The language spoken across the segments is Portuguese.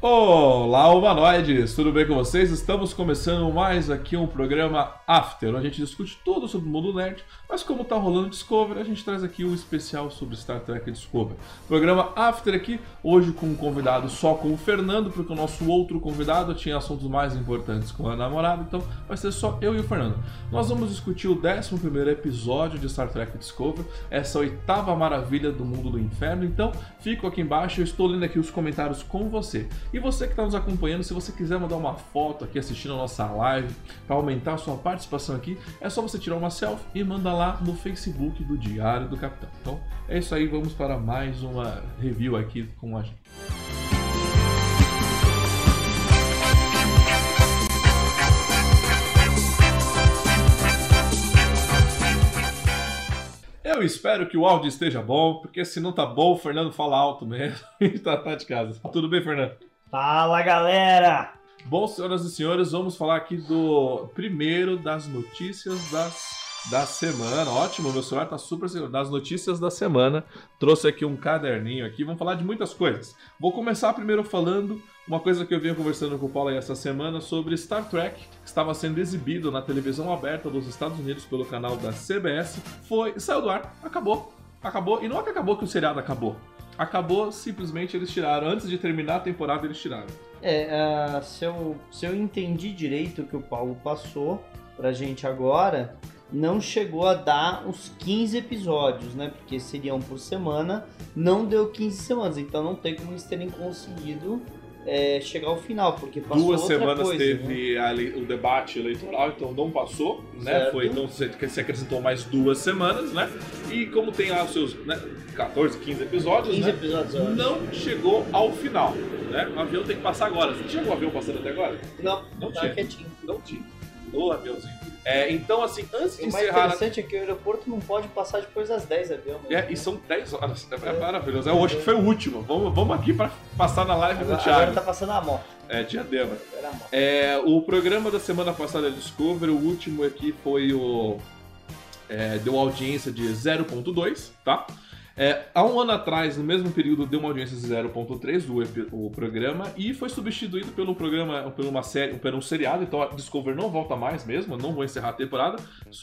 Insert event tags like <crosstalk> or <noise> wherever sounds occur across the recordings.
Olá, humanoides! Tudo bem com vocês? Estamos começando mais aqui um programa After, onde a gente discute tudo sobre o mundo nerd, mas como tá rolando Discovery, a gente traz aqui um especial sobre Star Trek Discovery. Programa After aqui, hoje com um convidado só com o Fernando, porque o nosso outro convidado tinha assuntos mais importantes com a namorada, então vai ser só eu e o Fernando. Nós vamos discutir o 11 episódio de Star Trek Discovery, essa oitava maravilha do mundo do inferno, então fico aqui embaixo, eu estou lendo aqui os comentários com você. E você que está nos acompanhando, se você quiser mandar uma foto aqui assistindo a nossa live para aumentar a sua participação aqui, é só você tirar uma selfie e mandar lá no Facebook do Diário do Capitão. Então é isso aí, vamos para mais uma review aqui com a gente. Eu espero que o áudio esteja bom, porque se não tá bom, o Fernando fala alto mesmo <laughs> e tá, tá de casa. Tudo bem, Fernando? Fala galera! Bom, senhoras e senhores, vamos falar aqui do primeiro das notícias das, da semana. Ótimo, meu celular tá super. Das notícias da semana. Trouxe aqui um caderninho aqui. Vamos falar de muitas coisas. Vou começar primeiro falando uma coisa que eu venho conversando com o Paulo aí essa semana sobre Star Trek, que estava sendo exibido na televisão aberta dos Estados Unidos pelo canal da CBS. Foi, saiu do ar, acabou. Acabou. E não é que acabou que o seriado acabou acabou simplesmente eles tiraram. Antes de terminar a temporada, eles tiraram. É, uh, se, eu, se eu entendi direito o que o Paulo passou pra gente agora, não chegou a dar os 15 episódios, né? Porque seriam por semana, não deu 15 semanas, então não tem como eles terem conseguido é, chegar ao final, porque passou Duas semanas coisa, teve né? o debate eleitoral, então não passou, né? Certo. Foi, então se acrescentou mais duas semanas, né? E como tem lá os seus né, 14, 15 episódios, 15 né? episódios, não chegou ao final, né? O avião tem que passar agora. Você tinha um avião passando até agora? Não, Não tá tinha. quietinho. Não tinha. O aviãozinho. É, então, assim, antes de O mais encerrar... interessante é que o aeroporto não pode passar depois das 10 avião. né? É, e são 10 horas. É, maravilhoso. Eu acho que foi o último. Vamos, vamos aqui pra passar na live do Agora, Thiago. agora tá passando a moto. É, Diadema. É, o programa da semana passada é Discovery, o último aqui foi o. é, deu audiência de 0.2, tá? É, há um ano atrás, no mesmo período, deu uma audiência de 0.3 o, o programa e foi substituído pelo programa, por uma série, por um seriado, então a Discovery não volta mais mesmo, não vou encerrar a temporada.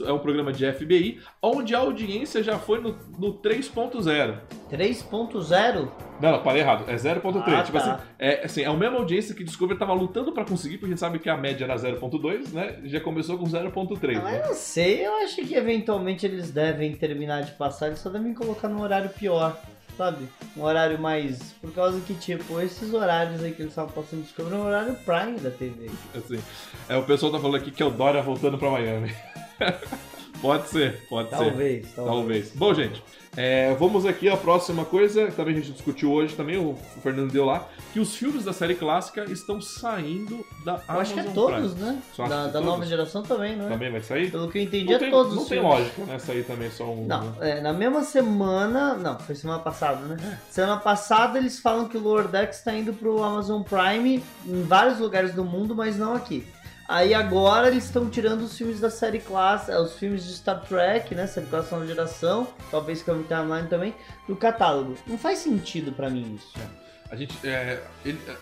É um programa de FBI, onde a audiência já foi no, no 3.0. 3.0? Não, não, parei errado. É 0.3. Ah, tipo tá. assim, é, assim, é a mesma audiência que Discovery tava lutando pra conseguir, porque a gente sabe que a média era 0.2, né? Já começou com 0.3. Ah, né? eu não sei, eu acho que eventualmente eles devem terminar de passar, eles só devem colocar num horário pior, sabe? Um horário mais. Por causa que, tipo, esses horários aí que eles estavam passando descobrir é um horário prime da TV. Assim, é, o pessoal tá falando aqui que é o Dória voltando pra Miami. <laughs> pode ser, pode ser. Talvez, talvez. Talvez. Bom, gente, é, vamos aqui à próxima coisa, que também a gente discutiu hoje também, o Fernando deu lá, que os filmes da série clássica estão saindo da Eu Amazon acho que é todos, Prime. né? Só Da, da todos? nova geração também, não é? Também vai sair? Pelo que eu entendi, Não é tem, todos não tem lógica, né? Sair também só um. Não, é, na mesma semana. Não, foi semana passada, né? É. Semana passada eles falam que o Lower Decks tá indo pro Amazon Prime em vários lugares do mundo, mas não aqui. Aí agora eles estão tirando os filmes da série clássica, os filmes de Star Trek, né? Série clássica nova geração, talvez que eu online também, do catálogo. Não faz sentido pra mim isso. A gente. É, ele- é,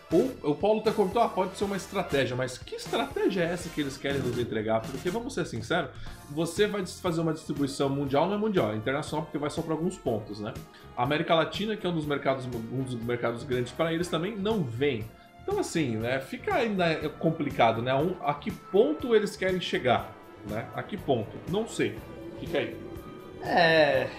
o, Paulo até comentou, ah, pode ser uma estratégia, mas que estratégia é essa que eles querem nos entregar? Porque, vamos ser sinceros, você vai fazer uma distribuição mundial, não é mundial, é internacional, porque vai só para alguns pontos, né? A América Latina, que é um dos mercados, um dos mercados grandes para eles também, não vem. Então, assim, né, fica ainda complicado, né? Um, a que ponto eles querem chegar, né? A que ponto? Não sei. Fica aí. É.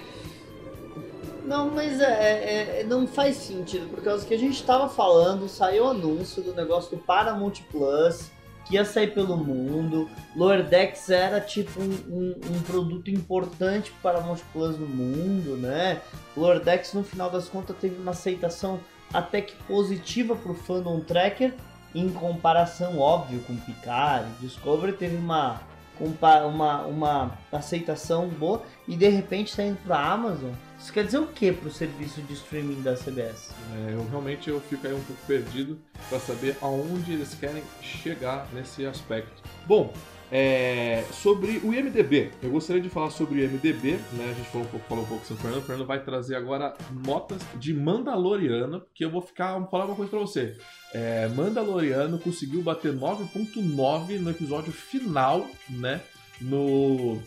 Não, mas é, é- é- não faz sentido, por causa que a gente tava falando, saiu o anúncio do negócio do Paramount Plus, que ia sair pelo mundo. Lower Decks era tipo um, um- um produto importante para Paramount Plus no mundo, né? Lower Decks, no final das contas, teve uma aceitação até que positiva pro fandom tracker, em comparação, óbvio, com Picard. Discovery teve uma uma, uma aceitação boa e de repente tá indo pra Amazon. Isso quer dizer o que pro serviço de streaming da CBS? É, eu realmente eu fico aí um pouco perdido para saber aonde eles querem chegar nesse aspecto. Bom, é, sobre o IMDB, eu gostaria de falar sobre o IMDB, né? A gente falou um pouco, falou um pouco sobre o Fernando. O Fernando vai trazer agora notas de Mandaloriano, que eu vou ficar vou falar uma coisa para você. É, Mandaloriano conseguiu bater 9.9 no episódio final, né? No,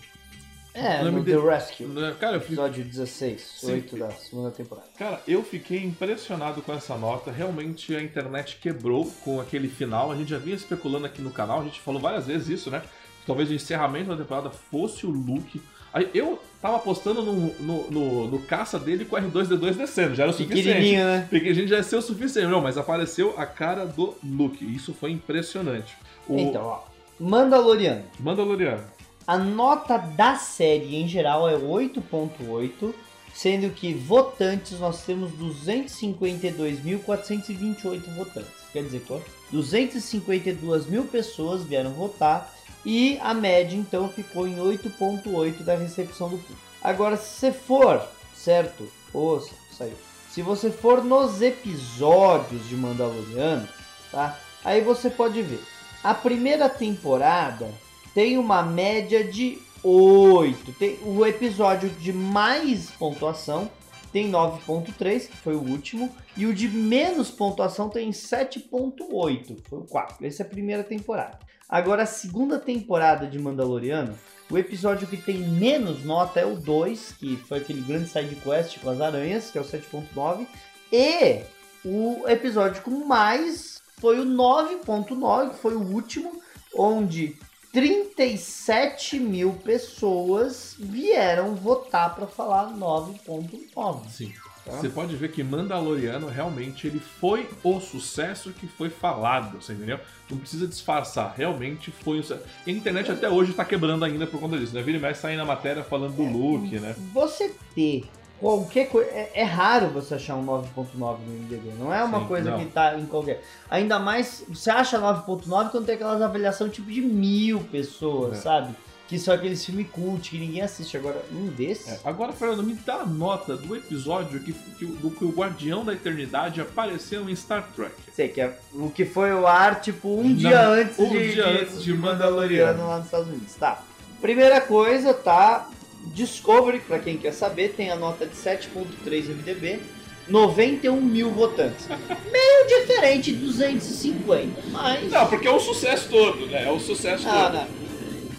É, No The Rescue. no- cara, Episódio 16, Sim. 8 da segunda temporada. Cara, eu fiquei impressionado com essa nota. Realmente a internet quebrou com aquele final. A gente já vinha especulando aqui no canal, a gente falou várias vezes isso, né? Talvez o encerramento da temporada fosse o Luke. Aí eu tava apostando no, no, no- no caça dele com o R2D2 descendo, já era o suficiente. Né? Porque a gente já ia ser o suficiente. Não, mas apareceu a cara do Luke. Isso foi impressionante. O Então, ó. Mandaloriano. Mandaloriano. A nota da série em geral é 8.8, sendo que votantes nós temos 252.428 votantes. Quer dizer, que 252 mil pessoas vieram votar e a média então ficou em 8.8 da recepção do público. Agora, se você for, certo? Ouça, saiu. Se você for nos episódios de Mandaloriano, tá? Aí você pode ver. A primeira temporada tem uma média de 8. Tem o episódio de mais pontuação tem 9.3, que foi o último, e o de menos pontuação tem 7.8, foi o 4. Essa é a primeira temporada. Agora a segunda temporada de Mandaloriano, o episódio que tem menos nota é o 2, que foi aquele grande side quest com as aranhas, que é o 7.9, e o episódio com mais foi o 9.9, que foi o último, onde 37 mil pessoas vieram votar para falar 9.9. Sim. Tá? Você pode ver que Mandaloriano realmente ele foi o sucesso que foi falado, você entendeu? Não precisa disfarçar, realmente foi o sucesso. E a internet até hoje tá quebrando ainda por conta disso, né? Vira e mexe sair na matéria falando do Luke, né? Você ter qualquer coisa. É, é raro você achar um 9.9 no MDB. Não é uma Sim, coisa não. que tá em qualquer. Ainda mais. Você acha 9.9 quando tem aquelas avaliações tipo de mil pessoas, É. sabe? Que são aqueles filmes cult que ninguém assiste. Agora, um desses. É, Agora, Fernando, me dá a nota do episódio que, que, do que o Guardião da Eternidade apareceu em Star Trek. Sei que é o que foi o ar, tipo, um Não, dia antes um de, dia de- antes de de Mandaloriano. Mandaloriano lá nos Estados Unidos. Tá. Primeira coisa, tá? Discovery, pra quem quer saber, tem a nota de 7.3 MDB, 91 mil votantes. <laughs> Meio diferente de 250, mas. Não, porque é o sucesso todo, né? É o sucesso Ah, todo. não.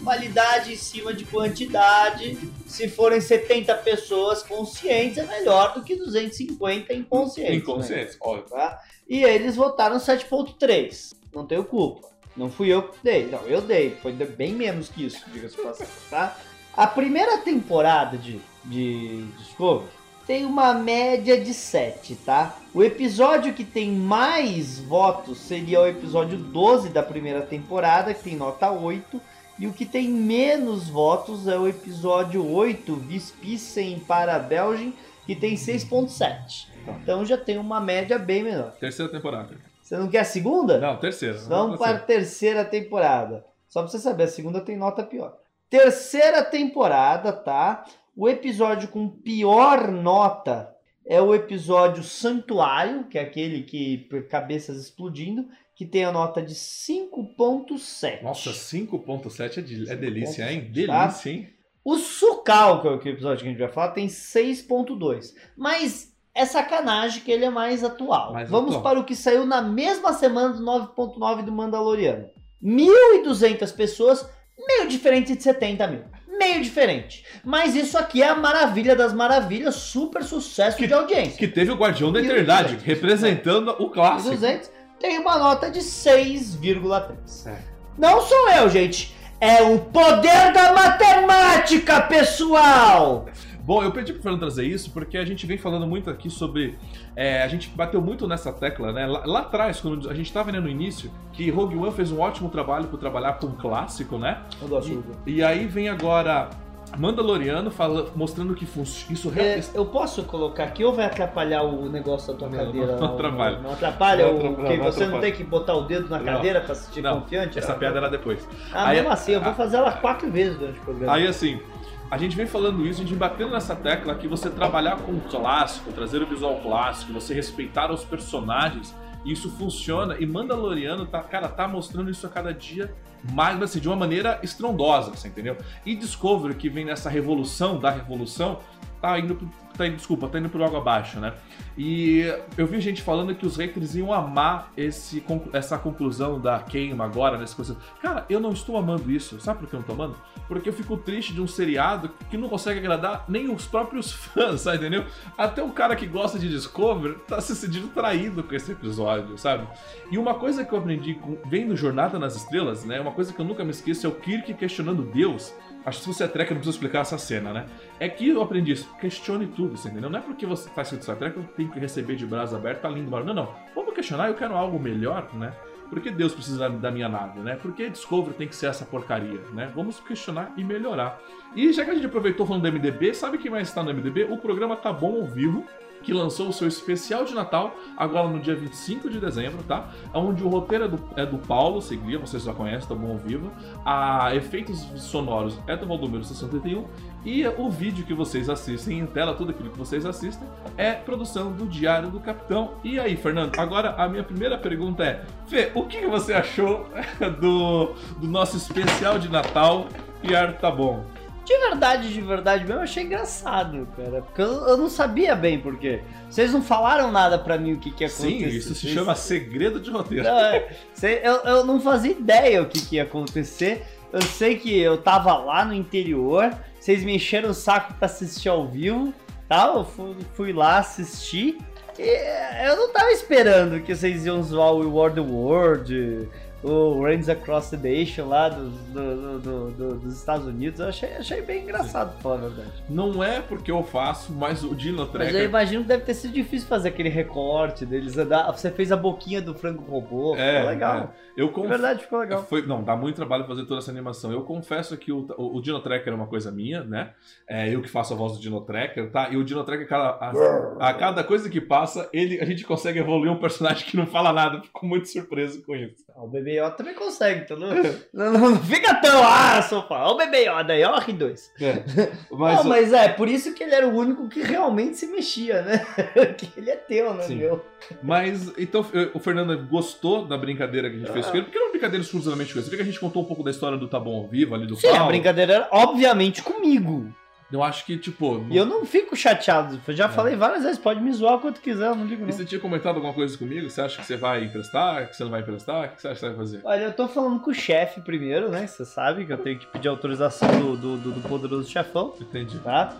Qualidade em cima de quantidade. Se forem 70 pessoas conscientes, é melhor do que 250 inconscientes. né? Inconsciente, óbvio. tá? E eles votaram 7.3. Não tenho culpa. Não fui eu que dei. Não, eu dei. Foi bem menos que isso, diga-se passagem, tá? A primeira temporada de, de Discovery tem uma média de 7, tá? O episódio que tem mais votos seria o episódio 12 da primeira temporada, que tem nota 8. E o que tem menos votos é o episódio 8, Vispicem para a Belgium, que tem 6.7. Então já tem uma média bem menor. Terceira temporada. Você não quer a segunda? Não, terceira. Vamos para a terceira temporada. Só pra você saber, a segunda tem nota pior. Terceira temporada, tá? O episódio com pior nota é o episódio Santuário, que é aquele que cabeças explodindo, que tem a nota de 5.7. Nossa, 5.7 é, de- é delícia, hein? 5.7, tá? Delícia, hein? O Sucal, que é o episódio que a gente vai falar, tem 6.2. Mas é sacanagem que ele é mais atual. Mais Vamos atual. para o que saiu na mesma semana do 9.9 do Mandaloriano. 1.200 pessoas, meio diferente de 70 mil. Meio diferente. Mas isso aqui é a maravilha das maravilhas, super sucesso de audiência. Que teve o Guardião da Eternidade, 200. representando o clássico. 200 tem uma nota de 6,3. É. Não sou eu, gente. É o poder da matemática, pessoal! Bom, eu pedi pro Fernando trazer isso porque a gente vem falando muito aqui sobre. é, a gente bateu muito nessa tecla, né? Lá, lá atrás, quando a gente tava vendo no início, que Rogue One fez um ótimo trabalho por trabalhar com um clássico, né? Eu gosto E, e aí vem agora Mandaloriano fala, mostrando que funciona. Isso É, eu posso colocar aqui ou vai atrapalhar o negócio da tua Não, cadeira? não atrapalha. Não, atrapalha Não o atrapalha, que não você não tem que botar o dedo na Não. cadeira pra assistir Não, confiante? Essa Ah, piada era depois. Ah, Aí- mesmo assim, eu vou fazer ela quatro vezes durante o programa. Aí assim, a gente vem falando isso, a gente vem batendo nessa tecla que você trabalhar com o clássico, trazer o visual clássico, você respeitar os personagens, isso funciona. E Mandaloriano tá, cara, tá mostrando isso a cada dia mais, assim, de uma maneira estrondosa, você entendeu? E Discovery, que vem nessa revolução da revolução, tá indo tá indo, desculpa, tá indo por água abaixo, né? E eu vi gente falando que os haters iam amar esse, essa conclusão da queima agora, nessa coisa. Cara, eu não estou amando isso. Sabe por que eu não tô amando? Porque eu fico triste de um seriado que não consegue agradar nem os próprios <laughs> fãs, sabe, entendeu? Até o cara que gosta de Discovery tá se sentindo traído com esse episódio, sabe? E uma coisa que eu aprendi vendo Jornada nas Estrelas, né? Uma coisa que eu nunca me esqueço é o Kirk questionando Deus. Acho que se você é tracker, não precisa explicar essa cena, né? É que eu aprendi isso. Questione tudo, você entendeu? Não é porque você faz escrito Star Trek que eu tenho que receber de braço aberto, tá lindo, barulho. Não, não. Vamos questionar, eu quero algo melhor, né? Por que Deus precisa da minha nave, né? Por que Discovery tem que ser essa porcaria, né? Vamos questionar e melhorar. E já que a gente aproveitou falando do MDB, sabe quem mais está no MDB? O programa Tá Bom ao Vivo, que lançou o seu especial de Natal agora no dia 25 de dezembro, tá? Onde o roteiro é do, é do Paulo Seglia, vocês já conhecem, Tá Bom ao Vivo. A efeitos sonoros é do Valdomiro 61 e o vídeo que vocês assistem em tela, tudo aquilo que vocês assistem, é produção do Diário do Capitão. E aí, Fernando, agora a minha primeira pergunta é: Fê, o que você achou <laughs> do, do nosso especial de Natal e tá bom? De verdade, de verdade mesmo, eu achei engraçado, cara. Porque eu, eu não sabia bem por quê. Vocês não falaram nada pra mim o que, que ia acontecer. Sim, isso se chama segredo de roteiro. Não, é, eu, eu não fazia ideia o que, que ia acontecer. Eu sei que eu tava lá no interior, vocês me encheram o saco pra assistir ao vivo, tá? Eu fui, fui lá assistir. E eu não tava esperando que vocês iam zoar o the World, o Rains Across the Nation lá dos, do- do- do- dos Estados Unidos. Eu achei, achei bem engraçado, pra falar a verdade. Não é porque eu faço, mas o Dino Mas eu imagino que deve ter sido difícil fazer aquele recorte deles. andar- Você fez a boquinha do frango robô, É, ficou legal. é. Eu De confesso. verdade, ficou legal. Foi, não, dá muito trabalho fazer toda essa animação. Eu confesso que o, o, o Dino Tracker é uma coisa minha, né? É eu que faço a voz do Dino Tracker, tá? E o Dino Tracker, cada, a, a cada coisa que passa, ele, a gente consegue evoluir um personagem que não fala nada. Fico muito surpreso com isso. Ah, O Bebê Yoda também consegue, então não, <laughs> não, não- não fica tão, ah, sofá, ó o Bebê Yoda aí, ó, R2. Mas, não, mas é, por isso que ele era o único que realmente se mexia, né? <laughs> que ele é teu, né, Sim. meu? mas, então, o Fernando gostou da brincadeira que a gente fez Ah. com ele? Porque não é uma brincadeira exclusivamente com ele. Você vê que a gente contou um pouco da história do Tá Bom ao Vivo ali do Sim, a Paulo. brincadeira era, obviamente, comigo. Eu acho que, tipo. E eu não fico chateado, eu já falei várias vezes, pode me zoar quanto quiser, eu não digo E não. você tinha comentado alguma coisa comigo? Você acha que você vai emprestar? Que você não vai emprestar? O que você acha que você vai fazer? Olha, eu tô falando com o chefe primeiro, né? Você sabe que eu tenho que pedir autorização do, do, do- do poderoso chefão, Entendi. tá?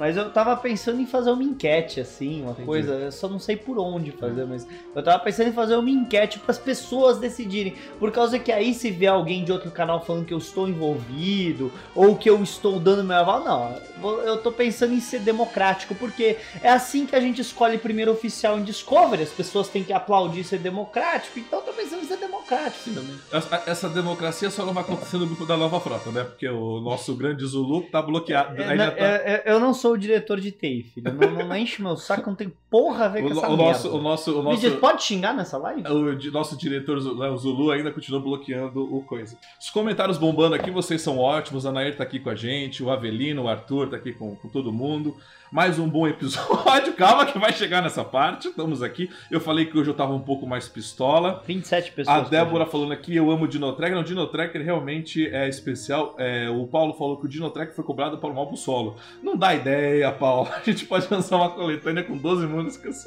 Mas eu tava pensando em fazer uma enquete, assim, uma Entendi. coisa. Eu só não sei por onde fazer, mas eu tava pensando em fazer uma enquete pras pessoas decidirem. Por causa que aí se vê alguém de outro canal falando que eu estou envolvido, ou que eu estou dando meu aval, não. Eu- tô pensando em ser democrático, porque é assim que a gente escolhe primeiro oficial em Discovery. As pessoas têm que aplaudir ser democrático, então eu tô pensando em ser democrático também. Essa, essa democracia só não vai acontecer no grupo da Nova Frota, né? Porque o nosso grande Zulu tá bloqueado. É, ainda não, tá- é- é- eu não sou o diretor de TI, filho. Não, não, não enche meu saco, não tem porra a ver com o, essa o nosso, merda. o nosso, o Me diz, nosso, pode xingar nessa live? o nosso diretor, né, o Zulu, ainda continua bloqueando o coisa. Os comentários bombando aqui, vocês são ótimos. A Nair tá aqui com a gente, o Avelino, o Arthur tá aqui com, com todo mundo. Mais um bom episódio. <laughs> Calma que vai chegar nessa parte. Estamos aqui. Eu falei que hoje eu tava um pouco mais pistola. 27 pessoas. A Débora falando aqui, eu amo o Dino Tracker. Não, o Dino Tracker realmente é especial. É, o Paulo falou que o Dino Tracker foi cobrado para um álbum solo. Não dá ideia, Paulo. <laughs> A gente pode lançar uma coletânea com 12 músicas.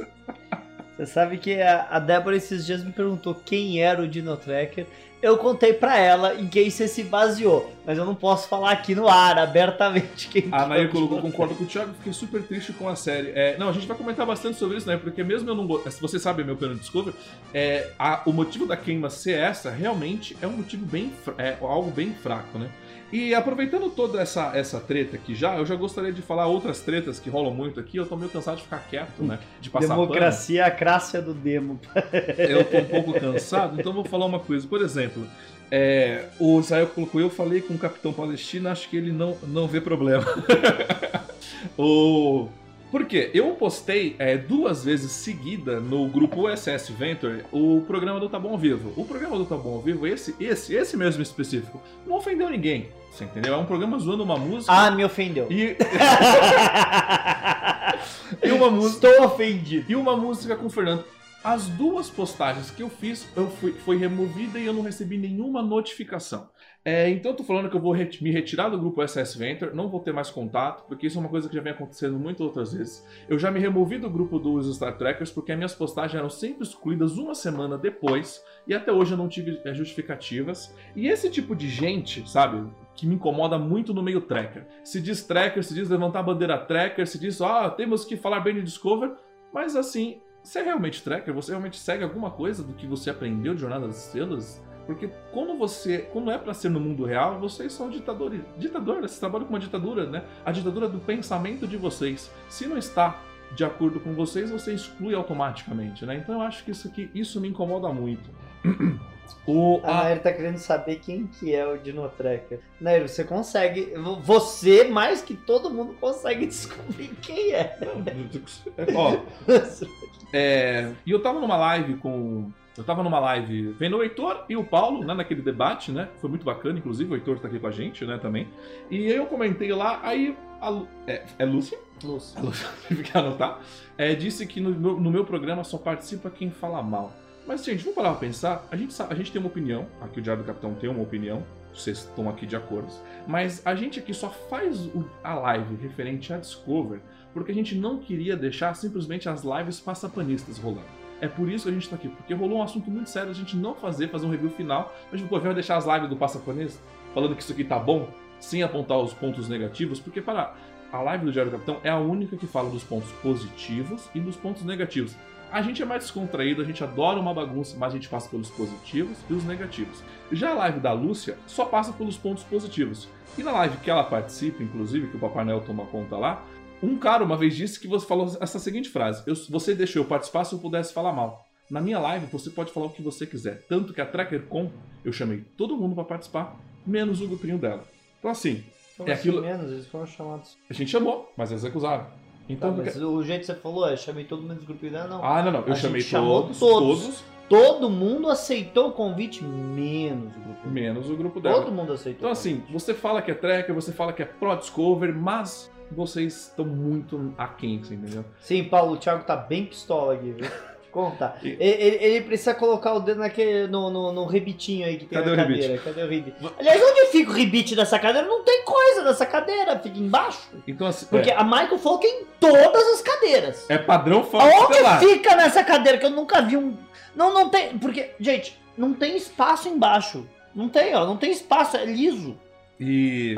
Você sabe que a, a Débora esses dias me perguntou quem era o Dino Tracker. Eu contei pra ela em quem você se baseou, mas eu não posso falar aqui no ar, abertamente, quem A o colocou, concordo com o Thiago, fiquei super triste com a série. É, não, a gente vai comentar bastante sobre isso, né? Porque mesmo eu não go- Se você sabe meu plano de Discovery, é, a- o motivo da queima ser essa realmente é um motivo bem. É algo bem fraco, né? E aproveitando toda essa, essa treta aqui já, eu já gostaria de falar outras tretas que rolam muito aqui. Eu tô meio cansado de ficar quieto, né? De passar pano. Democracia, a crácia do demo. <laughs> Eu tô um pouco cansado, então vou falar uma coisa. Por exemplo, É, o Israel colocou, eu falei com o Capitão Palestina, acho que ele não, não vê problema. <laughs> o... Por quê? Eu postei é, duas vezes seguida no grupo USS Venture o programa do Tá Bom Vivo. O programa do Tá Bom Vivo, esse, esse, esse mesmo específico, não ofendeu ninguém. Você entendeu? É um programa zoando uma música. Ah, me ofendeu. E... <laughs> e uma música. Estou ofendido. E uma música com o Fernando. As duas postagens que eu fiz, eu fui, foi removida e eu não recebi nenhuma notificação. É, então tô falando que eu vou me retirar do grupo SS Venture, não vou ter mais contato, porque isso é uma coisa que já vem acontecendo muitas outras vezes. Eu já me removi do grupo dos Star Trekkers porque as minhas postagens eram sempre excluídas uma semana depois, e até hoje eu não tive é, justificativas. E esse tipo de gente, sabe, que me incomoda muito no meio tracker. Se diz tracker, se diz levantar a bandeira tracker, se diz, ah, temos que falar bem de Discover, mas assim, você é realmente tracker? Você realmente segue alguma coisa do que você aprendeu de Jornada das Estrelas? Porque quando você, quando é para ser no mundo real, vocês são ditadores, ditadores, vocês trabalham com uma ditadura, né? A ditadura do pensamento de vocês. Se não está de acordo com vocês, você exclui automaticamente, né? Então eu acho que isso aqui, isso me incomoda muito. <clears throat> O, a, a Nair tá querendo saber quem que é o Dino Tracker. Nair, você consegue. Você, mais que todo mundo, consegue <laughs> descobrir quem é. Ó, <laughs> é, e eu tava numa live com. Eu tava numa live vendo o Heitor e o Paulo, né, naquele debate, né? Foi muito bacana, inclusive, o Heitor tá aqui com a gente, né, também. E eu comentei lá, aí a Lu, é, é Lúcia? Lúcia. A Lúcia, <laughs> que anotar. É, disse que no, no meu programa só participa quem fala mal. Mas, gente, vamos parar pra pensar. A gente, sabe, a gente tem uma opinião. Aqui o Diário do Capitão tem uma opinião. Vocês estão aqui de acordo. Mas a gente aqui só faz a live referente a Discover porque a gente não queria deixar simplesmente as lives passapanistas rolando. É por isso que a gente tá aqui, porque rolou um assunto muito sério a gente não fazer, fazer um review final, mas tipo, pô, vai deixar as lives do passapanista falando que isso aqui tá bom, sem apontar os pontos negativos, porque para a live do Diário do Capitão é a única que fala dos pontos positivos e dos pontos negativos. A gente é mais descontraído, a gente adora uma bagunça, mas a gente passa pelos positivos e os negativos. Já a live da Lúcia só passa pelos pontos positivos. E na live que ela participa, inclusive, que o Papai Noel toma conta lá, um cara uma vez disse que você falou essa seguinte frase: eu, Você deixou eu participar se eu pudesse falar mal. Na minha live você pode falar o que você quiser. Tanto que a TrackerCon eu chamei todo mundo para participar, menos o grupinho dela. Então assim. Como é assim aquilo... menos? Eles foram chamados. A gente chamou, mas eles recusaram. Então, tá, mas o jeito que você falou, eu chamei todo mundo do grupinho dela, não. Ah, não, não. Eu a chamei todos, todos, todos. Todo mundo aceitou o convite, menos o grupo Menos o grupo dela. Todo mundo aceitou. Então, assim, você fala que é tracker, você fala que é pro discover, mas vocês estão muito aquém, entendeu? Sim, Paulo, o Thiago tá bem pistola aqui, viu? Conta. Ele, ele, precisa colocar o dedo naquele, no, no, no rebitinho aí que tem Cadê na cadeira. Rebite? Cadê o rebite? Aliás, onde fica o rebite dessa cadeira? Não tem coisa nessa cadeira, fica embaixo. Então, assim, Porque é. a Michael falou que é em todas as cadeiras. É padrão forte Onde fica nessa cadeira? Que eu nunca vi um. Não, não tem. Porque, gente, não tem espaço embaixo. Não tem, ó. Não tem espaço, é liso. E.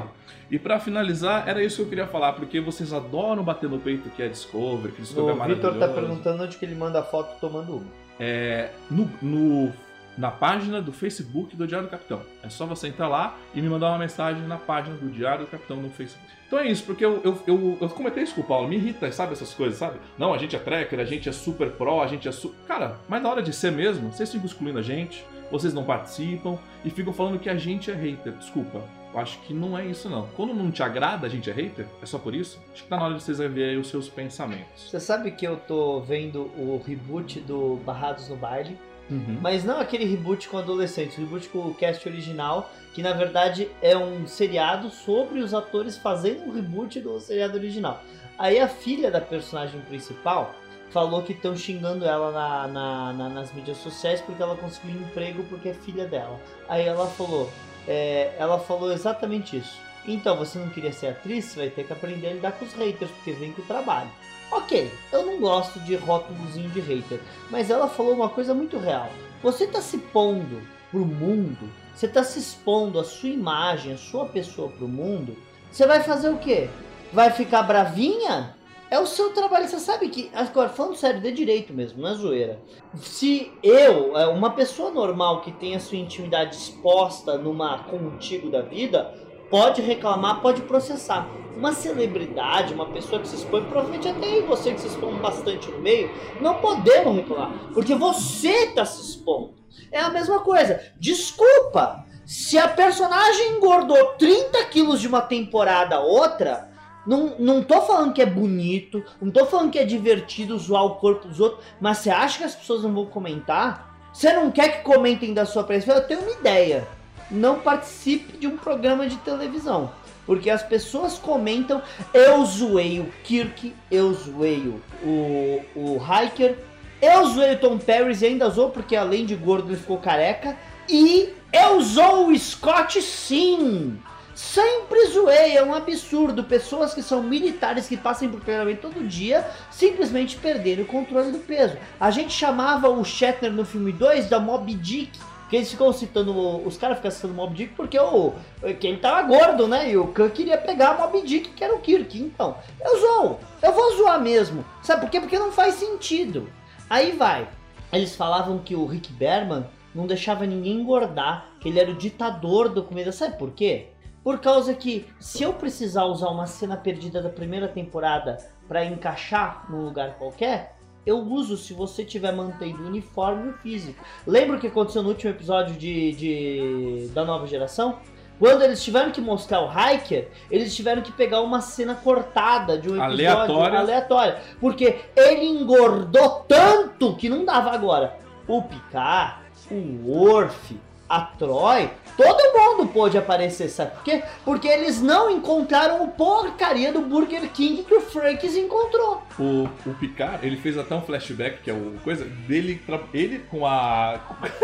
E para finalizar, era isso que eu queria falar, porque vocês adoram bater no peito que é Discovery, que Discovery o é maravilhoso. O Vitor tá perguntando onde que ele manda foto tomando uma. É, no, no, na página do Facebook do Diário do Capitão. É só você entrar lá e me mandar uma mensagem na página do Diário do Capitão no Facebook. Então é isso, porque eu, eu, eu, eu comentei isso com o Paulo, me irrita, sabe, essas coisas, sabe? Não, a gente é tracker, a gente é super pro, a gente é super. Cara, mas na hora de ser mesmo, vocês ficam excluindo a gente, vocês não participam e ficam falando que a gente é hater. Desculpa, acho que não é isso não. Quando não te agrada, a gente é hater? É só por isso? Acho que tá na hora de vocês reverem os seus pensamentos. Você sabe que eu tô vendo o reboot do Barrados no Baile? Uhum. Mas não aquele reboot com adolescentes, o reboot com o cast original, que na verdade é um seriado sobre os atores fazendo um reboot do seriado original. Aí a filha da personagem principal falou que estão xingando ela na, na, na, nas mídias sociais porque ela conseguiu um emprego porque é filha dela. Aí ela falou, é, ela falou exatamente isso. Então, você não queria ser atriz? Você vai ter que aprender a lidar com os haters, porque vem com o trabalho. Ok, eu não gosto de rótulozinho de hater, mas ela falou uma coisa muito real. Você está se pondo pro mundo, você está se expondo a sua imagem, a sua pessoa pro mundo, você vai fazer o quê? Vai ficar bravinha? É o seu trabalho, você sabe que, agora falando sério, de direito mesmo, não é zoeira. Se eu, é, uma pessoa normal que tem a sua intimidade exposta numa contigo da vida, pode reclamar, pode processar. Uma celebridade, uma pessoa que se expõe, provavelmente até você que se expõe bastante no meio, não podemos reclamar, porque você está se expondo. É a mesma coisa. Desculpa, Se a personagem engordou 30 quilos de uma temporada a outra, não, não tô falando que é bonito, não tô falando que é divertido zoar o corpo dos outros, mas você acha que as pessoas não vão comentar? Você não quer que comentem da sua presença? Eu tenho uma ideia. Não participe de um programa de televisão. Porque as pessoas comentam, eu zoei o Kirk, eu zoei o, o Hiker, eu zoei o Tom Paris e ainda zoou porque além de gordo ele ficou careca. E eu zoo o Scott sim! Sempre zoei, é um absurdo. Pessoas que são militares que passam por treinamento todo dia simplesmente perderam o controle do peso. A gente chamava o Shatner no filme 2 da Mob Dick. Que eles ficam citando, os caras ficam citando Mob Dick porque o, quem tava gordo, né? E o Khan queria pegar a Mob Dick, que era o Kirk. Então, eu zoo, eu vou zoar mesmo. Sabe por quê? Porque não faz sentido. Aí vai. Eles falavam que o Rick Berman não deixava ninguém engordar, que ele era o ditador da comida. Sabe por quê? Por causa que se eu precisar usar uma cena perdida da primeira temporada para encaixar num lugar qualquer, eu uso se você tiver mantendo o uniforme físico. Lembra o que aconteceu no último episódio de, de da nova geração? Quando eles tiveram que mostrar o Hiker, eles tiveram que pegar uma cena cortada de um episódio Aleatória. aleatório. Porque ele engordou tanto que não dava agora. O Picard, o Worf, a Troy, todo mundo pôde aparecer, sabe por quê? Porque eles não encontraram o porcaria do Burger King que o Franks encontrou. O, o Picard, ele fez até um flashback, que é o coisa dele, ele com a.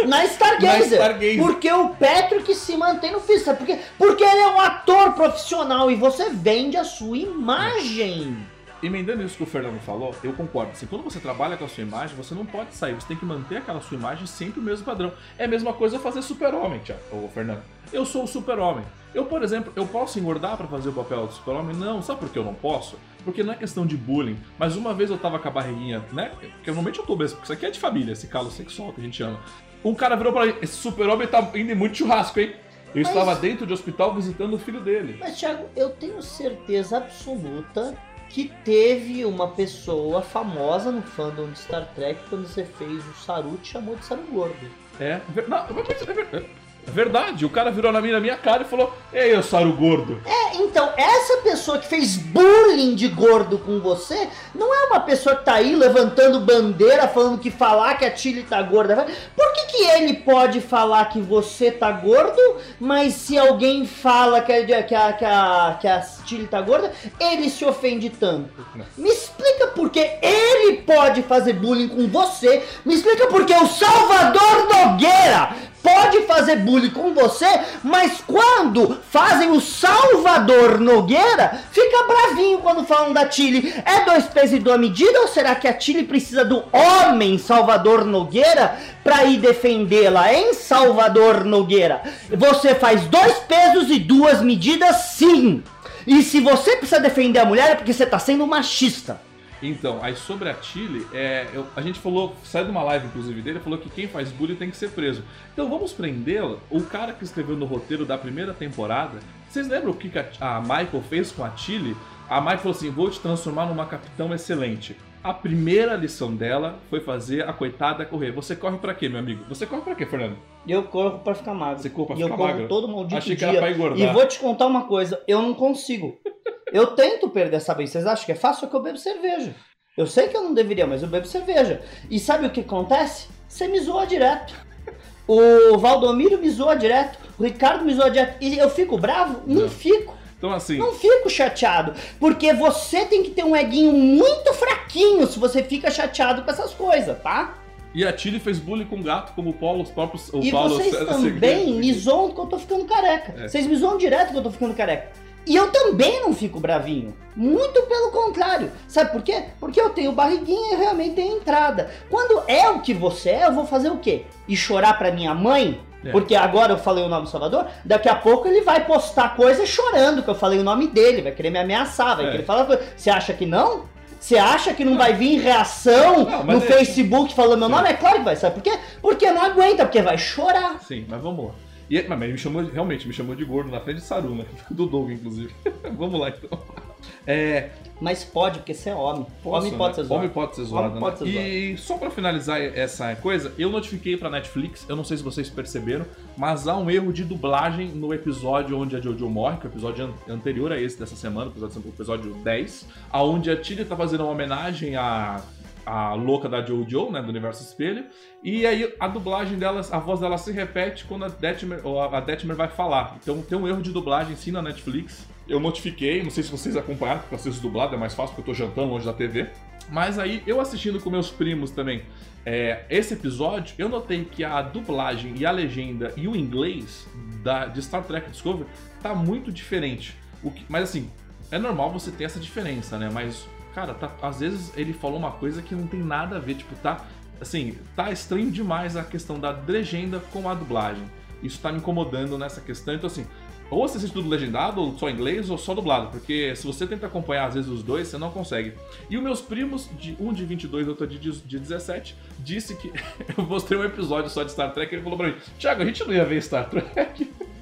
Na Stargazer. Na Stargazer. Porque o Patrick se mantém no físico, sabe por quê? Porque ele é um ator profissional e você vende a sua imagem. Emendando isso que o Fernando falou, eu concordo. Assim, quando você trabalha com a sua imagem, você não pode sair, você tem que manter aquela sua imagem sempre o mesmo padrão. É a mesma coisa fazer super-homem, Thiago, ô Fernando. Eu sou o super-homem. Eu, por exemplo, eu posso engordar pra fazer o papel do super-homem? Não, sabe por que eu não posso? Porque não é questão de bullying, mas uma vez eu tava com a barriguinha, né? Porque normalmente eu tô mesmo, porque isso aqui é de família, esse calo sexual que a gente chama. Um cara virou pra mim, esse super-homem tá indo em muito churrasco, hein? Eu Mas- estava dentro de hospital visitando o filho dele. Mas, Thiago, eu tenho certeza absoluta que teve uma pessoa famosa no fandom de Star Trek quando você fez o Saru te chamou de Saru Gordo. É, não, é verdade. O cara virou na minha, na minha cara e falou: Ei, eu Saru gordo. É, então, essa pessoa que fez bullying de gordo com você não é uma pessoa que tá aí levantando bandeira falando que falar que a Tilly tá gorda. Por que, que ele pode falar que você tá gordo, mas se alguém fala que a, que a, que a, que a Tilly tá gorda, ele se ofende tanto? Não. Me explica por que ele pode fazer bullying com você. Me explica por que o Salvador Nogueira pode fazer bullying com você, mas quando fazem o Salvador Nogueira, fica bravinho quando falam da Tilly. É dois pesos e duas medidas ou será que a Tilly precisa do homem Salvador Nogueira pra ir defendê-la, hein, Salvador Nogueira? Você faz dois pesos e duas medidas, sim. E se você precisa defender a mulher é porque você tá sendo machista. Então, aí sobre a Chile, é, eu- a gente falou, saiu de uma live inclusive dele, falou que quem faz bullying tem que ser preso. Então vamos prendê-la. O cara que escreveu no roteiro da primeira temporada, vocês lembram o que que a, a Michael fez com a Chile? A Michael falou assim: vou te transformar numa capitão excelente. A primeira lição dela foi fazer a coitada correr. Você corre pra quê, meu amigo? Você corre pra quê, Fernando? Eu corro pra ficar magro. Você corre pra e eu ficar corro todo maldito Achei que dia. era pra engordar. E vou te contar uma coisa, eu não consigo. Eu tento perder essa vez. Vocês acham que é fácil? Só que eu bebo cerveja. Eu sei que eu não deveria, mas eu bebo cerveja. E sabe o que acontece? Você me zoa direto. O Valdomiro me zoa direto. O Ricardo me zoa direto. E eu fico bravo? Não, Não. fico. Então, assim, Não fico chateado. Porque você tem que ter um eguinho muito fraquinho se você fica chateado com essas coisas, tá? e a Chile fez bullying com gato, como o Paulo, os próprios. O E Paulo vocês César também Segredo. me zoam que eu tô ficando careca. É. Vocês me zoam direto que eu tô ficando careca. E eu também não fico bravinho. Muito pelo contrário. Sabe por quê? Porque eu tenho barriguinha e realmente tenho entrada. Quando é o que você é, eu vou fazer o quê? E chorar pra minha mãe? É. Porque agora eu falei o nome do Salvador, daqui a pouco ele vai postar coisa chorando que eu falei o nome dele, vai querer me ameaçar, vai É. querer falar coisa. Você acha que não? Você acha que não vai vir reação Não, no é- Facebook falando meu nome? É claro que vai, sabe por quê? Porque não aguenta, porque vai chorar. Sim, mas vamos lá. E, mas ele me chamou, realmente, me chamou de gordo na frente de Saru, né? <laughs> Do Doug, inclusive. <laughs> vamos lá, então. É, Mas pode, porque você é homem. Posso, homem pode né? ser zoado. Homem pode ser zoado, Homem pode ser né? zoado. E só pra finalizar essa coisa, eu notifiquei pra Netflix, eu não sei se vocês perceberam, mas há um erro de dublagem no episódio onde a Jojo morre, que é o episódio an- anterior a esse dessa semana, o episódio, episódio 10, aonde a Tilly tá fazendo uma homenagem à, à louca da Jojo, né, do Universo Espelho, e aí a dublagem dela, a voz dela se repete quando a Detmer, ou a a Detmer vai falar. Então tem um erro de dublagem sim na Netflix. Eu notifiquei, não sei se vocês acompanharam, porque eu assisto dublado, é mais fácil porque eu tô jantando longe da TV. Mas aí, eu assistindo com meus primos também, é, esse episódio, eu notei que a dublagem e a legenda e o inglês da, de Star Trek Discovery tá muito diferente. O que, mas assim, é normal você ter essa diferença, né? Mas, cara, tá- às vezes ele falou uma coisa que não tem nada a ver. Tipo, tá. Assim, tá estranho demais a questão da legenda com a dublagem. Isso tá me incomodando nessa questão. Então, assim, ou assiste tudo legendado, ou só inglês, ou só dublado. Porque se você tenta acompanhar, às vezes, os dois, você não consegue. E os meus primos, de um de 22 e outro de, de 17, disse que <laughs> eu mostrei um episódio só de Star Trek e ele falou pra mim: Thiago, a gente não ia ver Star Trek. <laughs>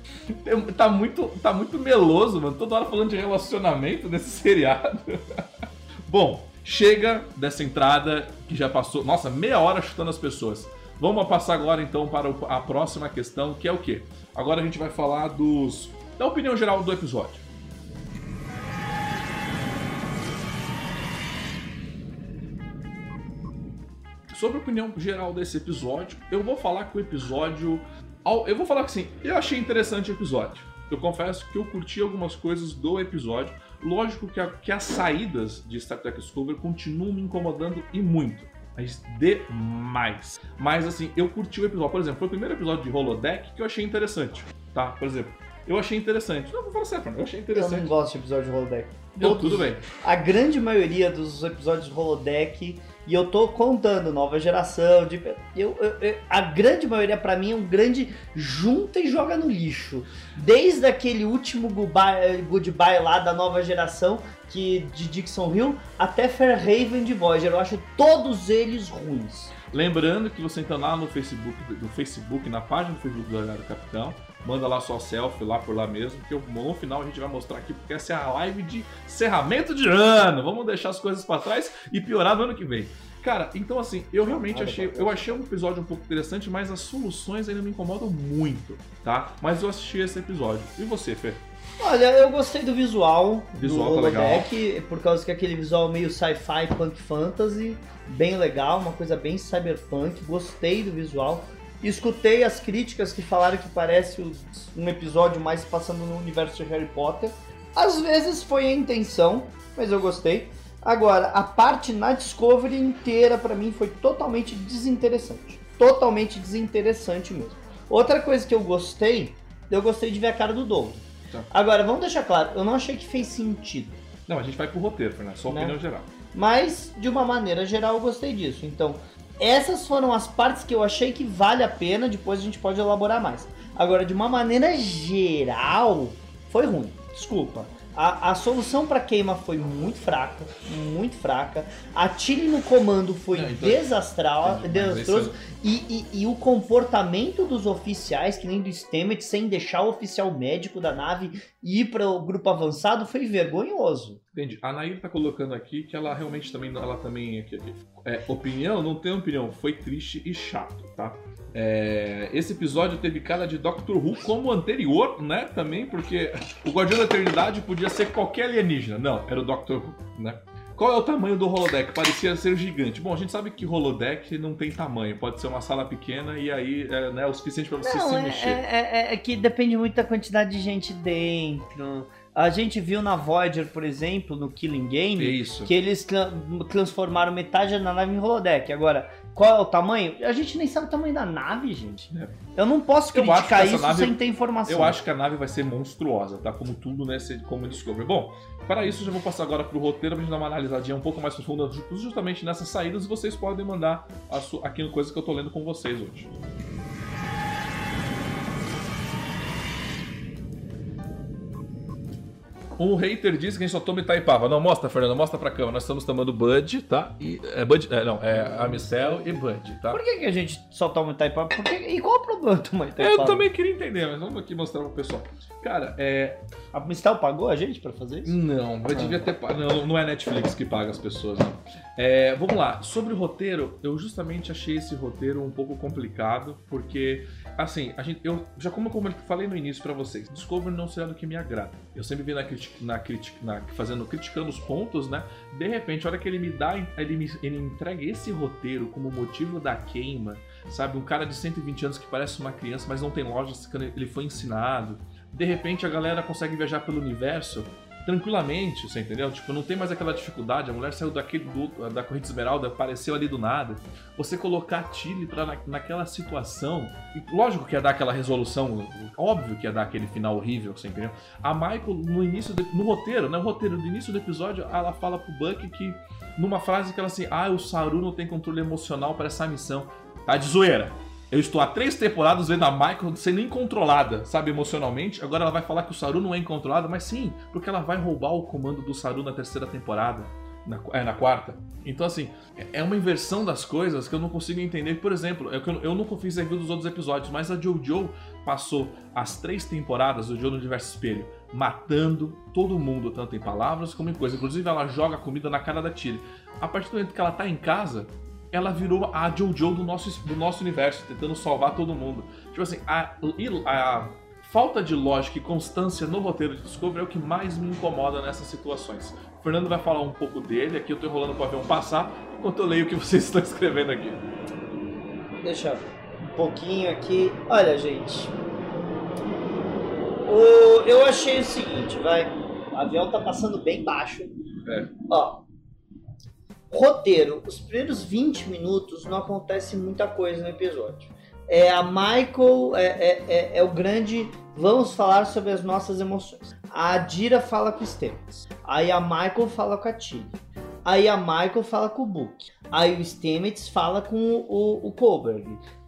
Tá muito, tá muito meloso, mano. Toda hora falando de relacionamento nesse seriado. <laughs> Bom, chega dessa entrada que já passou. Nossa, meia hora chutando as pessoas. Vamos passar agora então para a próxima questão, que é o quê? Agora a gente vai falar dos da opinião geral do episódio. Sobre a opinião geral desse episódio, eu vou falar que o episódio. Eu vou falar que assim, eu achei interessante o episódio. Eu confesso que eu curti algumas coisas do episódio. Lógico que, a- que as saídas de Star Trek Discovery continuam me incomodando e muito. Mas demais. Mas assim, eu curti o episódio. Por exemplo, foi o primeiro episódio de Holodeck que eu achei interessante. Tá? Por exemplo, eu achei interessante. Não, vou falar sério, eu achei Eu interessante. não gosto de episódio de holodeck. Todos- tudo bem. A grande maioria dos episódios de holodeck, e eu tô contando nova geração, de, eu, eu- eu- a grande maioria pra mim é um grande junta e joga no lixo. Desde aquele último goodbye, goodbye lá da nova geração, que de Dixon Hill, até Fairhaven de Voyager. Eu acho todos eles ruins. Lembrando que você entra lá no Facebook, no Facebook, na página do Facebook do Horário Capitão, manda lá sua selfie lá por lá mesmo, que eu- no final a gente vai mostrar aqui, porque essa é a live de encerramento de ano. Vamos deixar as coisas pra trás e piorar no ano que vem. Cara, então assim, eu realmente achei, eu achei um episódio um pouco interessante, mas as soluções ainda me incomodam muito, tá? Mas eu assisti esse episódio. E você, Fê? Olha, eu gostei do visual, Visual do tá legal. holodeck, por causa que é aquele visual meio sci-fi, punk fantasy, bem legal, uma coisa bem cyberpunk, gostei do visual. Escutei as críticas que falaram que parece um episódio mais passando no universo de Harry Potter. Às vezes foi a intenção, mas eu gostei. Agora, a parte na Discovery inteira pra mim foi totalmente desinteressante. Totalmente desinteressante mesmo. Outra coisa que eu gostei, eu gostei de ver a cara do Doug. Tá. Agora, vamos deixar claro, eu não achei que fez sentido. Não, a gente vai pro roteiro, Fernando, só Né? opinião geral. Mas, de uma maneira geral, eu gostei disso. Então, essas foram as partes que eu achei que vale a pena, depois a gente pode elaborar mais. Agora, de uma maneira geral, foi ruim. Desculpa. A, a solução pra queima foi muito fraca, muito fraca. A Tilly no comando foi Não, então- desastral, Entendi, desastroso. E, e- e o comportamento dos oficiais, que nem do Stamets, sem deixar o oficial médico da nave ir para o grupo avançado, foi vergonhoso. Entendi. A Nair tá colocando aqui que ela realmente também, ela também, aqui, aqui. É, opinião, não tem opinião, foi triste e chato, tá? É, esse episódio teve cara de Doctor Who como o anterior, né? Também, porque o Guardião da Eternidade podia ser qualquer alienígena. Não, era o Doctor Who, né? Qual é o tamanho do holodeck? Parecia ser gigante. Bom, a gente sabe que holodeck não tem tamanho. Pode ser uma sala pequena e aí é né, o suficiente para você se Não, é, mexer. é- é- é que depende muito da quantidade de gente dentro. A gente viu na Voyager, por exemplo, no Killing Game, isso. que eles tra- transformaram metade da nave em holodeck. Agora, qual é o tamanho? A gente nem sabe o tamanho da nave, gente. É. Eu não posso criticar isso nave- sem ter informação. Eu acho que a nave vai ser monstruosa, tá? Como tudo nesse como Discovery. Bom, para isso já vou passar agora pro roteiro pra gente dar uma analisadinha um pouco mais profunda ju- justamente nessas saídas e vocês podem mandar aqui no coisa que eu tô lendo com vocês hoje. Um hater disse que a gente só toma Itaipava. Não, mostra, Fernando, mostra pra câmera. Nós estamos tomando Bud, tá? E, é Bud, é, não, é Amicel e Bud, tá? Por que, que a gente só toma Itaipava? Por que, e qual o problema de tomar Itaipava? Eu também queria entender, mas vamos aqui mostrar pro pessoal. Cara, é. A Mistel pagou a gente pra fazer isso? Não, eu devia ter. pa- Não, não é Netflix que paga as pessoas, não. É, vamos lá, sobre o roteiro, eu justamente achei esse roteiro um pouco complicado, porque, assim, a gente, eu já como, eu falei no início pra vocês, Discovery não será do que me agrada. Eu sempre vi na crítica, na crítica, na, fazendo, criticando os pontos, né? De repente, a hora que ele me dá, ele me ele entrega esse roteiro como motivo da queima, sabe? Um cara de 120 anos que parece uma criança, mas não tem lógica, ele foi ensinado. De repente, a galera consegue viajar pelo universo tranquilamente, você entendeu? Tipo, não tem mais aquela dificuldade, a mulher saiu daquele do- da corrida esmeralda, apareceu ali do nada. Você colocar Tilly pra na, naquela situação, lógico que ia dar aquela resolução, óbvio que ia dar aquele final horrível, você entendeu? A Michael, no início, do- no roteiro, né, o roteiro do início do episódio, ela fala pro Buck que, numa frase que ela assim, ah, o Saru não tem controle emocional para essa missão. Tá de zoeira. Eu estou há três temporadas vendo a Michael sendo incontrolada, sabe, emocionalmente. Agora ela vai falar que o Saru não é incontrolado, mas sim, porque ela vai roubar o comando do Saru na terceira temporada. Na, é, na quarta. Então, assim, é- é uma inversão das coisas que eu não consigo entender. Por exemplo, é eu, eu nunca fiz review dos outros episódios, mas a JoJo passou as três temporadas do Joe no Universo Espelho matando todo mundo, tanto em palavras como em coisas. Inclusive, ela joga comida na cara da Tilly. A partir do momento que ela tá em casa, ela virou a Jojo do nosso, do nosso universo, tentando salvar todo mundo. Tipo assim, a, a falta de lógica e constância no roteiro de Discovery é o que mais me incomoda nessas situações. O Fernando vai falar um pouco dele, aqui eu tô enrolando ver um passar, enquanto eu leio o que vocês estão escrevendo aqui. Deixa um pouquinho aqui. Olha, gente. O, eu achei o seguinte, vai. O avião tá passando bem baixo. É. Ó. Roteiro. Os primeiros 20 minutos não acontece muita coisa no episódio. É a Michael, é, é, é, é o grande. Vamos falar sobre as nossas emoções. A Dira fala com o Stevens. Aí a Michael fala com a Tilly. Aí a Michael fala com o Book. Aí o Stamets fala com o, o.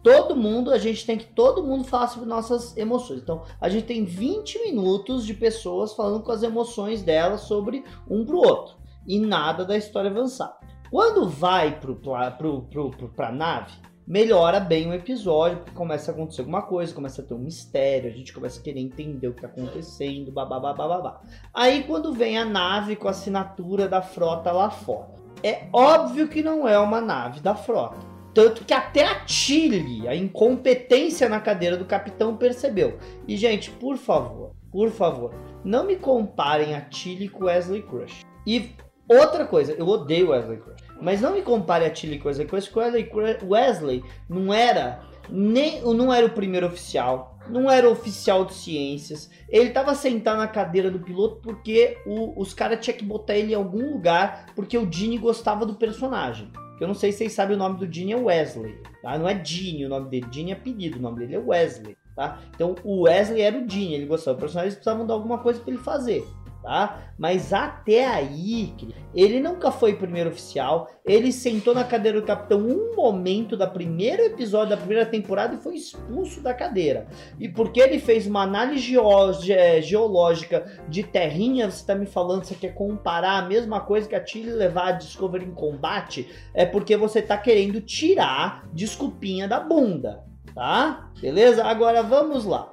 Todo mundo, a gente tem que todo mundo falar sobre nossas emoções. Então, a gente tem 20 minutos de pessoas falando com as emoções delas sobre um pro outro. E nada da história avançar. Quando vai pla- pro, pro, pro, pra nave, melhora bem o episódio, porque começa a acontecer alguma coisa, começa a ter um mistério, a gente começa a querer entender o que tá acontecendo, babá, babá. Aí quando vem a nave com a assinatura da frota lá fora. É óbvio que não é uma nave da frota. Tanto que até a Tilly, a incompetência na cadeira do capitão, percebeu. E, gente, por favor, por favor, não me comparem a Tilly com Wesley Crush. E outra coisa, eu odeio Wesley Crush. Mas não me compare a Tilly com Crush, porque o Wesley, não era nem não era o primeiro oficial, não era oficial de ciências. Ele tava sentado na cadeira do piloto porque o- os caras tinham que botar ele em algum lugar porque o Gene gostava do personagem. Eu não sei se vocês sabem o nome do Gene é Wesley, tá? Não é Gene o nome dele, Gene é apelido, o nome dele é Wesley, tá? Então o Wesley era o Gene, ele gostava do personagem, eles precisavam dar alguma coisa pra ele fazer, tá? Mas até aí, ele nunca foi primeiro oficial, ele sentou na cadeira do capitão um momento da primeiro episódio da primeira temporada e foi expulso da cadeira. E porque ele fez uma análise ge- geológica de terrinha, você tá me falando você quer comparar a mesma coisa que a Tilly levar a Discovery em combate, é porque você tá querendo tirar desculpinha da bunda, tá? Beleza? Agora vamos lá.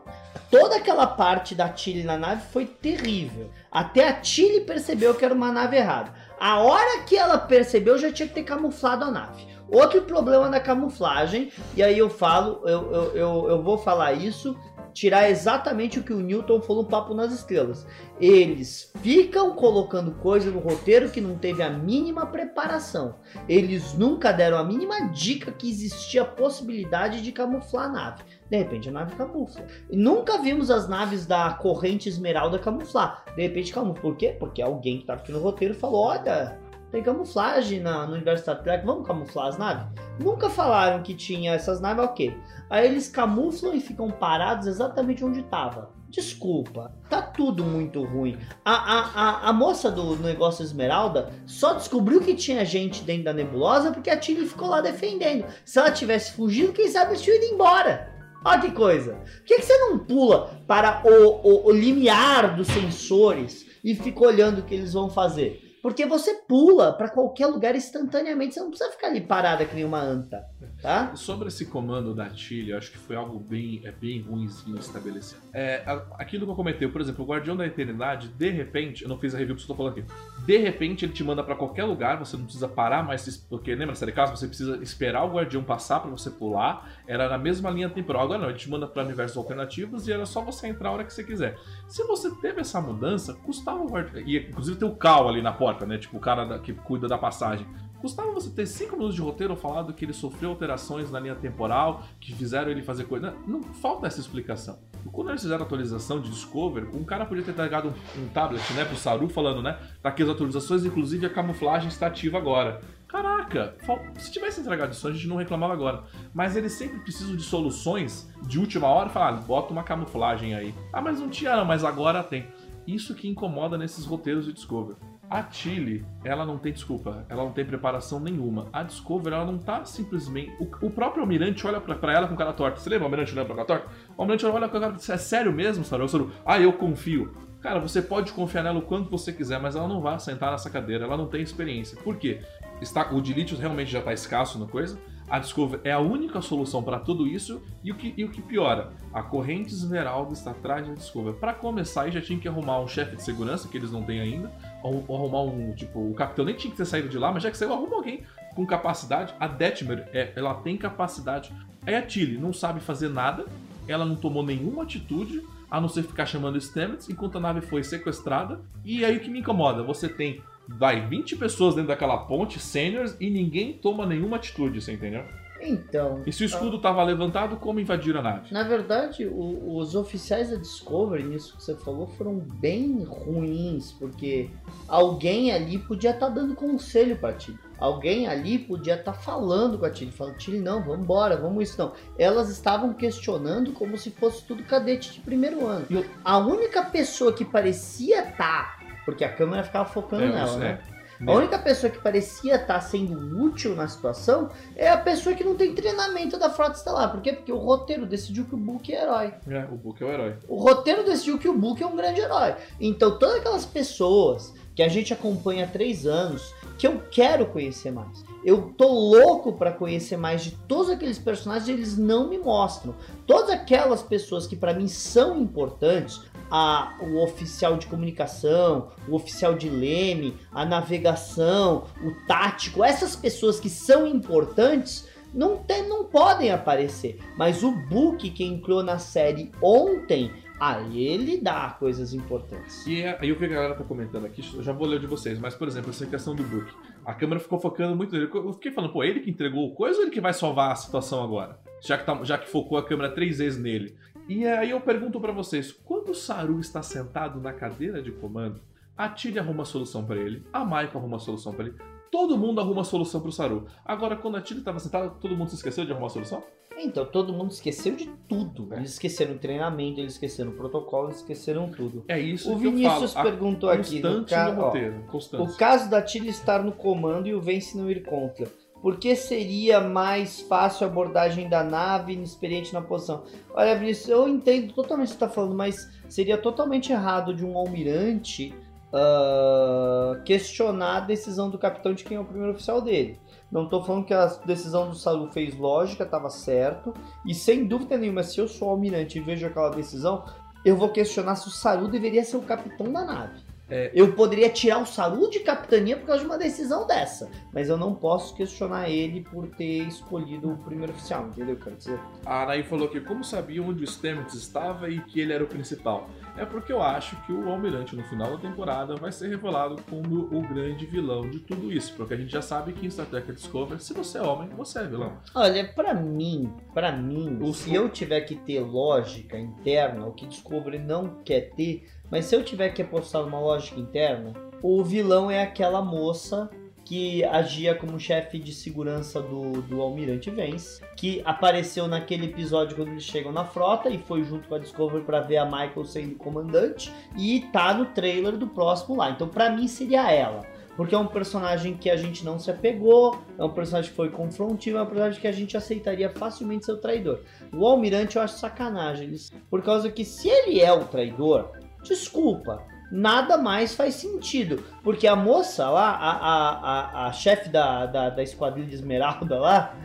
Toda aquela parte da Tilly na nave foi terrível. Até a Tilly percebeu que era uma nave errada. A hora que ela percebeu, já tinha que ter camuflado a nave. Outro problema da camuflagem, e aí eu falo, eu, eu, eu, eu vou falar isso, tirar exatamente o que o Newton falou no Papo nas Estrelas. Eles ficam colocando coisa no roteiro que não teve a mínima preparação. Eles nunca deram a mínima dica que existia a possibilidade de camuflar a nave. De repente a nave camufla. E nunca vimos as naves da corrente esmeralda camuflar. De repente camufla. Por quê? Porque alguém que estava aqui no roteiro falou: olha, tem camuflagem na, no universo Star Trek, vamos camuflar as naves? Nunca falaram que tinha essas naves, ok. Aí eles camuflam e ficam parados exatamente onde estava. Desculpa, tá tudo muito ruim. A, a, a, a moça do negócio Esmeralda só descobriu que tinha gente dentro da nebulosa porque a Tilly ficou lá defendendo. Se ela tivesse fugido, quem sabe eles tinham ido embora. Olha que coisa. Por que, que você não pula para o, o, o limiar dos sensores e fica olhando o que eles vão fazer. Porque você pula pra qualquer lugar instantaneamente, você não precisa ficar ali parada que nem uma anta, tá? Sobre esse comando da Tilly, eu acho que foi algo bem, é bem ruimzinho estabelecido. É, aquilo que eu comentei, por exemplo, o Guardião da Eternidade, de repente, eu não fiz a review que tô falando aqui, de repente ele te manda pra qualquer lugar, você não precisa parar mais, porque lembra, série caso, você precisa esperar o Guardião passar pra você pular, era na mesma linha temporal. Agora não, ele te manda pra universos alternativos e era só você entrar a hora que você quiser. Se você teve essa mudança, custava o Guardião. E inclusive tem o Cal ali na porta, né? Tipo, o cara que cuida da passagem. Custava você ter 5 minutos de roteiro falado que ele sofreu alterações na linha temporal, que fizeram ele fazer coisa. Não, não falta essa explicação. Quando eles fizeram a atualização de Discover, um cara podia ter entregado um, um tablet, né, pro Saru falando, né? Tá aqui as atualizações, inclusive a camuflagem está ativa agora. Caraca, se tivesse entregado isso, a gente não reclamava agora. Mas eles sempre precisam de soluções de última hora e falar, ah, bota uma camuflagem aí. Ah, mas não tinha não, mas agora tem. Isso que incomoda nesses roteiros de Discover. A Tilly, ela não tem desculpa, ela não tem preparação nenhuma. A Discover, ela não tá simplesmente. O, o próprio Almirante olha pra, ela com cara torta. Você lembra o Almirante olhando pra cara torta? O Almirante olha com cara torta. É sério mesmo, Saru? Saru? Ah, eu confio. Cara, você pode confiar nela o quanto você quiser, mas ela não vai sentar nessa cadeira, ela não tem experiência. Por quê? Está, o Dilithium realmente já está escasso na coisa. A Discover é a única solução para tudo isso. E o, que, e o que piora? A corrente esmeralda está atrás da Discover. Para começar, já tinha que arrumar um chefe de segurança, que eles não têm ainda. Ou, ou arrumar um. Tipo, o capitão nem tinha que ter saído de lá, mas já que saiu, arruma alguém com capacidade. A Detmer, é, ela tem capacidade. Aí a Tilly não sabe fazer nada. Ela não tomou nenhuma atitude a não ser ficar chamando Stamets enquanto a nave foi sequestrada. E aí o que me incomoda? Você tem, vai, 20 pessoas dentro daquela ponte, seniors, e ninguém toma nenhuma atitude, você entendeu? Então, E se o escudo tava levantado, como invadir a nave? na verdade, o- os oficiais da Discovery, nisso que você falou, foram bem ruins, porque alguém ali podia estar dando conselho pra Tilly. Alguém ali podia estar falando com a Tilly, falando, Tilly, não, vamos embora, vamos isso, não. Elas estavam questionando como se fosse tudo cadete de primeiro ano. E eu- A única pessoa que parecia estar, porque a câmera ficava focando É, nela, isso né? é. A única pessoa que parecia estar sendo útil na situação é a pessoa que não tem treinamento da Frota Estelar. Por quê? Porque o roteiro decidiu que o Book é herói. É, o Book é o herói. O roteiro decidiu que o Book é um grande herói. Então, todas aquelas pessoas que a gente acompanha há três anos, que eu quero conhecer mais. Eu tô louco pra conhecer mais de todos aqueles personagens, eles não me mostram. Todas aquelas pessoas que pra mim são importantes, a, o oficial de comunicação, o oficial de leme, a navegação, o tático, essas pessoas que são importantes não, tem, não podem aparecer. Mas o Book que entrou na série ontem, aí ele dá coisas importantes. E é- aí o que a galera tá comentando aqui, eu já vou ler de vocês, mas por exemplo, essa questão do Book. A câmera ficou focando muito nele. Eu fiquei falando, pô, ele que entregou o coisa ou ele que vai salvar a situação agora? Já que, tá- já que focou a câmera três vezes nele. E aí eu pergunto pra vocês, quando o Saru está sentado na cadeira de comando, a Tilly arruma a solução pra ele, a Maiko arruma a solução pra ele, todo mundo arruma a solução pro Saru. Agora, quando a Tilly estava sentada, todo mundo se esqueceu de arrumar a solução? Então, todo mundo esqueceu de tudo. É. Eles esqueceram o treinamento, eles esqueceram o protocolo, eles esqueceram tudo. É isso O que eu Vinícius falo. perguntou a aqui no, ca... no ó, roteiro, o constante. caso da Tilly estar no comando e o Vence não ir contra. Por que seria mais fácil a abordagem da nave inexperiente na posição? Olha, Vinícius, eu entendo totalmente o que você está falando, mas seria totalmente errado de um almirante ah, questionar a decisão do capitão de quem é o primeiro oficial dele. Não estou falando que a decisão do Salu fez lógica, estava certo. E sem dúvida nenhuma, se eu sou almirante e vejo aquela decisão, eu vou questionar se o Saru deveria ser o capitão da nave. É. Eu poderia tirar o Saru de capitania por causa de uma decisão dessa. Mas eu não posso questionar ele por ter escolhido o primeiro oficial, entendeu? Quero dizer. A Anaí falou que como sabia onde o Stamets estava e que ele era o principal. É porque eu acho que o Almirante no final da temporada vai ser revelado como o grande vilão de tudo isso. Porque a gente já sabe que em Star Trek Discovery, se você é homem, você é vilão. Olha, pra mim, para mim, O- se eu tiver que ter lógica interna, o que Discovery não quer ter, mas se eu tiver que apostar numa lógica interna, o vilão é aquela moça que agia como chefe de segurança do, do Almirante Vance, que apareceu naquele episódio quando eles chegam na frota e foi junto com a Discovery pra ver a Michael sendo comandante e tá no trailer do próximo lá. Então, pra mim, seria ela. Porque é um personagem que a gente não se apegou, é um personagem que foi confrontivo, é um personagem que a gente aceitaria facilmente ser o traidor. O Almirante eu acho sacanagem, por causa que se ele é o traidor, desculpa, nada mais faz sentido. Porque a moça lá, a, a, a, a chefe da, da, da esquadrilha de Esmeralda lá,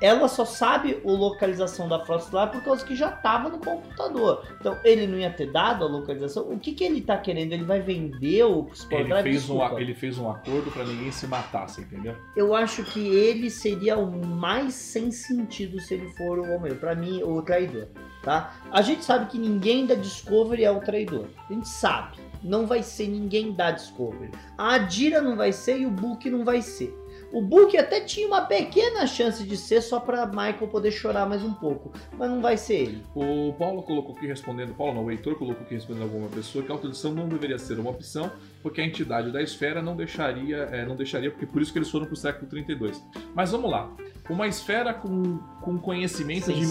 ela só sabe a localização da frota estelar por causa que já estava no computador. Então ele não ia ter dado a localização. O que, que ele está querendo? Ele vai vender o ele fez, um, ele fez um acordo pra ninguém se matar, você entendeu? Eu acho que ele seria o mais sem sentido se ele for o Homero. Pra mim, o traidor, tá? A gente sabe que ninguém da Discovery é o traidor. A gente sabe. Não vai ser ninguém da Discovery. A Adira não vai ser e o Book não vai ser. O Book até tinha uma pequena chance de ser só pra Michael poder chorar mais um pouco. Mas não vai ser ele. O Paulo colocou aqui respondendo, Paulo não, o Heitor colocou aqui respondendo alguma pessoa que a autodição não deveria ser uma opção, porque a entidade da esfera não deixaria, é, não deixaria, porque por isso que eles foram pro século 32. Mas vamos lá. Uma esfera com, com conhecimento de.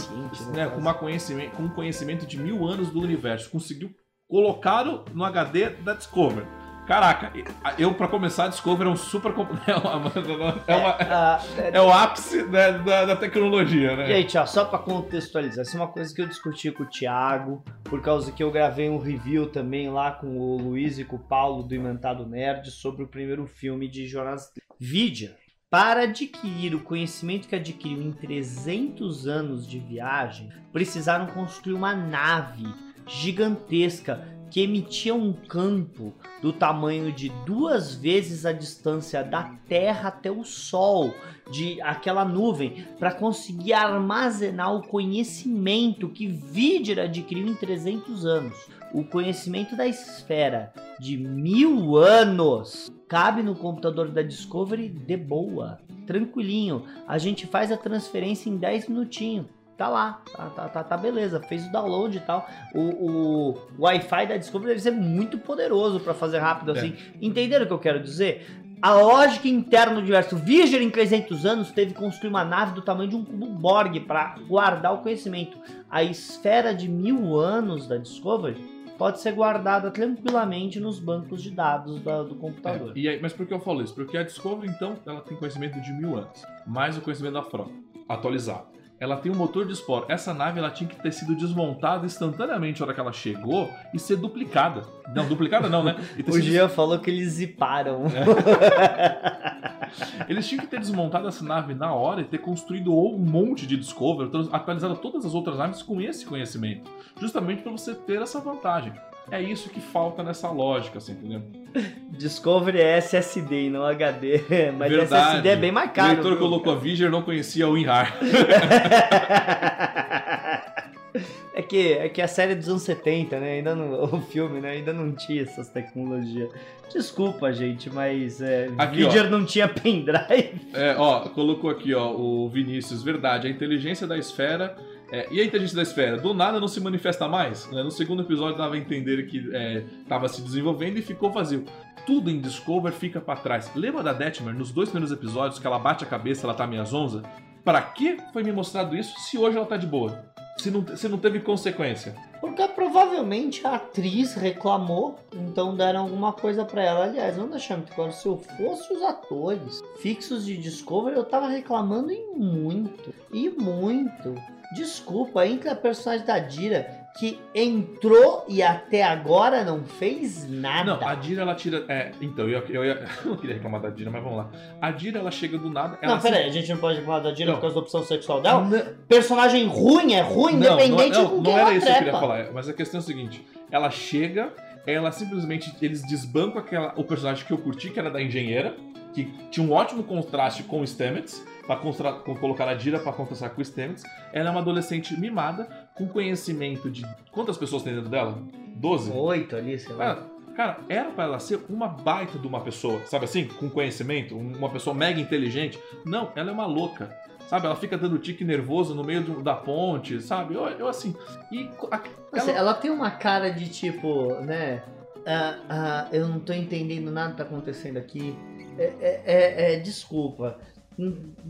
Né, com, uma conhecimento, com um conhecimento de mil anos do universo, conseguiu colocar no HD da Discovery. Caraca, eu pra começar, a Discovery é um super. <laughs> É, uma, é, uma- Ah, é- é o ápice né, da, da tecnologia, né? Gente, ó, só pra contextualizar, isso é uma coisa que eu discuti com o Thiago, por causa que eu gravei um review também lá com o Luiz e com o Paulo do Inventado Nerd sobre o primeiro filme de Jonas Vidya. Para adquirir o conhecimento que adquiriu em 300 anos de viagem, precisaram construir uma nave gigantesca que emitia um campo do tamanho de duas vezes a distância da Terra até o Sol, de aquela nuvem, para conseguir armazenar o conhecimento que Vidyer adquiriu em 300 anos. O conhecimento da esfera de mil anos cabe no computador da Discovery de boa, tranquilinho. A gente faz a transferência em 10 minutinhos. Tá lá, tá, tá, tá, tá beleza, fez o download e tal. O, o, Wi-Fi da Discovery deve ser muito poderoso para fazer rápido É. assim. Entenderam o que eu quero dizer? A lógica interna do universo. Viager em 300 anos teve que construir uma nave do tamanho de um cubo Borg para guardar o conhecimento. A esfera de mil anos da Discovery pode ser guardada tranquilamente nos bancos de dados da- do computador. É, e aí, mas por que eu falo isso? Porque a Discovery, então, ela tem conhecimento de mil anos, mais o conhecimento da frota, atualizado. Ela tem um motor de esporo. Essa nave ela tinha que ter sido desmontada instantaneamente na hora que ela chegou e ser duplicada. Não, duplicada não, né? <laughs> O sido- Jean falou que eles ziparam. <laughs> Eles tinham que ter desmontado essa nave na hora e ter construído um monte de Discovery, trans- atualizado todas as outras naves com esse conhecimento. Justamente para você ter essa vantagem. É isso que falta nessa lógica, assim, entendeu? <laughs> Discovery é SSD e não HD. <laughs> Mas Verdade. SSD é bem mais o caro. leitor viu? colocou a Viger não conhecia o WinRAR. <laughs> É que, é que a série é dos anos 70, né? Ainda não, o filme, né? Ainda não tinha essas tecnologias. Desculpa, gente, mas é, Aqui, Vidger não tinha pendrive. É, ó, colocou aqui, ó, o Vinícius, verdade, a inteligência da esfera. É, e a inteligência da esfera? Do nada não se manifesta mais? né? No segundo episódio dava a entender que estava se desenvolvendo e ficou vazio. Tudo em Discover fica pra trás. Lembra da Detmer nos dois primeiros episódios que ela bate a cabeça ela tá meio zonza? Pra que foi me mostrado isso se hoje ela tá de boa? Se não, se não teve consequência? Porque provavelmente a atriz reclamou, então deram alguma coisa pra ela. Aliás, vamos deixar muito claro, se eu fosse os atores fixos de Discovery, eu tava reclamando em muito, e muito. Desculpa, entre a personagem da Dira, que entrou e até agora não fez nada. Não, a Dira ela tira. É, então, eu, eu, <laughs> eu não queria reclamar da Dira, mas vamos lá. A Dira ela chega do nada. Não, peraí, a gente não pode falar da Dira Não. por causa da opção sexual dela? Não, Personagem ruim é ruim, Não, independente não, não, quem não era isso que eu queria falar, mas a questão é a seguinte: ela chega, ela simplesmente eles desbancam aquela, o personagem que eu curti, que era da engenheira, que tinha um ótimo contraste com o Stamets, para colocar a Dira para contrastar com o Stamets. Ela é uma adolescente mimada, com conhecimento de. Quantas pessoas tem dentro dela? 12? Oito ali, sei lá. Cara, era pra ela ser uma baita de uma pessoa, sabe assim? Com conhecimento, uma pessoa mega inteligente. Não, ela é uma louca. Sabe, ela fica dando tique nervoso no meio do- da ponte, sabe? Eu, eu assim. E a- ela- ela tem uma cara de tipo, né? ah, ah, eu não tô entendendo nada que tá acontecendo aqui. É, é- é- é, desculpa.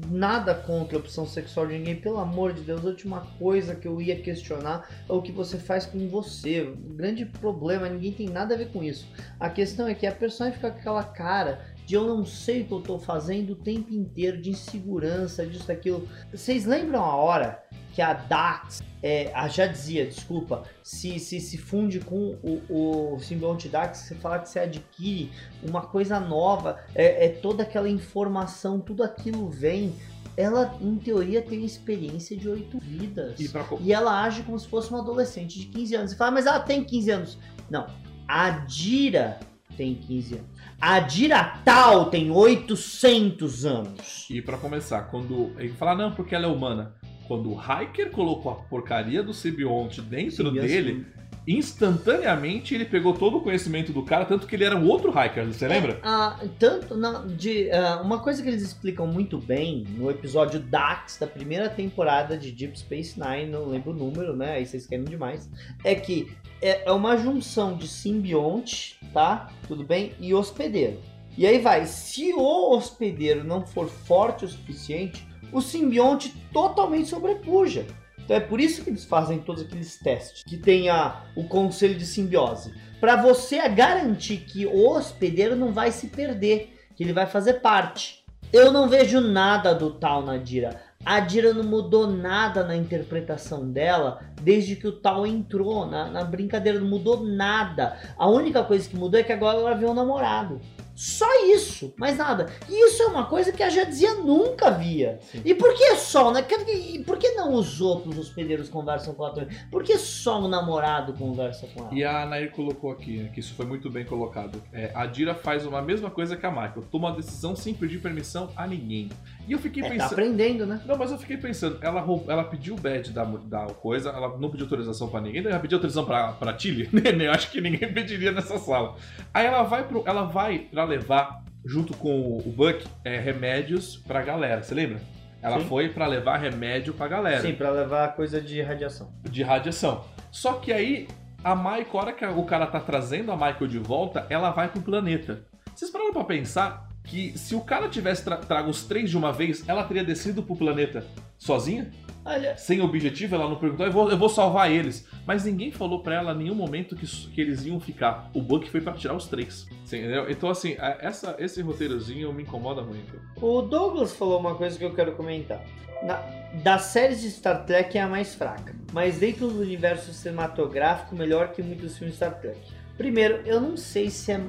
Nada contra a opção sexual de ninguém, pelo amor de Deus. A última coisa que eu ia questionar é o que você faz com você. O grande problema, ninguém tem nada a ver com isso. A questão é que a personagem fica com aquela cara de eu não sei o que eu tô fazendo o tempo inteiro, de insegurança, disso, daquilo. Vocês lembram a hora que a Dax, é, a já dizia, desculpa, se, se, se funde com o, o simbionte Dax, você fala que você adquire uma coisa nova, é, é toda aquela informação, tudo aquilo vem ela, em teoria, tem experiência de oito vidas. E, pra... e, ela age como se fosse uma adolescente de 15 anos. Você fala, mas ela tem 15 anos. Não. A Dira tem 15 anos. A Dira Tal tem 800 anos. E para começar, quando ele fala, não, porque ela é humana. Quando o Hiker colocou a porcaria do Sibionte dentro Sim, dele, assim instantaneamente ele pegou todo o conhecimento do cara, tanto que ele era um outro hiker, você é, lembra? Ah, tanto, não, de, uh, uma coisa que eles explicam muito bem no episódio Dax da primeira temporada de Deep Space Nine, não lembro o número, né? Aí vocês querem demais. É que é, é uma junção de simbionte, tá? Tudo bem? E hospedeiro. E aí vai, se o hospedeiro não for forte o suficiente, o simbionte totalmente sobrepuja. Então é por isso que eles fazem todos aqueles testes, que tem a, o conselho de simbiose, para você garantir que o hospedeiro não vai se perder, que ele vai fazer parte. Eu não vejo nada do tal na Dira. A Dira não mudou nada na interpretação dela desde que o tal entrou na, na brincadeira, não mudou nada. A única coisa que mudou é que agora ela vê um namorado. Só isso, mais nada. E isso é uma coisa que a Jadzia nunca via. Sim. E por que só, né? E por que não os outros hospedeiros conversam com a Tony? Por que só o namorado conversa com ela? E a Nair colocou aqui, né, que isso foi muito bem colocado. É, a Dira faz uma mesma coisa que a Michael. Toma uma decisão sem pedir permissão a ninguém. E eu fiquei é, tá pensando. Tá aprendendo, né? Não, mas eu fiquei pensando, ela, ela pediu o badge da, da coisa, ela não pediu autorização pra ninguém, ela pediu autorização pra, pra Tilly? <laughs> eu acho que ninguém pediria nessa sala. Aí ela vai pro. Ela vai pra levar, junto com o Buck, é, remédios pra galera. Você lembra? Ela Sim. foi para levar remédio pra galera. Sim, para levar coisa de radiação. De radiação. Só que aí, a Michael, a hora que o cara tá trazendo a Michael de volta, ela vai pro planeta. Vocês pararam pra pensar que se o cara tivesse tra trago os três de uma vez, ela teria descido pro planeta sozinha? Olha. Sem objetivo, ela não perguntou, eu vou, eu vou salvar eles. Mas ninguém falou para ela em nenhum momento que, que eles iam ficar. O Buck foi para tirar os três. Entendeu? Então, assim, essa, esse roteirozinho me incomoda muito. O Douglas falou uma coisa que eu quero comentar. Na, das séries de Star Trek é a mais fraca, mas dentro do universo cinematográfico, melhor que muitos filmes de Star Trek. Primeiro, eu não sei se é.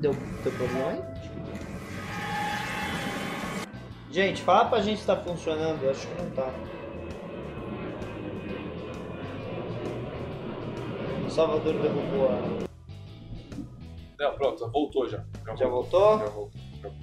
Deu, deu problema aí? Gente, fala pra gente se tá funcionando, acho que não tá. Salvador derrubou a. Não, pronto, voltou já. Já, já voltou? Já voltou.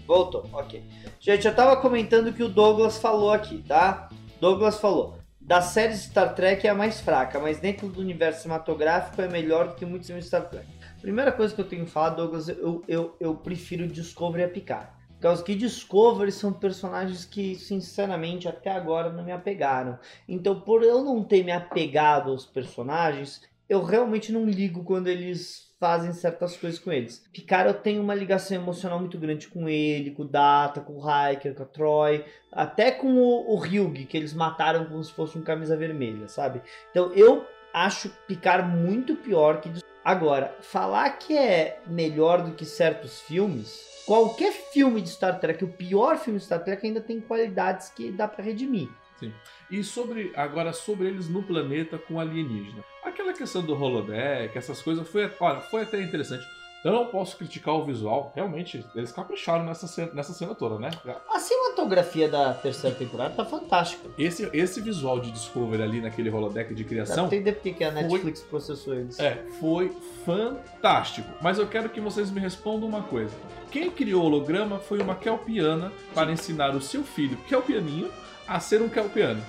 Voltou, ok. Gente, eu tava comentando que o Douglas falou aqui, tá? Douglas falou. Da série Star Trek é a mais fraca, mas dentro do universo cinematográfico é melhor do que muitos filmes Star Trek. Primeira coisa que eu tenho que falar, Douglas, eu, eu, eu prefiro Discovery a Picard. Por causa que Discovery são personagens que, sinceramente, até agora não me apegaram. Então, por eu não ter me apegado aos personagens, eu realmente não ligo quando eles fazem certas coisas com eles. Picard eu tenho uma ligação emocional muito grande com ele, com o Data, com o Hiker, com a Troy, até com o, o que eles mataram como se fosse um camisa vermelha, sabe? Então eu acho Picard muito pior que Agora, falar que é melhor do que certos filmes, qualquer filme de Star Trek, o pior filme de Star Trek ainda tem qualidades que dá para redimir. Sim. E sobre agora sobre eles no planeta com alienígena. Aquela questão do holodeck, essas coisas foi, olha, foi até interessante. Eu não posso criticar o visual, realmente, eles capricharam nessa cena, nessa cena toda, né? A cinematografia da terceira temporada tá fantástica. Esse, esse visual de Discovery ali naquele holodeck de criação. Deve entender porque a Netflix foi, processou eles. É, foi fantástico. Mas eu quero que vocês me respondam uma coisa. Quem criou o holograma foi uma Kelpiana para ensinar o seu filho, Kelpianinho, a ser um Kelpiano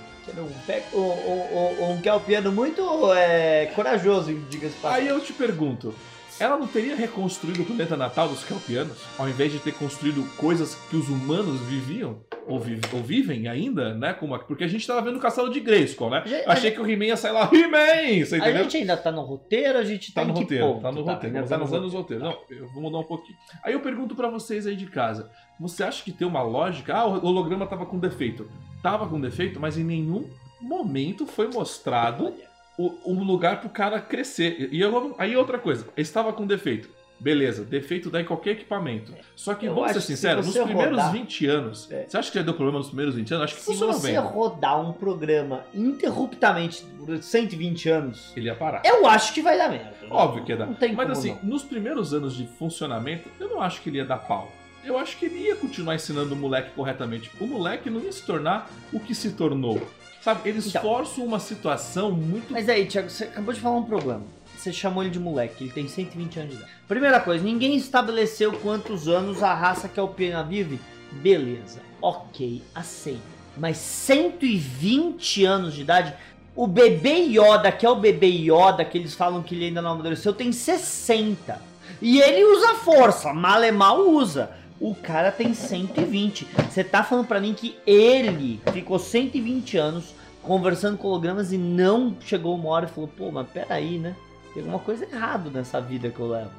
um, um, um, um Kelpiano muito é, corajoso, diga-se Aí eu te pergunto, ela não teria reconstruído o planeta natal dos Kelpianos, ao invés de ter construído coisas que os humanos viviam? Ou, ou vivem ainda, né? Como, porque a gente tava vendo o castelo de Grayskull, né? Gente, Achei que o He-Man ia sair lá, He-Man! A gente ainda tá no roteiro, a gente tá, tá no roteiro, ponto? Tá no tá, roteiro, tá nos anos roteiro. Não, eu vou mudar um pouquinho. Aí eu pergunto para vocês aí de casa, você acha que tem uma lógica? Ah, o holograma tava com defeito. Tava com defeito, mas em nenhum momento foi mostrado o, o lugar pro cara crescer. E eu, aí outra coisa, estava com defeito. Beleza, defeito dá em qualquer equipamento. Só que, Eu vamos ser que se sinceros, nos você primeiros rodar- 20 anos, É. você acha que já deu problema nos primeiros 20 anos? Acho que Se funcionou você bem. rodar um programa interruptamente por 120 anos, Ele ia parar. eu acho que vai dar merda. Óbvio que ia dar. Não tem Mas assim, não. nos primeiros anos de funcionamento, eu não acho que ele ia dar pau. Eu acho que ele ia continuar ensinando o moleque corretamente. O moleque não ia se tornar o que se tornou. Sabe, eles Então. forçam uma situação muito. Mas aí, Thiago, você acabou de falar um problema. Você chamou ele de moleque, ele tem 120 anos de idade. Primeira coisa, ninguém estabeleceu quantos anos a raça que é o Pena vive. Beleza, ok, aceito. Mas 120 anos de idade, o bebê Yoda, que é o bebê Yoda, que eles falam que ele ainda não amadureceu, tem 60. E ele usa força, mal é mal usa. O cara tem 120. Você tá falando pra mim que ele ficou 120 anos conversando com hologramas e não chegou uma hora e falou, pô, mas peraí, né? Tem alguma coisa errada nessa vida que eu levo.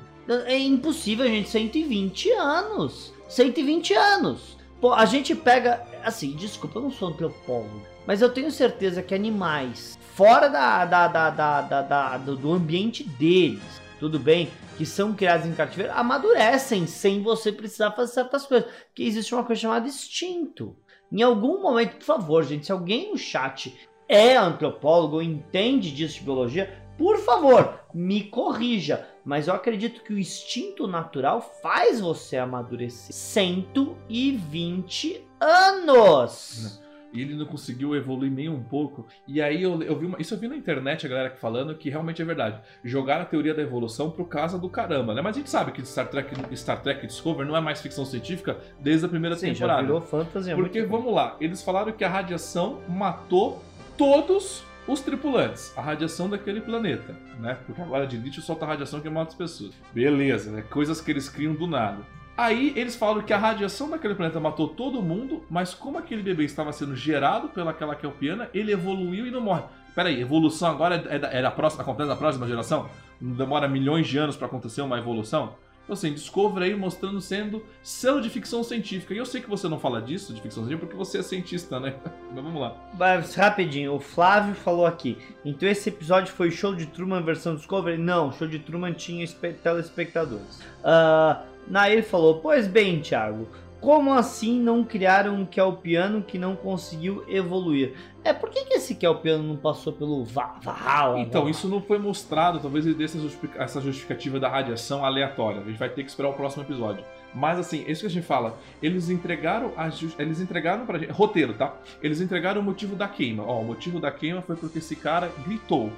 É impossível, gente, 120 anos. 120 anos. Pô, a gente pega, assim, desculpa, eu não sou antropólogo, mas eu tenho certeza que animais fora da, da, da, da, da- da- do, do ambiente deles, tudo bem, que são criados em cativeiro, amadurecem sem você precisar fazer certas coisas. Que existe uma coisa chamada instinto. Em algum momento, por favor, gente, se alguém no chat é antropólogo ou entende disso de biologia, por favor, me corrija. Mas eu acredito que o instinto natural faz você amadurecer. 120 anos! E ele não conseguiu evoluir nem um pouco. E aí eu, eu vi uma, isso eu vi na internet a galera falando que realmente é verdade. Jogaram a teoria da evolução pro casa do caramba, né? Mas a gente sabe que Star Trek, Star Trek Discovery não é mais ficção científica desde a primeira Sim, já temporada. virou fantasia. Porque vamos lá, eles falaram que a radiação matou todos os tripulantes, a radiação daquele planeta, né? Porque agora de lítio solta radiação que mata as pessoas. Beleza, né? Coisas que eles criam do nada. Aí eles falaram que a radiação daquele planeta matou todo mundo, mas como aquele bebê estava sendo gerado pelaquela kelpiana, ele evoluiu e não morre. Peraí, evolução agora é da, é da próxima, acontece na próxima geração? Não demora milhões de anos para acontecer uma evolução? Então assim, Discovery aí mostrando sendo selo de ficção científica. E eu sei que você não fala disso, de ficção científica, porque você é cientista, né? <laughs> Mas vamos lá. Mas, rapidinho, o Flávio falou aqui. Então esse episódio foi show de Truman versão Discovery? Não, show de Truman tinha espe- telespectadores. Ah, Nair falou, pois bem, Thiago, como assim não criaram um Kelpiano que não conseguiu evoluir? É, por que, que esse Kelpiano não passou pelo Va- Valhalla? Então, isso não foi mostrado, talvez ele dê essa justifica- essa justificativa da radiação aleatória. A gente vai ter que esperar o próximo episódio. Mas assim, isso que a gente fala, eles entregaram a ju- eles entregaram pra gente, roteiro, tá? Eles entregaram o motivo da queima. Ó, o motivo da queima foi porque esse cara gritou.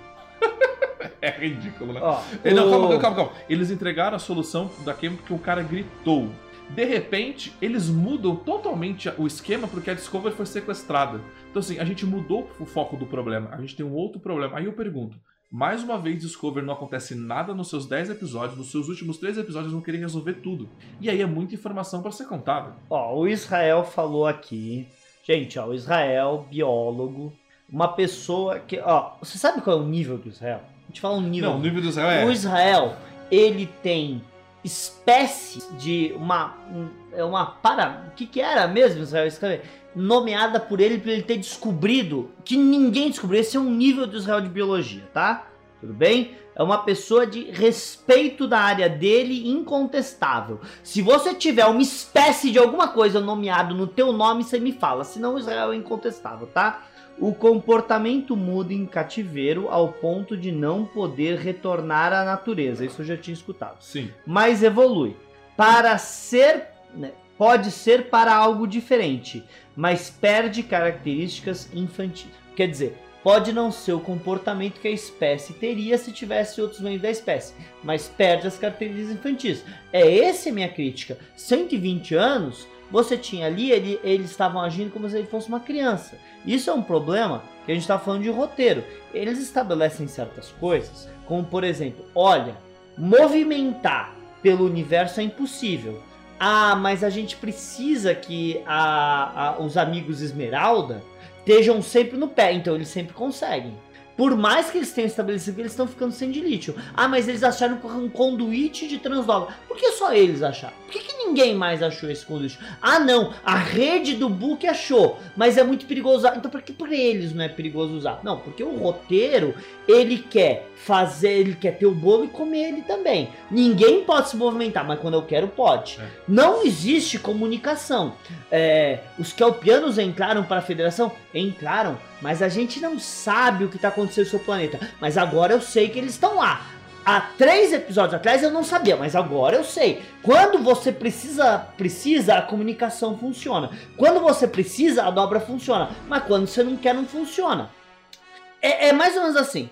<laughs> é ridículo, né? Ó, Não, o- calma, calma, calma. Eles entregaram a solução da queima porque o cara gritou. De repente, eles mudam totalmente o esquema porque a Discovery foi sequestrada. Então, assim, a gente mudou o foco do problema. A gente tem um outro problema. Aí eu pergunto: mais uma vez, Discovery não acontece nada nos seus 10 episódios, nos seus últimos 3 episódios vão querer resolver tudo. E aí é muita informação para ser contada. Ó, o Israel falou aqui. Gente, ó, o Israel, biólogo, uma pessoa que. Ó, você sabe qual é o nível do Israel? A gente fala um nível. Não, o nível do Israel é. O Israel, ele tem espécie de uma. um- É uma para. O que, que era mesmo, Israel? Escreve? Nomeada por ele para ele ter descobrido que ninguém descobriu. Esse é um nível do Israel de biologia, tá? Tudo bem? É uma pessoa de respeito da área dele incontestável. Se você tiver uma espécie de alguma coisa nomeado no teu nome, você me fala. Senão o Israel é incontestável, tá? O comportamento muda em cativeiro ao ponto de não poder retornar à natureza. Isso eu já tinha escutado. Sim. Mas evolui. Para ser. né, pode ser para algo diferente, mas perde características infantis. Quer dizer, pode não ser o comportamento que a espécie teria se tivesse outros membros da espécie, mas perde as características infantis. É essa a minha crítica. 120 anos, você tinha ali, ele- eles estavam agindo como se ele fosse uma criança. Isso é um problema que a gente está falando de roteiro. Eles estabelecem certas coisas, como por exemplo, olha, movimentar pelo universo é impossível. Ah, mas a gente precisa que a- a- os amigos Esmeralda estejam sempre no pé, então eles sempre conseguem. Por mais que eles tenham estabelecido que eles estão ficando sem de lítio. Ah, mas eles acharam um conduíte de transdova. Por que só eles acharam? Por que Ninguém mais achou esse conduíte. Ah, não, a rede do book achou, mas é muito perigoso usar. Então por que para eles não é perigoso usar? Não, porque o roteiro, ele quer fazer, ele quer ter o bolo e comer ele também. Ninguém pode se movimentar, mas quando eu quero, pode. É. Não existe comunicação. É, os kelpianos entraram para a federação? Entraram, mas a gente não sabe o que está acontecendo no seu planeta. Mas agora eu sei que eles estão lá. Há três episódios atrás eu não sabia, mas agora eu sei. Quando você precisa, precisa, a comunicação funciona. Quando você precisa, a dobra funciona. Mas quando você não quer, não funciona. É, é mais ou menos assim.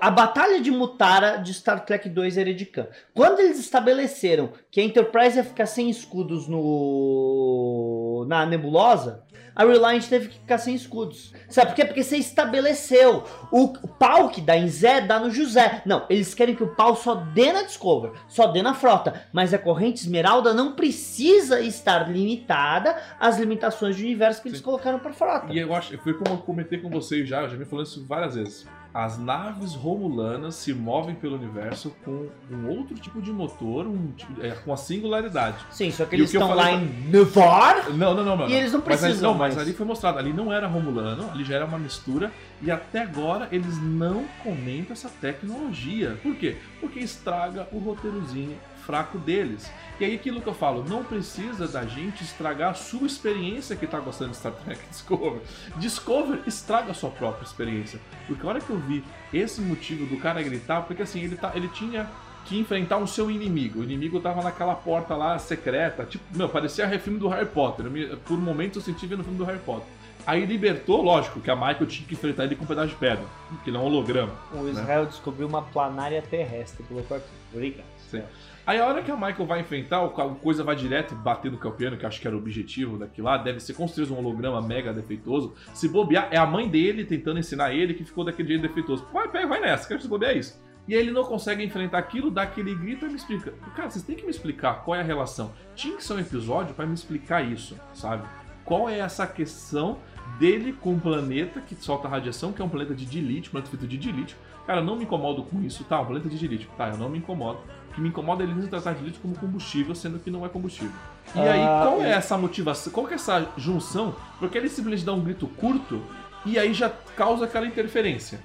A Batalha de Mutara de Star Trek 2 Heredican. Quando eles estabeleceram que a Enterprise ia ficar sem escudos no na nebulosa, a Reliant teve que ficar sem escudos. Sabe por quê? Porque você estabeleceu. O pau que dá em Zé dá no José. Não, eles querem que o pau só dê na Discover, só dê na frota. Mas a corrente esmeralda não precisa estar limitada às limitações de universo que eles Sim. colocaram pra frota. E eu acho, foi como eu comentei com vocês já, eu já me falando isso várias vezes. As naves romulanas se movem pelo universo com um outro tipo de motor, um é, com a singularidade. Sim, só que eles estão lá falei em Nevar. Não, não, não, não. E eles não Mas ali- precisam não, mas ali foi mostrado. Ali não era romulano, ali já era uma mistura. E até agora eles não comentam essa tecnologia. Por quê? Porque estraga o roteirozinho fraco deles. E aí aquilo que eu falo, não precisa da gente estragar a sua experiência que tá gostando de Star Trek <laughs> Discovery. Discovery estraga a sua própria experiência. Porque a hora que eu vi esse motivo do cara gritar, porque assim, ele, tá, ele tinha que enfrentar o seu inimigo. O inimigo tava naquela porta lá secreta, tipo, meu, parecia filme do Harry Potter. Eu me- por um momento eu senti vendo o filme do Harry Potter. Aí libertou, lógico, que a Michael tinha que enfrentar ele com um pedaço de pedra, que não é um holograma. O Israel descobriu uma planária terrestre. Colocou aqui. Obrigado. Sim. Aí a hora que a Michael vai enfrentar, o coisa vai direto bater no Calpiano, que acho que era o objetivo daquilo lá, deve ser construir um holograma mega defeitoso. Se bobear, é a mãe dele tentando ensinar ele que ficou daquele jeito defeituoso. Vai, pega, vai nessa, quero se bobear é isso. E aí ele não consegue enfrentar aquilo, dá aquele grito e me explica. Cara, vocês têm que me explicar qual é a relação. Tinha que ser um episódio pra me explicar isso, sabe? Qual é essa questão dele com um planeta que solta radiação, que é um planeta de dilítio, um planeta feito de dilítio. Cara, eu não me incomodo com isso, tá? Um planeta de dilítio. Tá, eu não me incomodo. Que me incomoda é eles tratar de dilítio como combustível, sendo que não é combustível. E aí, Ah, qual é essa motivação? Qual é essa junção? Porque ele simplesmente dá um grito curto e aí já causa aquela interferência.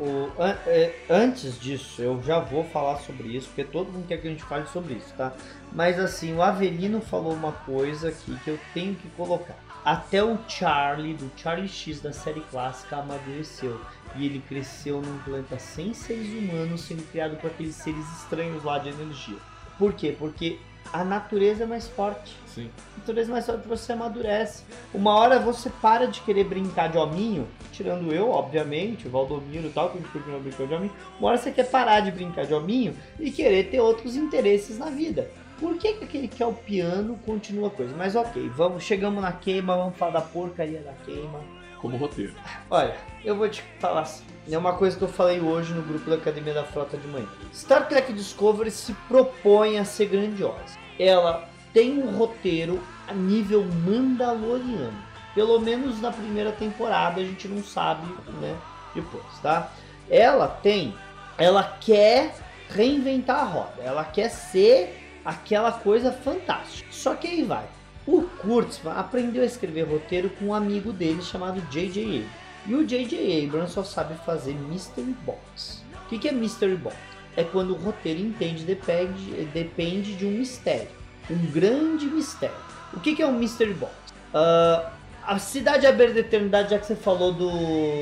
O- é, antes disso, eu já vou falar sobre isso, porque todo mundo quer que a gente fale sobre isso, tá? Mas assim, o Avelino falou uma coisa aqui que eu tenho que colocar. Até o Charlie, do Charlie X da série clássica, amadureceu. E ele cresceu num planeta sem seres humanos, sendo criado por aqueles seres estranhos lá de energia. Por quê? Porque a natureza é mais forte. Sim. A natureza é mais forte, você amadurece. Uma hora você para de querer brincar de hominho, tirando eu, obviamente, o Valdomiro e tal, que a gente continua brincando de hominho. Uma hora você quer parar de brincar de hominho e querer ter outros interesses na vida. Por que, que aquele que é o piano continua coisa? Mas ok, vamos, chegamos na queima, vamos falar da porcaria da queima. Como roteiro. Olha, eu vou te falar assim. É uma coisa que eu falei hoje no grupo da Academia da Frota de manhã. Star Trek Discovery se propõe a ser grandiosa. Ela tem um roteiro a nível mandaloriano. Pelo menos na primeira temporada, a gente não sabe, né? Depois, tá? Ela tem. Ela quer reinventar a roda. Ela quer ser aquela coisa fantástica. Só que aí vai. O Kurtzman aprendeu a escrever roteiro com um amigo dele chamado J.J. Abrams. E o J.J. Abrams só sabe fazer Mystery Box. O que, que é Mystery Box? É quando o roteiro entende depende, depende de um mistério. Um grande mistério. O que, que é um Mystery Box? Ah, a Cidade Aberta da Eternidade, já que você falou do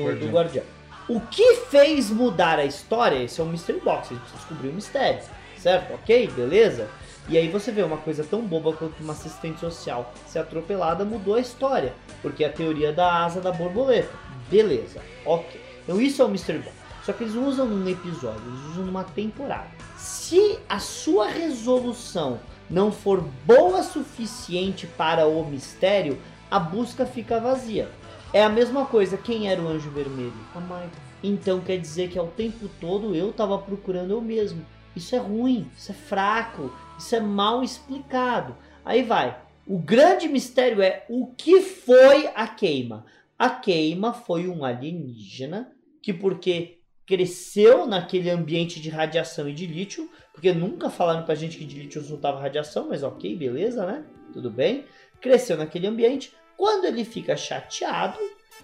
Guardião. do Guardião. O que fez mudar a história? Esse é um Mystery Box. A gente precisa descobrir o mistério. Certo? Ok? Beleza? E aí você vê uma coisa tão boba quanto uma assistente social ser atropelada mudou a história. Porque é a teoria da asa da borboleta. Beleza, ok. Então isso é o Mystery Box. Só que eles usam num episódio, eles usam numa temporada. Se a sua resolução não for boa suficiente para o mistério, a busca fica vazia. É a mesma coisa, quem era o anjo vermelho? A Michael. Então quer dizer que ao tempo todo eu tava procurando eu mesmo. Isso é ruim, isso é fraco, isso é mal explicado. Aí vai. O grande mistério é o que foi a queima. A queima foi um alienígena que porque cresceu naquele ambiente de radiação e de lítio, porque nunca falaram pra gente que de lítio soltava radiação, mas ok, beleza, né? Tudo bem. Cresceu naquele ambiente. Quando ele fica chateado,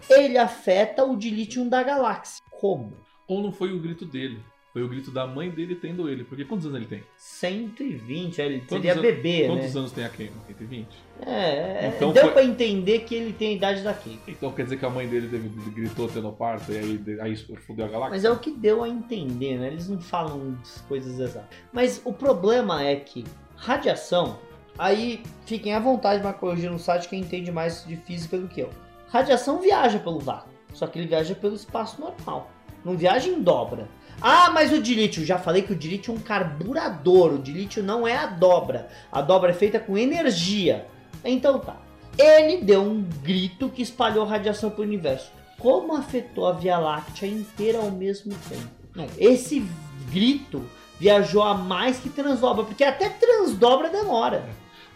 ele afeta o de lítio da galáxia. Como? Ou não foi o grito dele? Foi o grito da mãe dele tendo ele. Porque quantos anos ele tem? 120, ele Quantos seria an- bebê, Quantos né? anos tem a Kame? 120? É, é, Então deu foi- pra entender que ele tem a idade da Kate. Então quer dizer que a mãe dele teve, gritou tendo parto e aí, aí fudeu a galáxia? Mas é o que deu a entender, né? Eles não falam as coisas exatas. Mas o problema é que radiação, aí fiquem à vontade para corrigir no site quem entende mais de física do que eu. Radiação viaja pelo vácuo, só que ele viaja pelo espaço normal. Não viaja em dobra. Ah, mas o de lítio, já falei que o de lítio é um carburador, o de lítio não é a dobra. A dobra é feita com energia. Então tá. Ele deu um grito que espalhou radiação pro universo. Como afetou a Via Láctea inteira ao mesmo tempo? Esse grito viajou a mais que transdobra, porque até transdobra demora.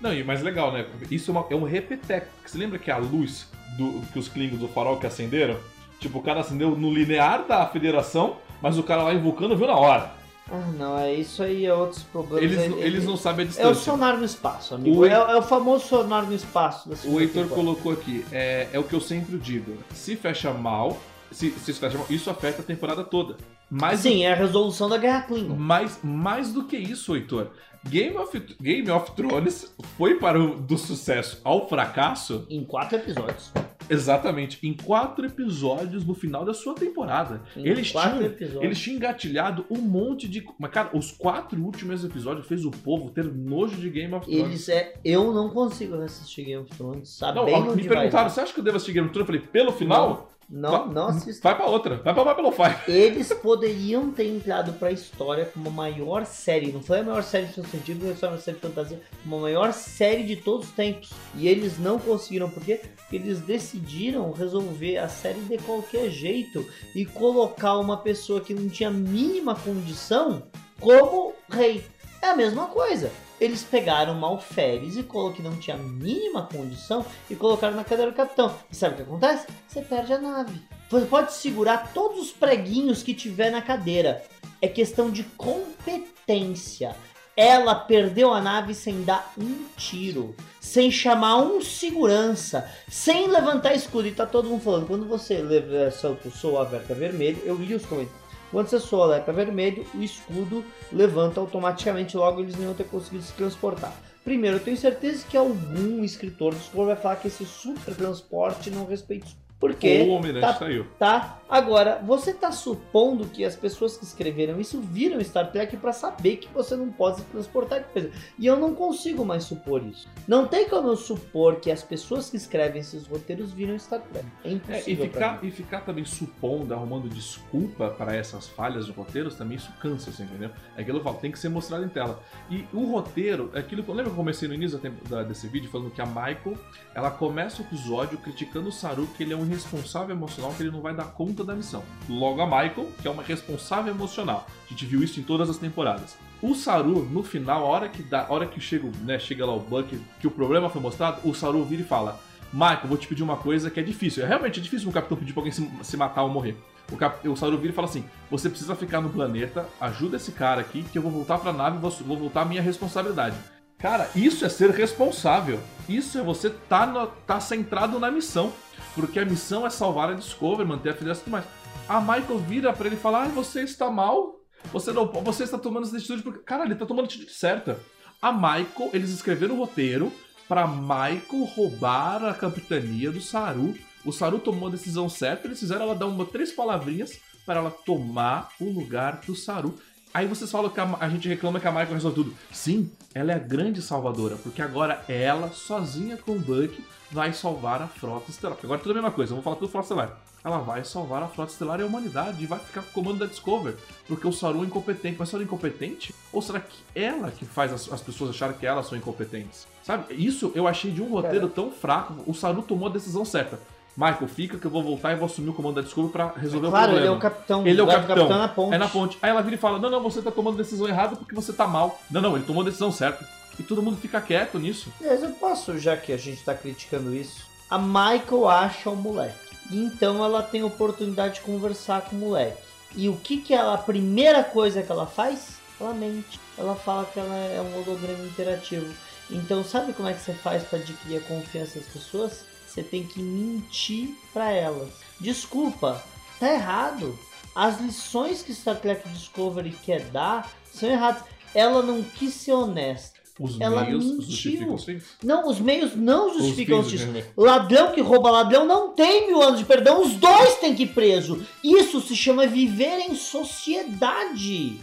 Não, e mais legal, né? Isso é, uma- é um repeteco. Você lembra que a luz do, que os Klingons do farol que acenderam? Tipo, o cara acendeu no linear da federação, mas o cara lá em Vulcano viu na hora. Ah, não, é isso aí é outros problemas. Eles, Ele- eles ele- não sabem a É o distância. sonar no espaço, amigo. O- É, é o famoso sonar no espaço. O Heitor temporada. colocou aqui, é, é o que eu sempre digo. Se fecha mal, se, se isso fecha mal, isso afeta a temporada toda. Mais Sim, é a resolução da Guerra Klingon. Mais, mais do que isso, Heitor. Game of, Game of Thrones foi para o do sucesso ao fracasso Em quatro episódios. Exatamente em quatro episódios no final da sua temporada. Em Eles tinham, episódios. eles tinham engatilhado um monte de. Mas, cara, os quatro últimos episódios fez o povo ter nojo de Game of Thrones. Eles é. Eu não consigo assistir Game of Thrones, Não, sabendo onde me vai perguntaram, dar. você acha que eu devo assistir Game of Thrones? Eu falei, pelo final? Não, vai- não assisto. Vai pra outra, vai pra Babylon 5. <laughs> Eles poderiam ter entrado pra história como a maior série, não foi a maior série de científica, não foi a maior série de fantasia, uma maior série de todos os tempos. E eles não conseguiram, por quê? Porque eles decidiram resolver a série de qualquer jeito e colocar uma pessoa que não tinha a mínima condição como rei. É a mesma coisa. Eles pegaram Malferes e colocou que não tinha mínima condição e colocaram na cadeira do capitão. E sabe o que acontece? Você perde a nave. Você pode segurar todos os preguinhos que tiver na cadeira. É questão de competência. Ela perdeu a nave sem dar um tiro, sem chamar um segurança, sem levantar escudo. E tá todo mundo falando, quando você leva- solta o sol alerta vermelho, eu li os comentários. Quando você soa o alerta vermelho, o escudo levanta automaticamente, logo eles não iam ter conseguido se transportar. Primeiro, eu tenho certeza que algum escritor do Scroll vai falar que esse super transporte não respeita. Por quê? O Almirante Tá- saiu. tá? Agora, você tá supondo que as pessoas que escreveram isso viram Star Trek pra saber que você não pode se transportar de coisa. E eu não consigo mais supor isso. Não tem como eu supor que as pessoas que escrevem esses roteiros viram Star Trek. É É, e, impossível. ficar, e ficar também supondo, arrumando desculpa para essas falhas de roteiros, também isso cansa, você entendeu? É aquilo que eu falo, tem que ser mostrado em tela. E o roteiro, é aquilo que eu lembro que eu comecei no início da- desse vídeo falando que a Michael, ela começa o episódio criticando o Saru que ele é um irresponsável emocional, que ele não vai dar conta da missão. Logo a Michael, que é uma responsável emocional. A gente viu isso em todas as temporadas. O Saru, no final, a hora que, dá, a hora que chega, né, chega lá o Buck, que o problema foi mostrado, o Saru vira e fala: Michael, vou te pedir uma coisa que é difícil. É realmente difícil um capitão pedir pra alguém se, se matar ou morrer. O, cap, o Saru vira e fala assim: Você precisa ficar no planeta, ajuda esse cara aqui, que eu vou voltar pra nave e vou, vou voltar à minha responsabilidade. Cara, isso é ser responsável. Isso é você tá, no- tá centrado na missão. Porque a missão é salvar a Discovery, manter a federação e tudo mais. A Michael vira pra ele e fala: Ah, você está mal. Você não, você está tomando essa atitude porque. Cara, ele tá tomando a atitude certa. A Michael, eles escreveram o roteiro pra Michael roubar a capitania do Saru. O Saru tomou a decisão certa, eles fizeram ela dar uma, três palavrinhas para ela tomar o lugar do Saru. Aí vocês falam que a, a gente reclama que a Michael resolve tudo. Sim, ela é a grande salvadora, porque agora ela, sozinha com o Buck, vai salvar a frota estelar. Agora é tudo a mesma coisa, vou falar tudo frota estelar. Ela vai salvar a frota estelar e a humanidade e vai ficar com o comando da Discover, porque o Saru é incompetente. Mas o Saru é incompetente? Ou será que ela que faz as, as pessoas acharem que elas são incompetentes? Sabe? Isso eu achei de um roteiro tão fraco. O Saru tomou a decisão certa. Michael, fica que eu vou voltar e vou assumir o comando da Discovery pra resolver Claro, o problema. ele é o capitão. Ele é o do capitão. na ponte. É na ponte. Aí ela vira e fala: Não, não, você tá tomando decisão errada porque você tá mal. Não, não, ele tomou a decisão certa. E todo mundo fica quieto nisso. Mas eu posso, já que a gente tá criticando isso. A Michael acha o moleque. Então ela tem a oportunidade de conversar com o moleque. E o que que ela, a primeira coisa que ela faz? Ela mente. Ela fala que ela é um holograma interativo. Então, sabe como é que você faz para adquirir a confiança das pessoas? Você tem que mentir para elas. Desculpa, tá errado. As lições que Star Trek Discovery quer dar são erradas. Ela não quis ser honesta. Os Ela meios mentiu. justificam. Não, os meios não justificam Os justiça. né? Ladrão que rouba ladrão não tem mil anos de perdão, os dois têm que ir preso. Isso se chama viver em sociedade.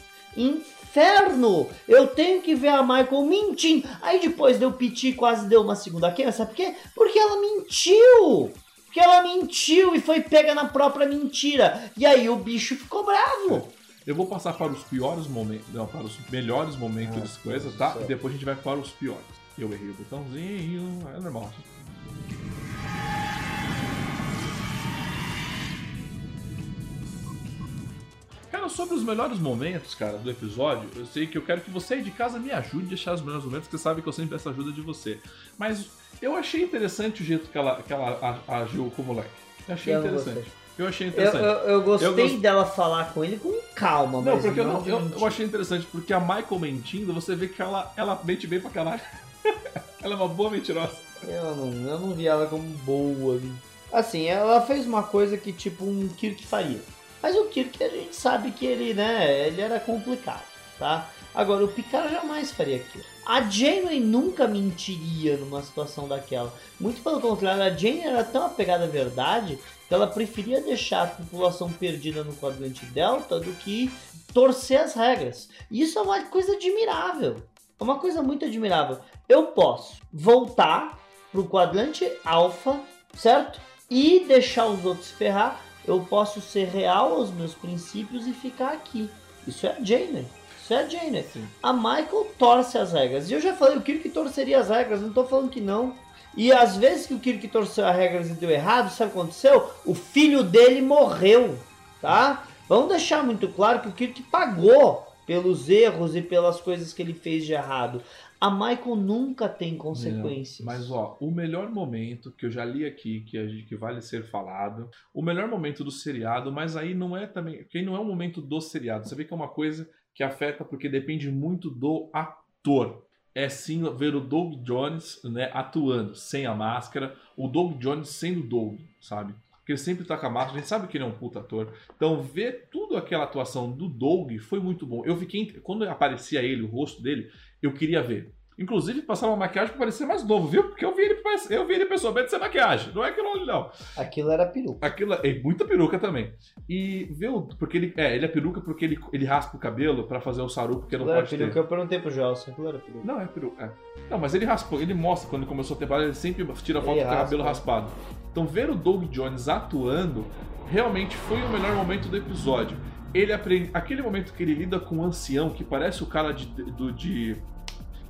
Inferno! Eu tenho que ver a Michael mentindo. Aí depois deu piti quase deu uma segunda queda, sabe por quê? Porque ela mentiu! Porque ela mentiu e foi pega na própria mentira. E aí o bicho ficou bravo. Eu vou passar para os piores momentos, não, para os melhores momentos Ah, das coisas, tá? certo. E depois a gente vai para os piores. Eu errei o botãozinho, é normal. Cara, sobre os melhores momentos, cara, do episódio, eu sei que eu quero que você aí de casa me ajude a deixar os melhores momentos, porque você sabe que eu sempre peço ajuda de você. Mas eu achei interessante o jeito que ela, que ela agiu com o moleque. Eu achei Eu interessante. gostei. Eu achei Eu, interessante. eu, eu gostei Eu gost- dela falar com ele com calma, Não, mas porque eu, não eu, eu achei interessante, porque a Michael mentindo, você vê que ela, ela mente bem pra caralho. <laughs> ela é uma boa mentirosa. Eu não, eu não vi ela como boa. Assim, ela fez uma coisa que tipo um Kirk faria. Mas o Kirk a gente sabe que ele, né, ele era complicado, tá? Agora, o Picard jamais faria aquilo. A Janeway nunca mentiria numa situação daquela. Muito pelo contrário, a Jane era tão apegada à verdade que ela preferia deixar a população perdida no quadrante Delta do que torcer as regras. Isso é uma coisa admirável. É uma coisa muito admirável. Eu posso voltar pro quadrante alfa, certo? E deixar os outros ferrar. Eu posso ser real aos meus princípios e ficar aqui. Isso é a Janeway. Isso é a Janeway. Sim. A Michael torce as regras. E eu já falei, o Kirk torceria as regras, não tô falando que não. E às vezes que o Kirk torceu as regras e deu errado, sabe o que aconteceu? O filho dele morreu, tá? Vamos deixar muito claro que o Kirk pagou pelos erros e pelas coisas que ele fez de errado. A Michael nunca tem consequências. Mas ó, o melhor momento que eu já li aqui, que, gente- que vale ser falado, o melhor momento do seriado, mas aí não é também, porque não é um momento do seriado. Você vê que é uma coisa que afeta porque depende muito do ator. É sim ver o Doug Jones, né, atuando sem a máscara, o Doug Jones sendo Doug, sabe? Porque ele sempre tá com a máscara, a gente sabe que ele é um puta ator. Então, ver tudo aquela atuação do Doug foi muito bom. Eu fiquei. Quando aparecia ele, o rosto dele, eu queria ver. Inclusive, passar uma maquiagem pra parecer mais novo, viu? Porque eu vi ele, eu vi ele pessoalmente sem maquiagem. Não é aquilo ali, não. Aquilo era peruca. Aquilo é muita peruca também. E ver o. Porque ele. É, ele é peruca porque ele, ele raspa o cabelo pra fazer o saru, porque não Aquilo era pode peruca. ter. Eu perguntei pro Gelson. Aquilo era peruca. Não, é peruca. É. Não, mas ele raspou, ele mostra quando começou a temporada, ele sempre tira foto Ele com o cabelo raspa. raspado. Então ver o Doug Jones atuando realmente foi o melhor momento do episódio. Ele aprende. Aquele momento que ele lida com um ancião que parece o cara de. do- de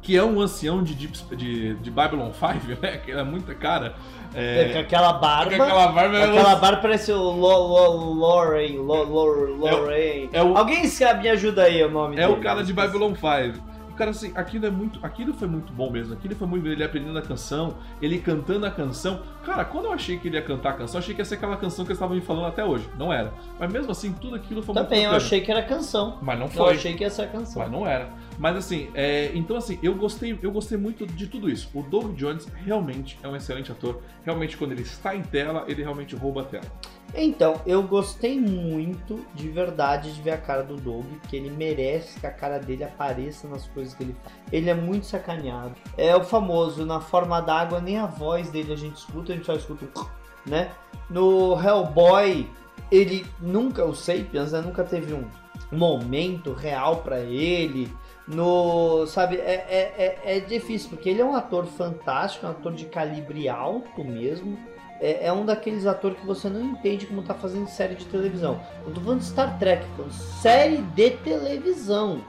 que é um ancião de, de, de Babylon 5, <laughs> né? Que é muita cara. É, com É, aquela barba. com aquela barba é Aquela barba parece o Lo, Lo, Lorraine. Lo, Lo, Lorraine. é o- Alguém escreve, me ajuda aí o nome É dele. o cara de Babylon 5. Cara, assim, aquilo é muito. Aquilo foi muito bom mesmo. Aquilo foi muito. Ele aprendendo a canção, ele cantando a canção. Cara, quando eu achei que ele ia cantar a canção, eu achei que ia ser aquela canção que eles estavam me falando até hoje. Não era. Mas mesmo assim, tudo aquilo foi Também, muito eu bacana. achei que era canção. Mas não Eu foi. achei que ia ser a canção. Mas não era. Mas assim, é, então assim, eu gostei, eu gostei muito de tudo isso. O Doug Jones realmente é um excelente ator. Realmente, quando ele está em tela, ele realmente rouba a tela. Então, eu gostei muito de verdade de ver a cara do Doug, que ele merece que a cara dele apareça nas coisas que ele faz. Ele é muito sacaneado. É o famoso, na forma d'água, nem a voz dele a gente escuta, a gente só escuta o <laughs> né? No Hellboy, ele nunca, o Sapiens, né, nunca teve um momento real pra ele. No, sabe, é, é, é, é difícil, porque ele é um ator fantástico, um ator de calibre alto mesmo é, é um daqueles atores que você não entende como tá fazendo série de televisão. Eu tô falando de Star Trek, falando série de televisão.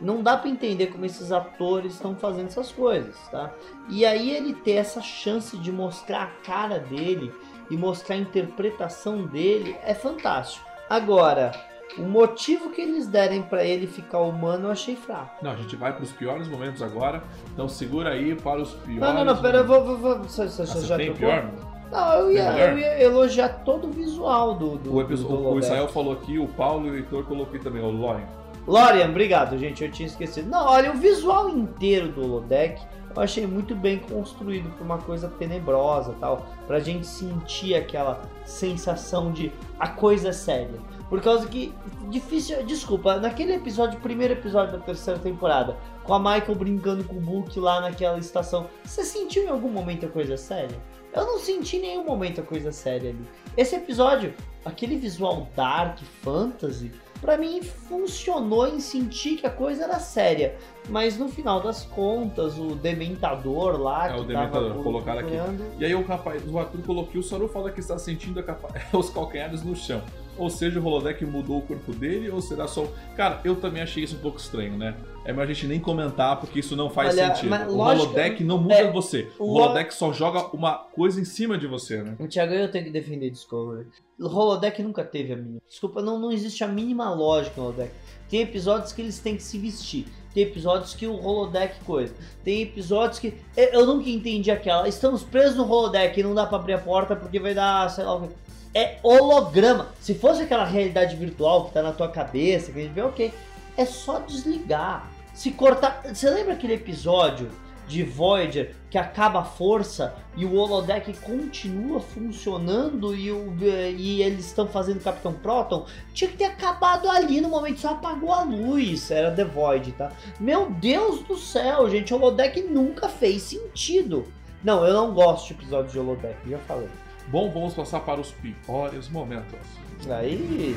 Não dá pra entender como esses atores estão fazendo essas coisas, tá? E aí ele ter essa chance de mostrar a cara dele e mostrar a interpretação dele é fantástico. Agora, o motivo que eles derem pra ele ficar humano eu achei fraco. Não, a gente vai para os piores momentos agora. Então segura aí para os piores. Não, não, não, pera, eu vou. vou, vou você, você Ah, já tem trocou? pior? Não, eu ia, eu ia elogiar todo o visual do, do, O, episódio, do o. Israel falou aqui, o Paulo e o Heitor coloquei também, o Loren. Lorian, obrigado, gente. Eu tinha esquecido. Não, olha, o visual inteiro do holodeck eu achei muito bem construído pra uma coisa tenebrosa tal. Pra gente sentir aquela sensação de a coisa é séria. Por causa que. Difícil. Desculpa, naquele episódio, primeiro episódio da terceira temporada, com a Michael brincando com o Book lá naquela estação, você sentiu em algum momento a coisa séria? Eu não senti em nenhum momento a coisa séria ali. Esse episódio, aquele visual dark, fantasy, pra mim funcionou em sentir que a coisa era séria. Mas no final das contas, o Dementador lá É, que o Dementador, tava colocaram aqui. E aí o rapaz, o Arthur colocou, o Saru fala que está sentindo capa- <laughs> os calcanhares no chão. Ou seja, o holodeck mudou o corpo dele, ou será só. Cara, eu também achei isso um pouco estranho, né? É melhor a gente nem comentar, porque isso não faz Olha, sentido. O lógico- holodeck não muda é, você. O lo- holodeck só joga uma coisa em cima de você, né? O Thiago, eu tenho que defender Discovery. O holodeck nunca teve a mínima. Desculpa, não, não existe a mínima lógica no holodeck. Tem episódios que eles têm que se vestir. Tem episódios que o holodeck coisa. Tem episódios que. Eu nunca entendi aquela. Estamos presos no holodeck e não dá pra abrir a porta porque vai dar, sei lá o. É holograma. Se fosse aquela realidade virtual que tá na tua cabeça, que a gente vê, ok. É só desligar. Se cortar. Você lembra aquele episódio de Voyager que acaba a força e o holodeck continua funcionando e, o, e eles estão fazendo Capitão Proton? Tinha que ter acabado ali no momento, só apagou a luz. Era The Void, tá? Meu Deus do céu, gente, o holodeck nunca fez sentido. Não, eu não gosto de episódios de holodeck, já falei. Bom, vamos passar para os piores momentos. Aí.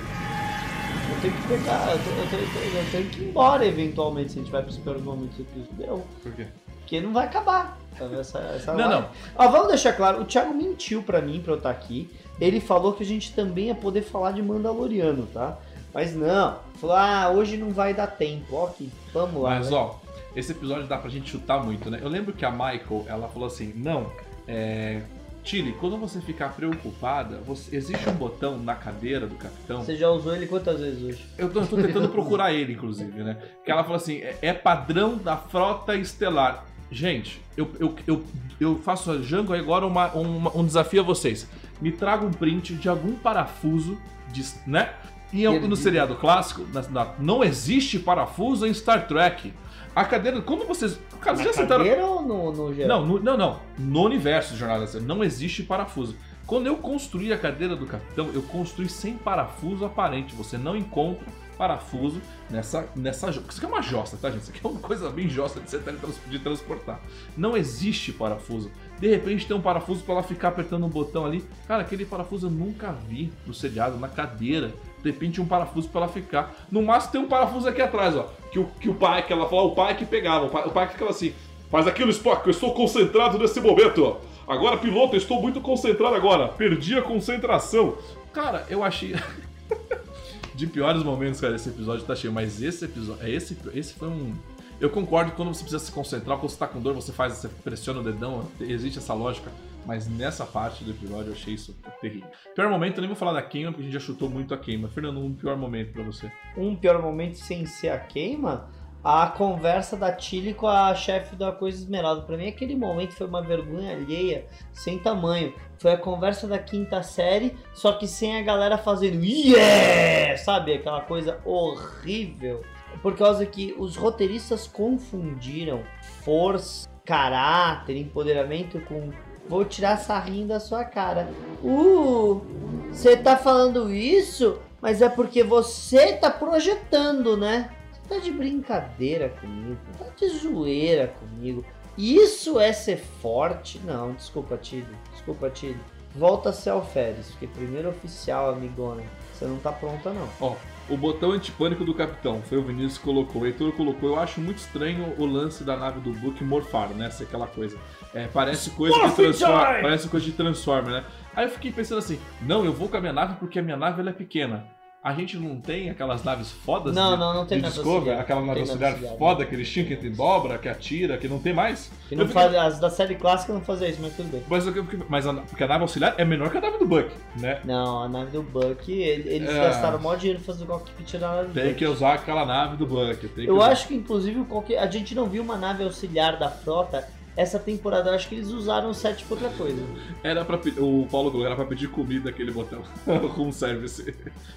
Eu tenho que pegar, eu, tenho- eu tenho- eu tenho que ir embora eventualmente se a gente vai para os piores momentos do episódio. Deu. Por quê? Porque não vai acabar. sabe, Essa, essa Não, live. não. Ó, vamos deixar claro, o Thiago mentiu pra mim pra eu estar aqui. Ele falou que a gente também ia poder falar de Mandaloriano, tá? Mas não. Falou, ah, hoje não vai dar tempo. Ok, vamos lá. Mas né? ó, esse episódio dá pra gente chutar muito, né? Eu lembro que a Michael, ela falou assim, não, é... Chile, quando você ficar preocupada, você- existe um botão na cadeira do capitão. Você já usou ele quantas vezes hoje? Eu tô, eu tô tentando procurar ele, inclusive, né? Que ela falou assim: é, é padrão da frota estelar. Gente, eu, eu, eu, eu faço a Django agora uma, uma- um desafio a vocês. Me traga um print de algum parafuso, de, né? E no seriado clássico, na- na- não existe parafuso em Star Trek. A cadeira, quando vocês. Cara, vocês já sentaram. cadeira ou no, no geral? Não, no, não, não. No universo de Jornada Estelar não existe parafuso. Quando eu construí a cadeira do capitão, eu construí sem parafuso aparente. Você não encontra parafuso nessa nessa Isso aqui é uma jossa, tá, gente? Isso aqui é uma coisa bem jossa de você trans- de transportar. Não existe parafuso. De repente tem um parafuso pra ela ficar apertando um botão ali. Cara, aquele parafuso eu nunca vi no seriado, na cadeira. De repente um parafuso pra ela ficar. No máximo tem um parafuso aqui atrás, ó. Que o, que o pai, que ela falou, o pai que pegava. O pai, o pai que ficava assim. Faz aquilo, Spock, eu estou concentrado nesse momento. Agora, piloto, eu estou muito concentrado agora. Perdi a concentração. Cara, eu achei. <laughs> De piores momentos, cara, esse episódio tá cheio. Mas esse episódio. Esse, esse foi um. Eu concordo que quando você precisa se concentrar, quando você tá com dor, você faz, você pressiona o dedão, existe essa lógica. Mas nessa parte do episódio eu achei isso terrível. Pior momento, eu nem vou falar da queima, porque a gente já chutou muito a queima. Fernando, um pior momento pra você. Um pior momento sem ser a queima, a conversa da Tilly com a chefe da Coisa Esmeralda. Pra mim, aquele momento foi uma vergonha alheia, sem tamanho. Foi a conversa da quinta série, só que sem a galera fazendo yeah! Sabe? Aquela coisa horrível. Por causa que os roteiristas confundiram força, caráter, empoderamento com vou tirar sarrinho da sua cara. Uh, você tá falando isso? Mas é porque você tá projetando, né? Você tá de brincadeira comigo, tá de zoeira comigo. Isso é ser forte? Não, desculpa, Tilly. Desculpa, Tilly. Volta a ser alferes, porque primeiro oficial, amigona. Você não tá pronta, não. Ó, o botão antipânico do capitão, foi o Vinícius que colocou, o Heitor colocou. Eu acho muito estranho o lance da nave do Book morfar, né? Ser aquela coisa. É, parece coisa de Transformer, parece coisa de Transformer, né? Aí eu fiquei pensando assim, não, eu vou com a minha nave porque a minha nave ela é pequena. A gente não tem aquelas naves fodas Não, de, não, não tem de Discovery, auxiliar. aquela Não nave auxiliar auxiliar, foda que eles tinham, que tem dobra, que atira, que não tem mais. Que não faz, as da série clássica não fazia isso, mas tudo bem. Mas, mas a, porque a nave auxiliar é menor que a nave do Buck, né? Não, a nave do Buck, ele- eles É. gastaram mó dinheiro fazendo o cockpit da nave do Tem Buck. que usar aquela nave do Buck. Eu usar. acho que, inclusive, qualquer... a gente não viu uma nave auxiliar da frota essa temporada. Eu acho que eles usaram o set pra outra coisa. Era pra, o Paulo era pra pedir comida aquele botão. Room <laughs> service.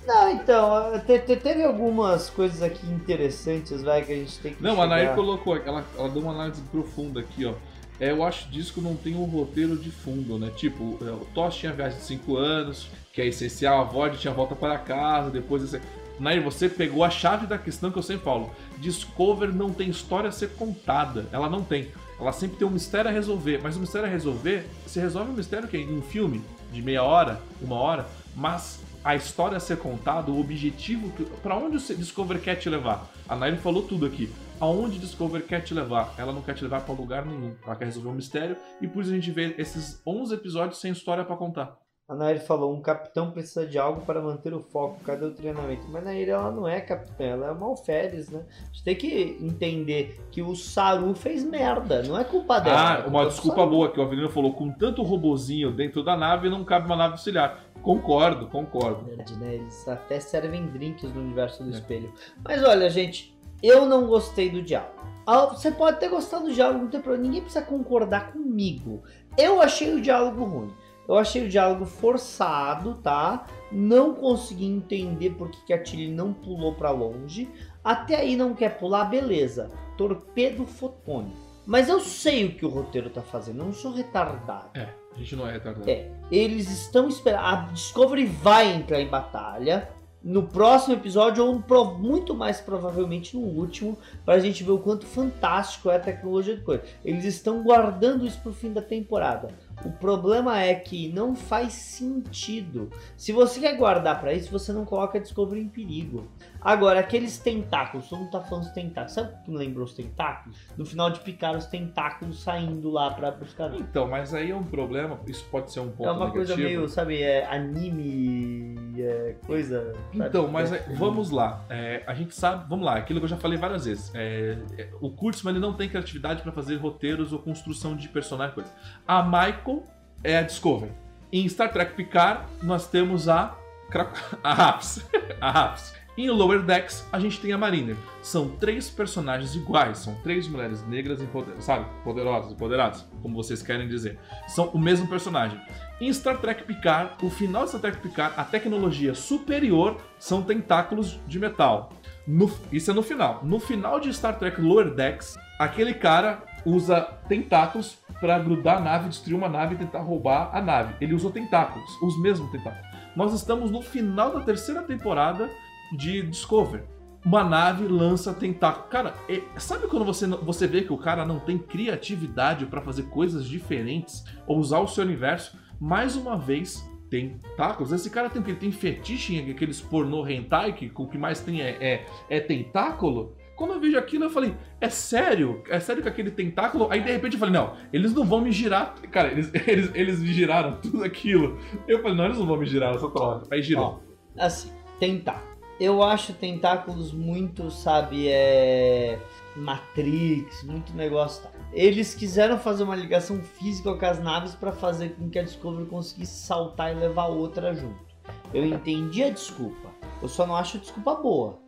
Não, então, te- te- teve algumas coisas aqui interessantes, vai, que a gente tem que Não, a Nair chegar. colocou, ela, ela deu uma análise profunda aqui, ó. É, eu acho disco não tem um roteiro de fundo, né? Tipo, é, o Tosh tinha viagem de 5 anos, que é essencial, a Void tinha volta para casa, depois esse... Nair, você pegou a chave da questão que eu sempre falo. Discover não tem história a ser contada. Ela não tem. Ela sempre tem um mistério a resolver. Mas o mistério a resolver, se resolve o mistério que em um filme de meia hora, uma hora, mas a história a ser contada, o objetivo, pra onde o Discover quer te levar? A Nair falou tudo aqui. Aonde Discover quer te levar? Ela não quer te levar pra lugar nenhum. Ela quer resolver um mistério e por isso a gente vê esses 11 episódios sem história pra contar. A Nair falou, um capitão precisa de algo para manter o foco, cadê o treinamento? Mas Nair, ela não é capitã, ela é uma alferes, né? A gente tem que entender que o Saru fez merda, não é culpa dela. é Ah, uma desculpa boa que o Avelino falou, com tanto robozinho dentro da nave não cabe uma nave auxiliar. Concordo, concordo. Nerd, né? Eles até servem drinks no universo do É. espelho. Mas olha, gente, eu não gostei do diálogo. Ah, Você pode ter gostado do diálogo, não tem problema. Ninguém precisa concordar comigo. Eu achei o diálogo ruim. Eu achei o diálogo forçado, tá? Não consegui entender por que a Tilly não pulou pra longe. Até aí não quer pular, beleza. Torpedo fotônico. Mas eu sei o que o roteiro tá fazendo. Eu não sou retardado. É, a gente não é retardado. É. Eles estão esperando. A Discovery vai entrar em batalha no próximo episódio, ou muito mais provavelmente no último, pra gente ver o quanto fantástico é a tecnologia de coisa. Eles estão guardando isso pro fim da temporada. O problema é que não faz sentido. Se você quer guardar pra isso, você não coloca a Discovery em perigo. Agora, aqueles tentáculos, todo mundo tá falando dos tentáculos. Sabe o que me lembrou os tentáculos? No final de picar os tentáculos saindo lá pra buscar. Então, mas aí é um problema, isso pode ser um ponto É uma negativo. coisa meio, sabe, é anime, é coisa. sabe? Então, mas É, é- vamos lá. É, a gente sabe, vamos lá, aquilo que eu já falei várias vezes. É, é, o Kurtzman ele não tem criatividade para fazer roteiros ou construção de personagem, coisa. A Michael é a Discovery. Em Star Trek Picard, nós temos a <laughs> a Raps. <laughs> a Raps. Em Lower Decks, a gente tem a Mariner. São três personagens iguais, são três mulheres negras, empoder- sabe? Poderosas, empoderadas, como vocês querem dizer. São o mesmo personagem. Em Star Trek Picard, o final de Star Trek Picard, a tecnologia superior são tentáculos de metal. No- isso é no final. No final de Star Trek Lower Decks, aquele cara usa tentáculos pra grudar a nave, destruir uma nave e tentar roubar a nave. Ele usou tentáculos, os mesmos tentáculos. Nós estamos no final da terceira temporada de Discover. Uma nave lança tentáculo. Cara, é- sabe quando você, você vê que o cara não tem criatividade pra fazer coisas diferentes ou usar o seu universo? Mais uma vez, tentáculos. Esse cara tem que? Tem fetiche em aqueles pornô hentai que o que mais tem é, é, é tentáculo? Quando eu vejo aquilo, eu falei, é sério? É sério que aquele tentáculo? Aí de repente eu falei, não, eles não vão me girar. Cara, eles, <laughs> eles, eles me giraram tudo aquilo. Eu falei, não, eles não vão me girar essa troca. Aí girou. Ó, assim, tentar. Eu acho tentáculos muito, sabe, é. Matrix, muito negócio. Tá. Eles quiseram fazer uma ligação física com as naves pra fazer com que a Discovery conseguisse saltar e levar outra junto. Eu entendi a desculpa. Eu só não acho a desculpa boa.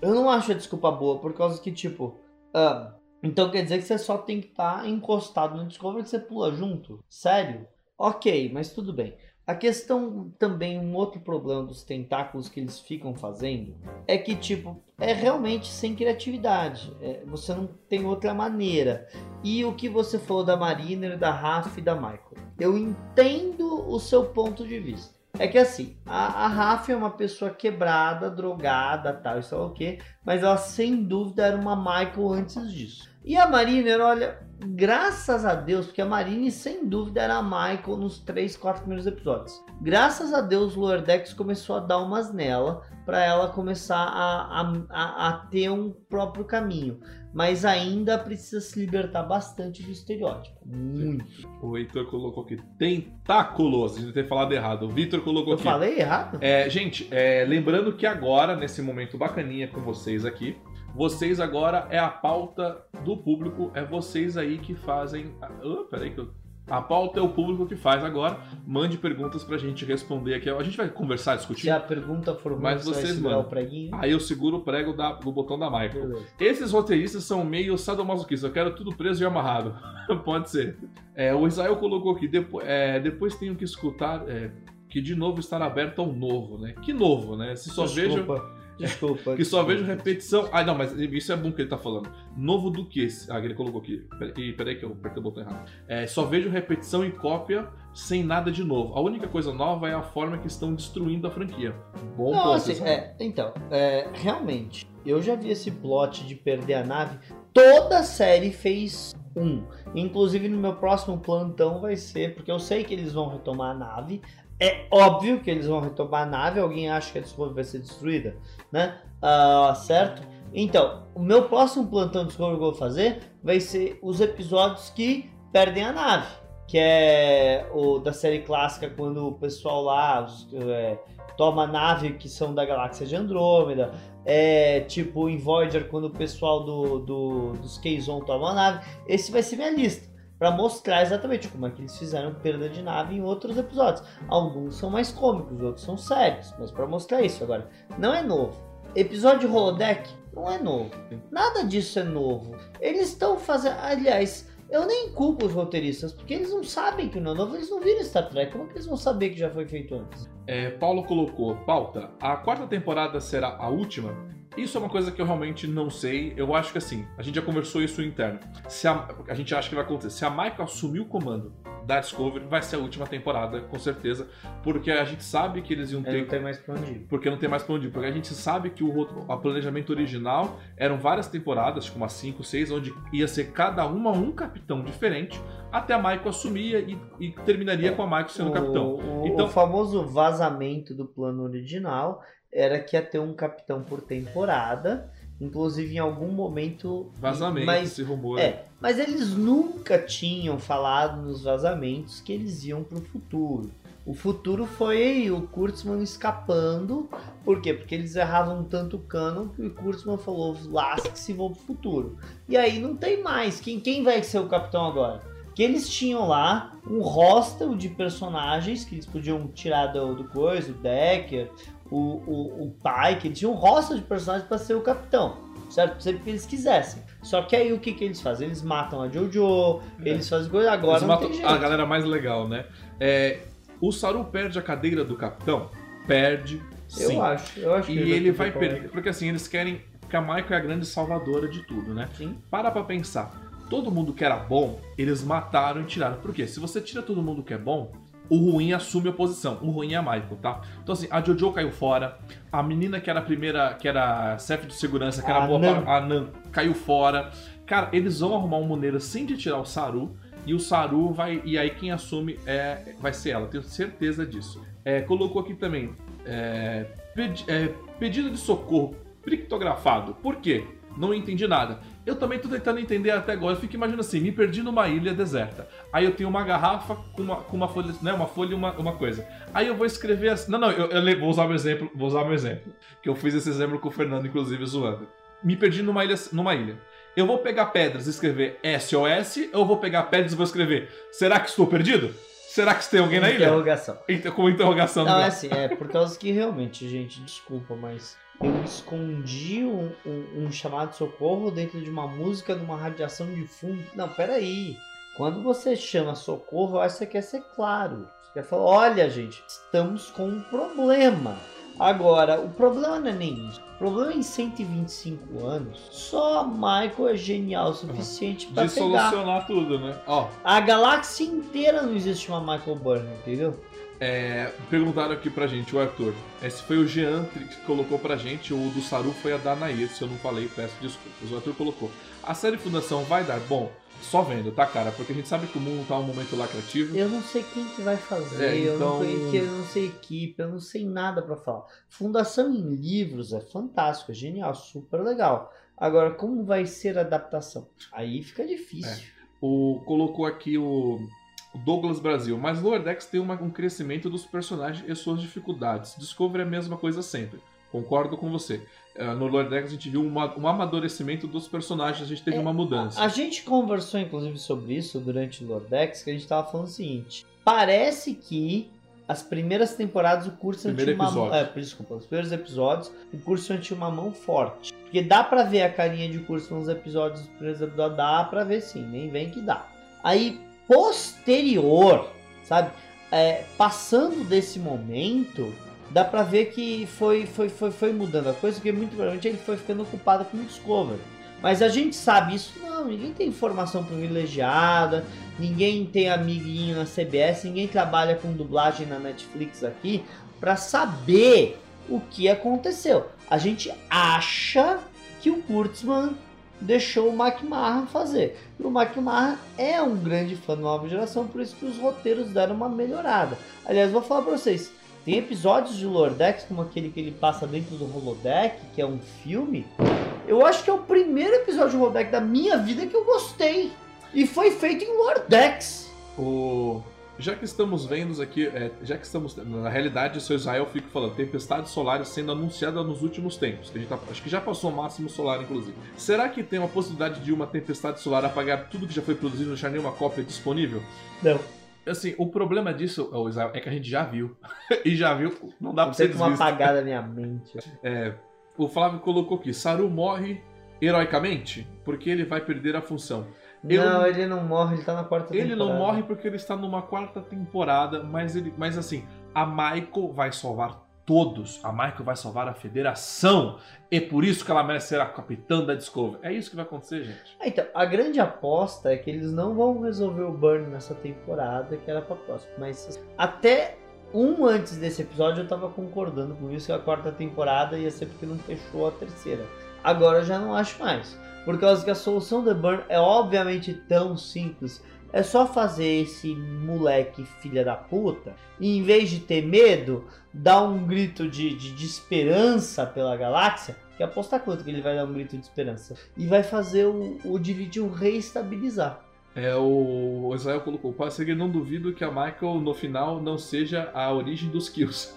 Eu não acho a desculpa boa por causa que, tipo. ah, então quer dizer que você só tem que estar encostado no Discovery que você pula junto? Sério? Ok, mas tudo bem. A questão também, um outro problema dos tentáculos que eles ficam fazendo é que, tipo, é realmente sem criatividade. É, você não tem outra maneira. E o que você falou da Mariner, da Raf e da Michael? Eu entendo o seu ponto de vista. É que assim, a, a Raf é uma pessoa quebrada, drogada, tal, isso é o quê? Mas ela sem dúvida era uma Michael antes disso. E a Mariner, olha, graças a Deus, porque a Marine sem dúvida era a Michael nos 3, 4 primeiros episódios. Graças a Deus, o Lower Decks começou a dar umas nela para ela começar a, a, a, a ter um próprio caminho. Mas ainda precisa se libertar bastante do estereótipo. Muito. O Heitor colocou aqui, tentáculos. Gente tem falado errado. O Vitor colocou Eu aqui. falei errado? É, gente, é, lembrando que agora, nesse momento bacaninha com vocês aqui, vocês agora é a pauta do público, é vocês aí que fazem. Oh, peraí que eu A pauta é o público que faz agora. Mande perguntas pra gente responder aqui. A gente vai conversar, discutir. Se a pergunta for Mas vai vocês o preguinho. Aí eu seguro o prego da- do botão da Michael. Beleza. Esses roteiristas são meio sadomasoquistas. Eu quero tudo preso e amarrado. <laughs> Pode ser. É, o Israel colocou aqui. Depo é, depois tenho que escutar é, que de novo estar aberto ao novo, né? Que novo, né? Se só vejo. Desculpa. Que só vejo repetição. Ah, não, mas isso é bom que ele tá falando. Novo do que? Ah, ele colocou aqui. Peraí, peraí que eu apertei o botão errado. É, só vejo repetição e cópia sem nada de novo. A única coisa nova é a forma que estão destruindo a franquia. Bom Não, assim, é, então, é, realmente, eu já vi esse plot de perder a nave. Toda série fez um. Inclusive no meu próximo plantão vai ser, porque eu sei que eles vão retomar a nave. É óbvio que eles vão retomar a nave. Alguém acha que a Discovery vai ser destruída, né? Ah, certo? Então, o meu próximo plantão de Discovery que eu vou fazer vai ser os episódios que perdem a nave. Que é o da série clássica, quando o pessoal lá os, é, toma a nave que são da galáxia de Andrômeda. É tipo em Voyager, quando o pessoal do, do, dos Kazon toma a nave. Esse vai ser minha lista. Pra mostrar exatamente como é que eles fizeram perda de nave em outros episódios. Alguns são mais cômicos, outros são sérios. Mas pra mostrar isso agora, não é novo. Episódio de Holodeck não é novo. Nada disso é novo. Eles estão fazendo. Aliás, eu nem culpo os roteiristas, porque eles não sabem que não é novo, eles não viram Star Trek. Como que eles vão saber que já foi feito antes? É, Paulo colocou, pauta, a quarta temporada será a última? Isso é uma coisa que eu realmente não sei. Eu acho que assim, a gente já conversou isso interno. Se a, a gente acha que vai acontecer. Se a Michael assumir o comando da Discovery, vai ser a última temporada, com certeza. Porque a gente sabe que eles iam Eu ter não tem mais pra onde ir. porque não tem mais pra onde ir. Porque a gente sabe que o, planejamento original eram várias temporadas, tipo umas 5, 6, onde ia ser cada uma um capitão diferente, até a Michael assumia e, e terminaria com a Michael sendo o, capitão. O, Então- o famoso vazamento do plano original era que ia ter um capitão por temporada, inclusive em algum momento. Vazamento, Mas, esse rumor. é, mas eles nunca tinham falado nos vazamentos que eles iam pro futuro. O futuro foi o Kurtzman escapando. Por quê? Porque eles erravam tanto o canon que o Kurtzman falou: lasque-se, vou pro futuro. E aí não tem mais. Quem, quem vai ser o capitão agora? Que eles tinham lá um hostel de personagens que eles podiam tirar do, do coisa, o Decker, o, o, o pai, que eles tinham um hostel de personagens para ser o capitão. Certo? Sempre que eles quisessem. Só que aí o que, que eles fazem? Eles matam a Jojo, eles fazem coisa. Agora Eles matam a galera mais legal, né? É, o Saru perde a cadeira do capitão? Perde, sim. Eu acho, eu acho E que ele já vai perder. Porque assim, eles querem que a Michael é a grande salvadora de tudo, né? Sim. Para pra pensar. Todo mundo que era bom, eles mataram e tiraram. Por quê? Se você tira todo mundo que é bom, o ruim assume a posição. O ruim é a Michael, tá? Então assim, a Jojo caiu fora. A menina que era a primeira, que era chefe de segurança, que era A boa Nan. pra- a Nan, caiu fora. Cara, eles vão arrumar uma maneira sim de tirar o Saru. E o Saru vai. E aí quem assume é, vai ser ela, tenho certeza disso. É, colocou aqui também. é, pedi- é, pedido de socorro criptografado. Por quê? Não entendi nada. Eu também tô tentando entender até agora. Eu fico imaginando assim, me perdi numa ilha deserta. Aí eu tenho uma garrafa com uma, com uma folha, né? Uma folha e uma, uma coisa. Aí eu vou escrever assim. Não, não, eu, eu vou usar meu exemplo. Vou usar meu exemplo. Que eu fiz esse exemplo com o Fernando, inclusive, zoando. Me perdi numa ilha. Numa ilha. Eu vou pegar pedras e escrever SOS, ou eu vou pegar pedras e vou escrever Será que estou perdido? Será que tem alguém na ilha? Interrogação. Com interrogação Não, é assim, é por causa que realmente, gente, desculpa, mas eu escondi um, um, um chamado de socorro dentro de uma música de uma radiação de fundo. Não, peraí. Quando você chama socorro, eu acho que você quer ser claro. Você quer falar, olha, gente, estamos com um problema. Agora, o problema não é nem isso. O problema é em 125 anos, só Michael é genial o suficiente de pegar. solucionar tudo, né? Ó, A galáxia inteira não existe uma Michael Burnham, entendeu? É, perguntaram aqui pra gente, o Arthur. Esse foi o Jean que colocou pra gente, o do Saru foi a Danair, se eu não falei, peço desculpas. O Arthur colocou. A série Fundação vai dar bom? Só vendo, tá, cara? Porque a gente sabe que o mundo tá um momento lacrativo. Eu não sei quem que vai fazer, É, eu, não então- conheço, eu não sei equipe, eu não sei nada pra falar. Fundação em livros é fantástico, é genial, super legal. Agora, como vai ser a adaptação? Aí fica difícil. O, colocou aqui o, o Douglas Brasil. Mas Lower Decks tem uma- um crescimento dos personagens e suas dificuldades. Discovery é a mesma coisa sempre. Concordo com você. Uh, no Lordex a gente viu uma, um amadurecimento dos personagens, a gente teve É, uma mudança. A, a gente conversou inclusive sobre isso durante o Lordex, que a gente tava falando o seguinte: parece que as primeiras temporadas o curso Primeiro tinha uma. É, desculpa, os primeiros episódios, o curso tinha uma mão forte. Porque dá pra ver a carinha de curso nos episódios, nos primeiros episódios, dá pra ver sim, nem vem que dá. Aí, posterior, sabe? É, passando desse momento, dá pra ver que foi, foi, foi, foi mudando a coisa, porque muito provavelmente ele foi ficando ocupado com o Discovery. Mas a gente sabe isso, não, ninguém tem informação privilegiada, ninguém tem amiguinho na CBS, ninguém trabalha com dublagem na Netflix aqui pra saber o que aconteceu. A gente acha que o Kurtzman deixou o McMahon fazer. E o McMahon é um grande fã da nova geração, por isso que os roteiros deram uma melhorada. Aliás, vou falar pra vocês, tem episódios de Lordex, como aquele que ele passa dentro do Holodeck, que é um filme. Eu acho que é o primeiro episódio de Holodeck da minha vida que eu gostei. E foi feito em Lordex. O... Já que estamos vendo aqui, é, já que estamos. Na realidade, o seu Israel fica falando, tempestades solares sendo anunciada nos últimos tempos. Que tá- acho que já passou o máximo solar, inclusive. Será que tem uma possibilidade de uma tempestade solar apagar tudo que já foi produzido e não deixar nenhuma cópia disponível? Não. Assim, o problema disso, ô, Israel, é que a gente já viu. <laughs> e já viu, não dá pra ser uma apagada na minha mente. <laughs> É, o Flávio colocou aqui, Saru morre heroicamente porque ele vai perder a função. Eu- Não, ele não morre, ele tá na quarta Ele não temporada. morre porque ele está numa quarta temporada, mas ele, mas assim, a Michael vai salvar todos. A Michael vai salvar a Federação. É por isso que ela merece ser a capitã da Discovery. É isso que vai acontecer, gente. Ah, Então, a grande aposta é que eles não vão resolver o Burn nessa temporada, que era pra próxima. Mas até um antes desse episódio eu tava concordando com isso, que a quarta temporada ia ser porque não fechou a terceira. Agora eu já não acho mais. Por causa que a solução do Burn é obviamente tão simples. É só fazer esse moleque filha da puta e em vez de ter medo, dar um grito de, de, de esperança pela galáxia. Que aposta quanto que ele vai dar um grito de esperança? E vai fazer o, o Diridium reestabilizar. É, o Israel colocou, pode ser que não duvido que a Michael no final não seja a origem dos kills.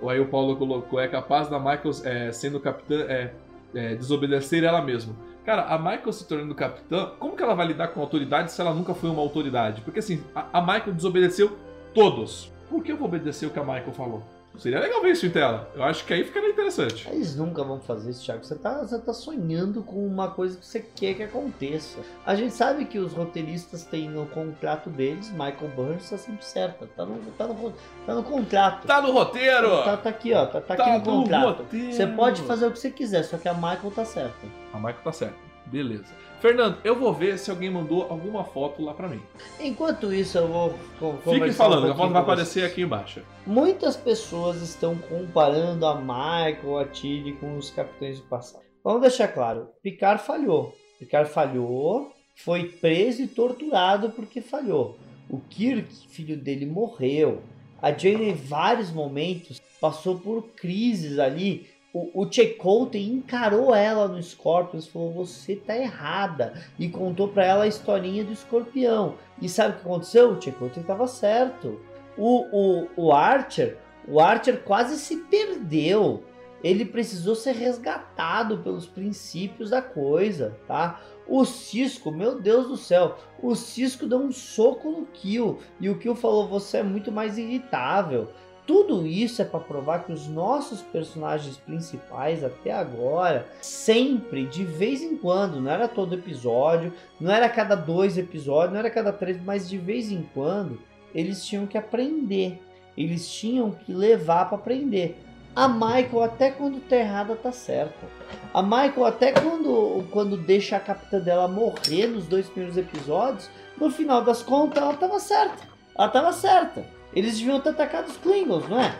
Ou <laughs> aí o Paulo colocou, é capaz da Michael é, sendo capitã é, é, desobedecer ela mesma. Cara, a Michael se tornando capitã, como que ela vai lidar com autoridade se ela nunca foi uma autoridade? Porque assim, a, a Michael desobedeceu todos. Por que eu vou obedecer o que a Michael falou? Seria legal ver isso em tela. Eu acho que aí ficaria interessante. Eles nunca vão fazer isso, Thiago. Você tá, você tá sonhando com uma coisa que você quer que aconteça. A gente sabe que os roteiristas têm no contrato deles, Michael Burns está sempre certo. Tá no, tá no, tá no contrato. Tá no roteiro! Tá, tá aqui, ó. Tá, tá aqui Tá no no contrato. roteiro. Você pode fazer o que você quiser, só que a Michael tá certa. A Michael tá certa. Beleza. Fernando, eu vou ver se alguém mandou alguma foto lá pra mim. Enquanto isso, eu vou conversar falando, um a foto vai aparecer aqui embaixo. Muitas pessoas estão comparando a Michael, a Tilly com os capitães do passado. Vamos deixar claro, Picard falhou. Picard falhou, foi preso e torturado porque falhou. O Kirk, filho dele, morreu. A Jane, em vários momentos, passou por crises ali. O, o Chakotay encarou ela no Scorpions falou: Você tá errada. E contou pra ela a historinha do escorpião. E sabe o que aconteceu? O Chakotay tava certo. O, o, o Archer, o Archer quase se perdeu. Ele precisou ser resgatado pelos princípios da coisa, tá? O Cisco, meu Deus do céu, o Cisco deu um soco no Kill e o Kill falou: você é muito mais irritável. Tudo isso é para provar que os nossos personagens principais até agora, sempre, de vez em quando, não era todo episódio, não era cada dois episódios, não era cada três, mas de vez em quando, eles tinham que aprender. Eles tinham que levar para aprender. A Michael, até quando tá errada, tá certa. A Michael, até quando, quando deixa a capitã dela morrer nos dois primeiros episódios, no final das contas, ela tava certa. Ela tava certa. Eles deviam ter atacado os Klingons, não é?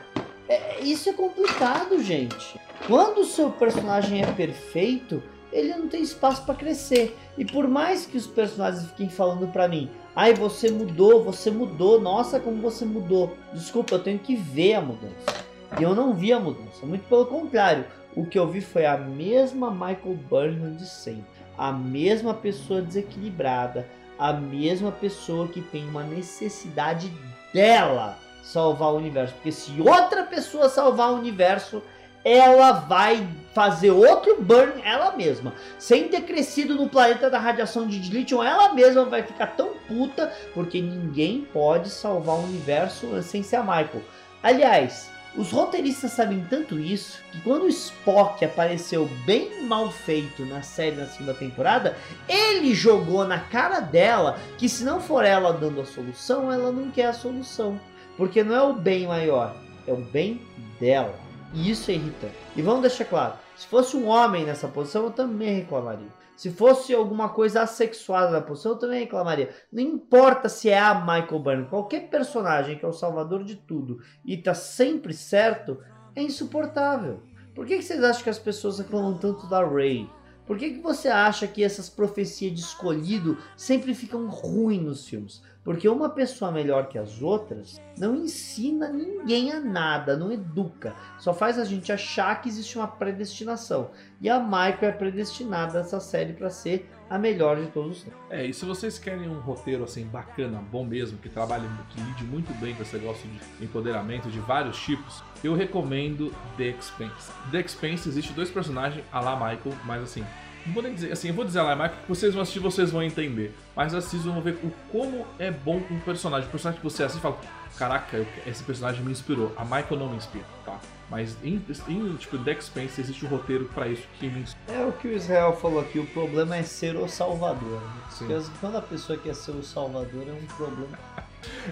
é isso é complicado, gente. Quando o seu personagem é perfeito, ele não tem espaço para crescer. E por mais que os personagens fiquem falando para mim, ai, você mudou, você mudou, nossa, como você mudou. Desculpa, eu tenho que ver a mudança. E eu não vi a mudança, muito pelo contrário. O que eu vi foi a mesma Michael Burnham de sempre. A mesma pessoa desequilibrada. A mesma pessoa que tem uma necessidade dela salvar o universo. Porque se outra pessoa salvar o universo, ela vai fazer outro burn ela mesma. Sem ter crescido no planeta da radiação de Dilithium, ela mesma vai ficar tão puta porque ninguém pode salvar o universo sem ser a Michael. Aliás, os roteiristas sabem tanto isso que quando o Spock apareceu bem mal feito na série na segunda temporada, ele jogou na cara dela que se não for ela dando a solução, ela não quer a solução. Porque não é o bem maior, é o bem dela. E isso é irritante. E vamos deixar claro: se fosse um homem nessa posição, eu também reclamaria. Se fosse alguma coisa assexuada na posição, eu também reclamaria. Não importa se é a Michael Byrne, qualquer personagem que é o salvador de tudo e tá sempre certo, é insuportável. Por que, que vocês acham que as pessoas reclamam tanto da Ray? Por que, que você acha que essas profecias de escolhido sempre ficam ruins nos filmes? Porque uma pessoa melhor que as outras não ensina ninguém a nada, não educa. Só faz a gente achar que existe uma predestinação. E a Michael é predestinada essa série para ser a melhor de todos os tempos. É, e se vocês querem um roteiro assim bacana, bom mesmo, que trabalhe, que lide muito bem com esse negócio de empoderamento de vários tipos, eu recomendo The Expense. The Expense existe dois personagens a la Michael, mas assim, não vou nem dizer, assim, eu vou dizer lá, mas que vocês vão assistir, vocês vão entender. Mas assistam vão ver o como é bom um personagem. O personagem que você assiste e fala, caraca, esse personagem me inspirou. A Michael não me inspira, tá? Mas em, em tipo, Dex Spence existe um roteiro para isso que me inspira. É o que o Israel falou aqui, o problema é ser o salvador. Né? Porque quando a pessoa quer ser o salvador é um problema.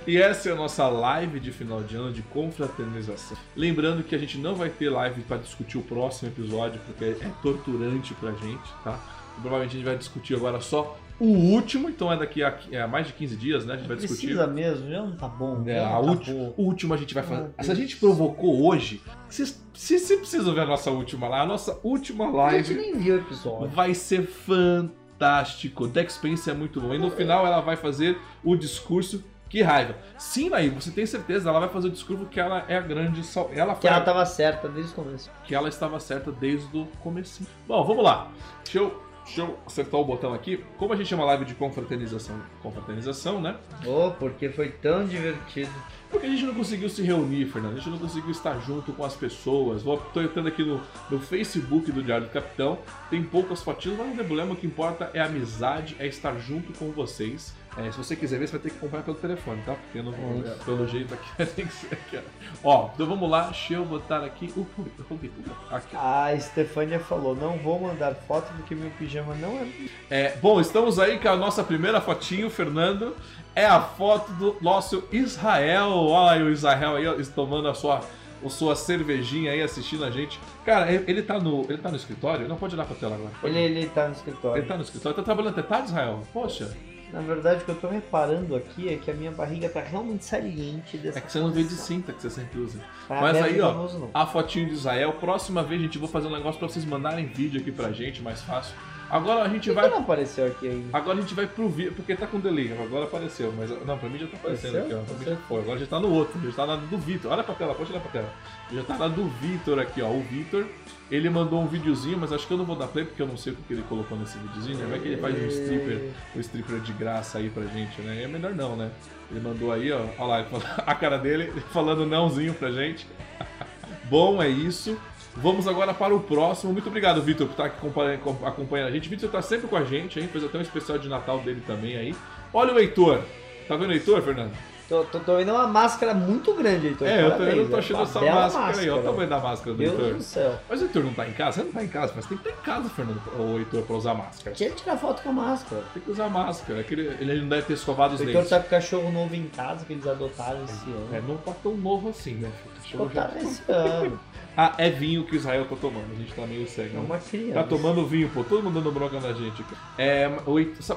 E essa é a nossa live de final de ano de confraternização. Lembrando que a gente não vai ter live para discutir o próximo episódio, porque é torturante pra gente, tá? Provavelmente a gente vai discutir agora só o último, então é daqui a, é, mais de 15 dias, né? A gente vai discutir. Precisa mesmo, já não tá bom. É, a tá última, o último a gente vai fazer. Se a gente provocou hoje, vocês, vocês precisam ver a nossa última live. A nossa última live. A gente nem viu o episódio. Vai ser fantástico. Dex Spence é muito bom. E no final ela vai fazer o discurso que raiva. Sim, Naí, você tem certeza, ela vai fazer o discurso que ela é a grande sal... ela Que ela estava certa desde o começo. Que ela estava certa desde o começo. Bom, vamos lá. Deixa eu, deixa eu acertar o botão aqui. Como a gente chama live de confraternização? Confraternização, né? Oh, porque foi tão divertido. Porque a gente não conseguiu se reunir, Fernando. A gente não conseguiu estar junto com as pessoas. Estou entrando aqui no, no Facebook do Diário do Capitão. Tem poucas fotinhas, mas não tem problema. O que importa é a amizade, é estar junto com vocês. É, se você quiser ver, você vai ter que comprar pelo telefone, tá? Porque não, é, pelo jeito aqui <laughs> tem que ser aqui. Ó, então vamos lá, deixa eu botar aqui o aqui. A Stefania falou: não vou mandar foto porque meu pijama não é. é. Bom, estamos aí com a nossa primeira fotinho, Fernando. É a foto do nosso Israel. Olha aí o Israel aí, tomando a sua a sua cervejinha aí assistindo a gente. Cara, ele tá no, ele tá no escritório? Não pode olhar pra tela agora. Ele, ele tá no escritório. Ele tá no escritório. Tá trabalhando até tarde, Israel? Poxa. Na verdade, o que eu tô reparando aqui é que a minha barriga tá realmente saliente dessa É que você não veio de cinta que você sempre usa. Tá Mas aí, ó, a fotinho de Israel. Próxima vez, gente, vou fazer um negócio pra vocês mandarem vídeo aqui pra gente, mais fácil. Agora a gente Por que vai. não apareceu aqui ainda? Agora a gente vai pro vídeo, porque tá com delay. Agora apareceu, mas não, pra mim já tá aparecendo aqui, ó. Pra mim já foi. Agora já tá no outro, já tá na do Vitor. Olha pra tela, pode olhar pra tela. Já tá na do Vitor aqui, ó. O Vitor, ele mandou um videozinho, mas acho que eu não vou dar play porque eu não sei o que ele colocou nesse videozinho. Né? Vai que ele faz um stripper, um stripper de graça aí pra gente, né? É melhor não, né? Ele mandou aí, ó. Olha lá, <laughs> a cara dele falando nãozinho pra gente. <laughs> Bom, é isso. Vamos agora para o próximo. Muito obrigado, Vitor, por estar aqui acompanhando a gente. Vitor está sempre com a gente, hein? Fez até um especial de Natal dele também aí. Olha o Heitor. Tá vendo o Heitor, Fernando? Tô, tô, tô vendo uma máscara muito grande, Heitor. É, eu eu tô achando essa máscara, máscara aí. Olha o tamanho da máscara do Deus Heitor. do céu. Mas o Heitor não tá em casa? Você não tá em casa, mas tem que estar em casa, Fernando, o Heitor, pra usar máscara. Deixa ele tirar foto com a máscara. Tem que usar máscara. É ele, ele não deve ter escovado os o dentes. O Heitor tá com cachorro novo em casa que eles adotaram esse ano. É, não tá tão novo assim, né? Cachorro já... esse ano. Ah, é vinho que o Israel tá tomando. A gente tá meio cego. É né? uma criança. Tá tomando vinho, pô. Todo mundo dando bronca na gente. É,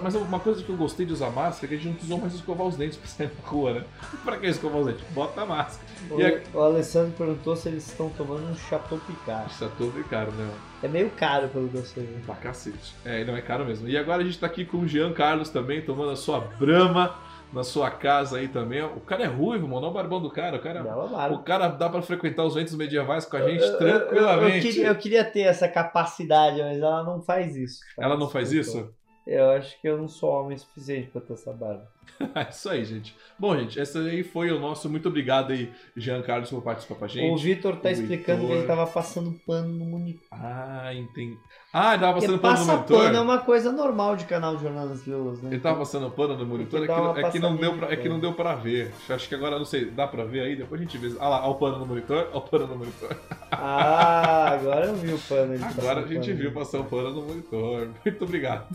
mas uma coisa que eu gostei de usar máscara é que a gente não precisou mais escovar os dentes pra sair na rua, né? <laughs> pra que escovar os dentes? Bota a máscara. O, a... o Alessandro perguntou se eles estão tomando um Chateau Picard. Chateau Picard, né? É meio caro pelo que eu sei. Pra cacete. É, não é caro mesmo. E agora a gente tá aqui com o Jean Carlos também, tomando a sua Brahma na sua casa aí também. O cara é ruivo, mano. Olha o barbão do cara. O cara, o cara dá para frequentar os ventos medievais com a gente eu, tranquilamente. Eu, eu, queria, eu, queria, ter essa capacidade, mas ela não faz isso. Ela não faz isso? Eu acho que eu não sou homem suficiente pra ter essa barba. <laughs> É isso aí, gente. Bom, gente, esse aí foi o nosso. Muito obrigado aí, Jean Carlos, por participar com a gente. O Vitor tá O explicando que Vitor. ele tava passando pano no monitor. Ah, entendi. Ah, ele tava passando pano no monitor? pano é uma coisa normal de canal de Jornal das Estrelas, né? Ele tava passando pano no monitor, é que, é, que não deu pra, é que não deu pra ver. Acho que agora, não sei, dá pra ver aí? Depois a gente vê. Ah lá, ó o pano no monitor, ó o pano no monitor. Ah, agora eu vi o pano. ele Agora a gente pano. viu passar o pano no monitor. <laughs> Muito obrigado.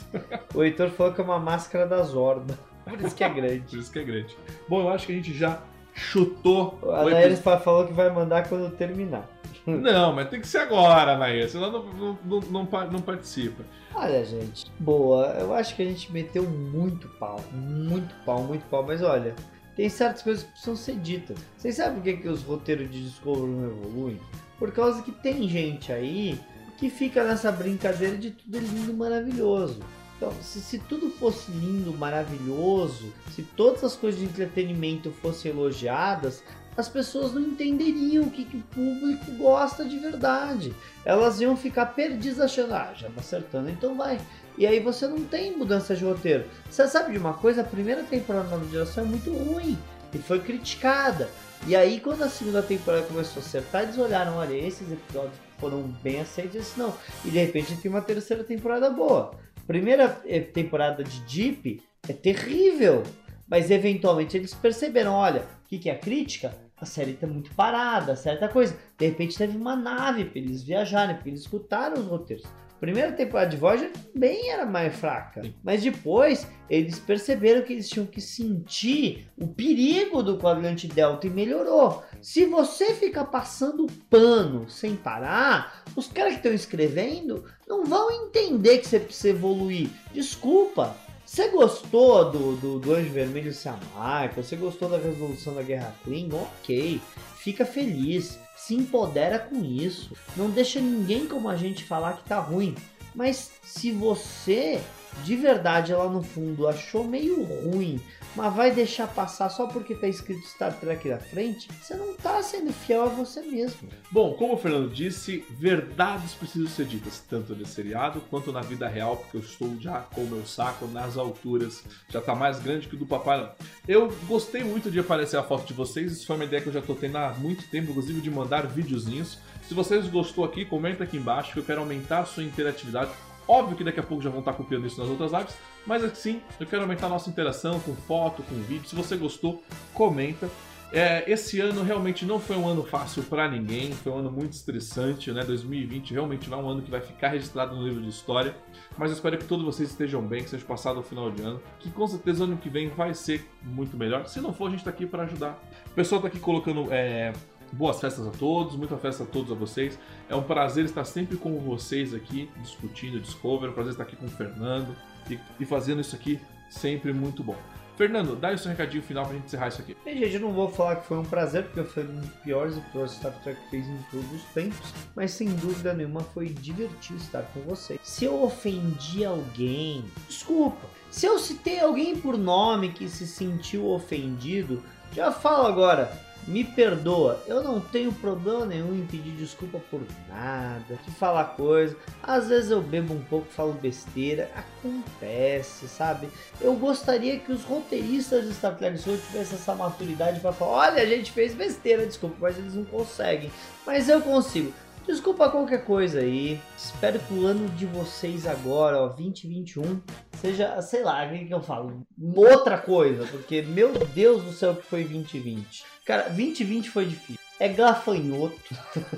O Heitor falou que é uma máscara da Zorba. Por isso que é Por grande. isso que é grande. Bom, eu acho que a gente já chutou A Anaíris falou que vai mandar quando terminar. Não, mas tem que ser agora, Nair, senão não, não, não, não, pa- não participa. Olha, gente, boa. Eu acho que a gente meteu muito pau. Muito pau, muito pau. Mas olha, tem certas coisas que precisam ser ditas. Vocês sabem por que, que os roteiros de Discovery não evoluem? Por causa que tem gente aí que fica nessa brincadeira de tudo lindo e maravilhoso. Então, se, se tudo fosse lindo, maravilhoso, se todas as coisas de entretenimento fossem elogiadas, as pessoas não entenderiam o que, que o público gosta de verdade. Elas iam ficar perdidas achando, ah, já tá acertando, então vai. E aí você não tem mudança de roteiro. Você sabe de uma coisa? A primeira temporada da nova geração é muito ruim e foi criticada. E aí quando a segunda temporada começou a acertar, eles olharam, olha, esses episódios foram bem aceitos, esse não. E de repente tem uma terceira temporada boa. Primeira eh, temporada de Deep é terrível, mas eventualmente eles perceberam, olha, o que, que é a crítica? A série tá muito parada, certa coisa. De repente teve uma nave para eles viajarem, porque eles escutaram os roteiros. Primeira temporada de Voyager também era mais fraca, Sim. mas depois eles perceberam que eles tinham que sentir o perigo do quadrante delta e melhorou. Se você ficar passando pano sem parar, os caras que estão escrevendo não vão entender que você precisa evoluir. Desculpa. Você gostou do, do, do Anjo Vermelho ser a marca? Você gostou da resolução da Guerra Klingon? Ok. Fica feliz. Se empodera com isso. Não deixa ninguém como a gente falar que tá ruim. Mas se você de verdade lá no fundo achou meio ruim, mas vai deixar passar só porque tá escrito Star Trek na frente, você não tá sendo fiel a você mesmo. Bom, como o Fernando disse, verdades precisam ser ditas, tanto nesse seriado quanto na vida real, porque eu estou já com o meu saco nas alturas, já tá mais grande que o do papai não. Eu gostei muito de aparecer a foto de vocês, isso foi uma ideia que eu já tô tendo há muito tempo, inclusive de mandar videozinhos. Se vocês gostou aqui, comenta aqui embaixo que eu quero aumentar a sua interatividade. Óbvio que daqui a pouco já vão estar copiando isso nas outras lives, mas assim, eu quero aumentar a nossa interação com foto, com vídeo. Se você gostou, comenta. É, esse ano realmente não foi um ano fácil para ninguém, foi um ano muito estressante, né? 2020 realmente não é um ano que vai ficar registrado no livro de história, mas eu espero que todos vocês estejam bem, que seja passado o final de ano, que com certeza ano que vem vai ser muito melhor. Se não for, a gente tá aqui para ajudar. O pessoal tá aqui colocando é, boas festas a todos, muita festa a todos a vocês. É um prazer estar sempre com vocês aqui, discutindo Discovery, é um prazer estar aqui com o Fernando e, e fazendo isso aqui sempre muito bom. Fernando, dá o seu recadinho final pra gente encerrar isso aqui. Bem, gente, eu não vou falar que foi um prazer, porque foi um dos piores episódios que Star Trek fez em todos os tempos, mas sem dúvida nenhuma foi divertido estar com vocês. Se eu ofendi alguém, desculpa. Se eu citei alguém por nome que se sentiu ofendido, já falo agora. Me perdoa, eu não tenho problema nenhum em pedir desculpa por nada, de falar coisa. Às vezes eu bebo um pouco, falo besteira, acontece, sabe? Eu gostaria que os roteiristas de Star Trek Soul tivessem essa maturidade para falar: olha, a gente fez besteira, desculpa, mas eles não conseguem. Mas eu consigo. Desculpa qualquer coisa aí. Espero que o ano de vocês agora, ó, 2021, seja, sei lá, o que, que eu falo? Outra coisa, porque meu Deus do céu que foi 2020. Cara, 2020 foi difícil. É gafanhoto.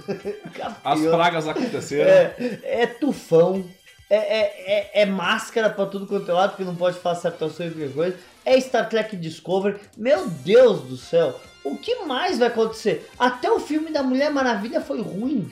<laughs> As pragas aconteceram. É, é tufão. É, é, é, é máscara pra tudo quanto é lado, porque não pode fazer atuação e qualquer coisa. É Star Trek Discovery. Meu Deus do céu. O que mais vai acontecer? Até o filme da Mulher Maravilha foi ruim.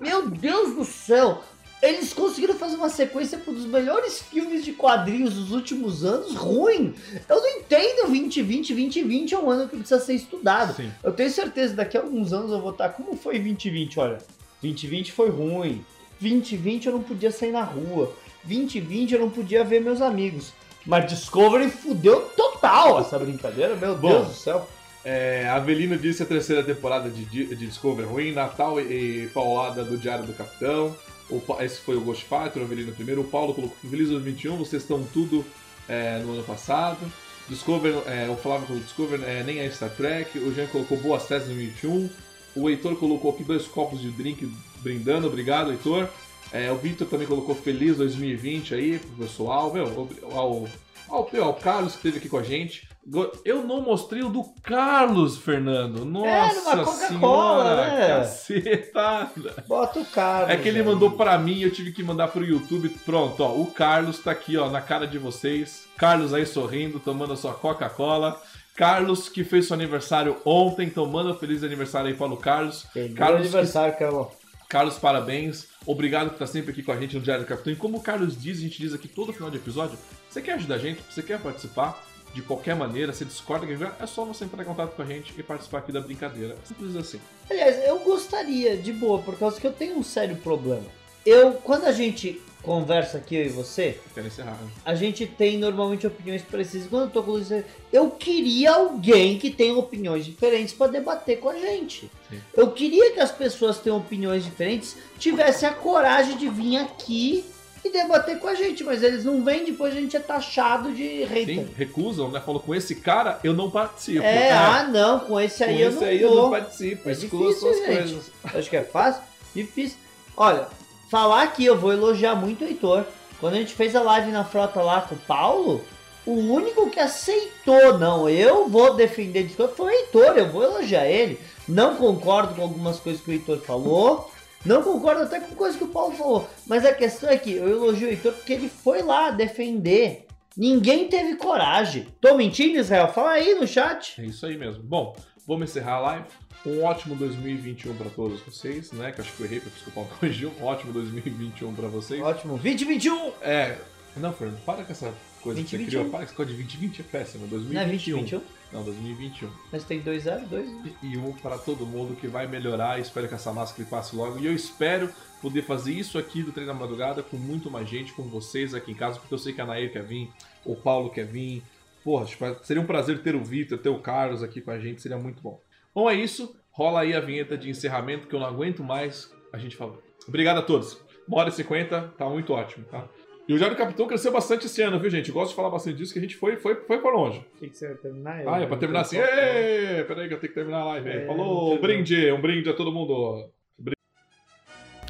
Meu Deus do céu. Eles conseguiram fazer uma sequência para um dos melhores filmes de quadrinhos dos últimos anos ruim. Eu não entendo 2020. 2020 é um ano que precisa ser estudado. Sim. Eu tenho certeza que daqui a alguns anos eu vou estar. Como foi 2020? Olha, 2020 foi ruim. 2020 eu não podia sair na rua. 2020 eu não podia ver meus amigos. Mas Discovery fudeu total essa brincadeira, meu Bom. Deus do céu. É, Avelino disse a terceira temporada de, de Discovery ruim, Natal e, e paulada do Diário do Capitão. O esse foi o Ghost Fighter, o Avelino primeiro. O Paulo colocou Feliz 2021, vocês estão tudo é, no ano passado. Discover, é, o Flávio colocou Discover é, nem é Star Trek. O Jean colocou Boas Festas 2021. O Heitor colocou aqui dois copos de drink brindando. Obrigado, Heitor. É, o Victor também colocou Feliz 2020 aí pro pessoal. Meu, ao, ao, ao Carlos que esteve aqui com a gente. Eu não mostrei o do Carlos, Fernando. Nossa é, Coca-Cola, né? Cacetada. Bota o Carlos. É que ele mandou para mim, eu tive que mandar pro YouTube. Pronto, ó, o Carlos tá aqui, ó, na cara de vocês. Carlos aí sorrindo, tomando a sua Coca-Cola. Carlos, que fez seu aniversário ontem, então manda um feliz aniversário aí para o Carlos. Feliz Carlos aniversário, que... Carlos. Carlos, parabéns. Obrigado por estar sempre aqui com a gente no Diário do Capitão. E como o Carlos diz, a gente diz aqui todo final de episódio, você quer ajudar a gente? Você quer participar? de qualquer maneira, se discorda que é só você entrar em contato com a gente e participar aqui da brincadeira. Simples assim. Aliás, eu gostaria, de boa, por causa que eu tenho um sério problema. Eu, quando a gente conversa aqui, eu e você, eu encerrar, né? a gente tem normalmente opiniões precisas. Quando eu tô com você, eu queria alguém que tenha opiniões diferentes para debater com a gente. Sim. Eu queria que as pessoas que tenham opiniões diferentes tivessem a coragem de vir aqui e debater com a gente, mas eles não vêm, depois a gente é taxado de hater. Sim, recusam, né? Falou, com esse cara eu não participo. É, é. ah não, com esse aí, com eu, esse não aí eu não participo, é difícil, suas gente. coisas. Acho que é fácil, difícil. Olha, falar aqui, eu vou elogiar muito o Heitor. Quando a gente fez a live na frota lá com o Paulo, o único que aceitou, não, eu vou defender Discord, foi o Heitor, eu vou elogiar ele. Não concordo com algumas coisas que o Heitor falou, não concordo até com coisa que o Paulo falou. Mas a questão é que eu elogio o Heitor porque ele foi lá defender. Ninguém teve coragem. Tô mentindo, Israel? Fala aí no chat. É isso aí mesmo. Bom, vamos encerrar a live. Um ótimo 2021 para todos vocês, né? Que eu acho que eu errei, porque o Paulo corrigiu. Um ótimo 2021 para vocês. Ótimo. 2021! É. Não, Fernando, para com essa coisa 20, que você 21. criou. Para com essa coisa de 2020 é péssimo. 2021. Não é 2021? Não, 2021. Mas tem dois anos, dois. E um para todo mundo que vai melhorar. Espero que essa máscara passe logo. E eu espero poder fazer isso aqui do Treino da Madrugada com muito mais gente, com vocês aqui em casa, porque eu sei que a Nair quer vir, o Paulo quer vir. Porra, tipo, seria um prazer ter o Vitor, ter o Carlos aqui com a gente, seria muito bom. Bom, é isso. Rola aí a vinheta de encerramento que eu não aguento mais a gente falou. Obrigado a todos. Uma hora e cinquenta, tá muito ótimo, tá? E o Jairo Capitão cresceu bastante esse ano, viu, gente? Eu gosto de falar bastante disso, que a gente foi, foi, foi pra longe. O que, que você vai terminar? Ah, é pra terminar assim. Ê, peraí que eu tenho que terminar a live. É, Falou, brinde, um brinde a todo mundo.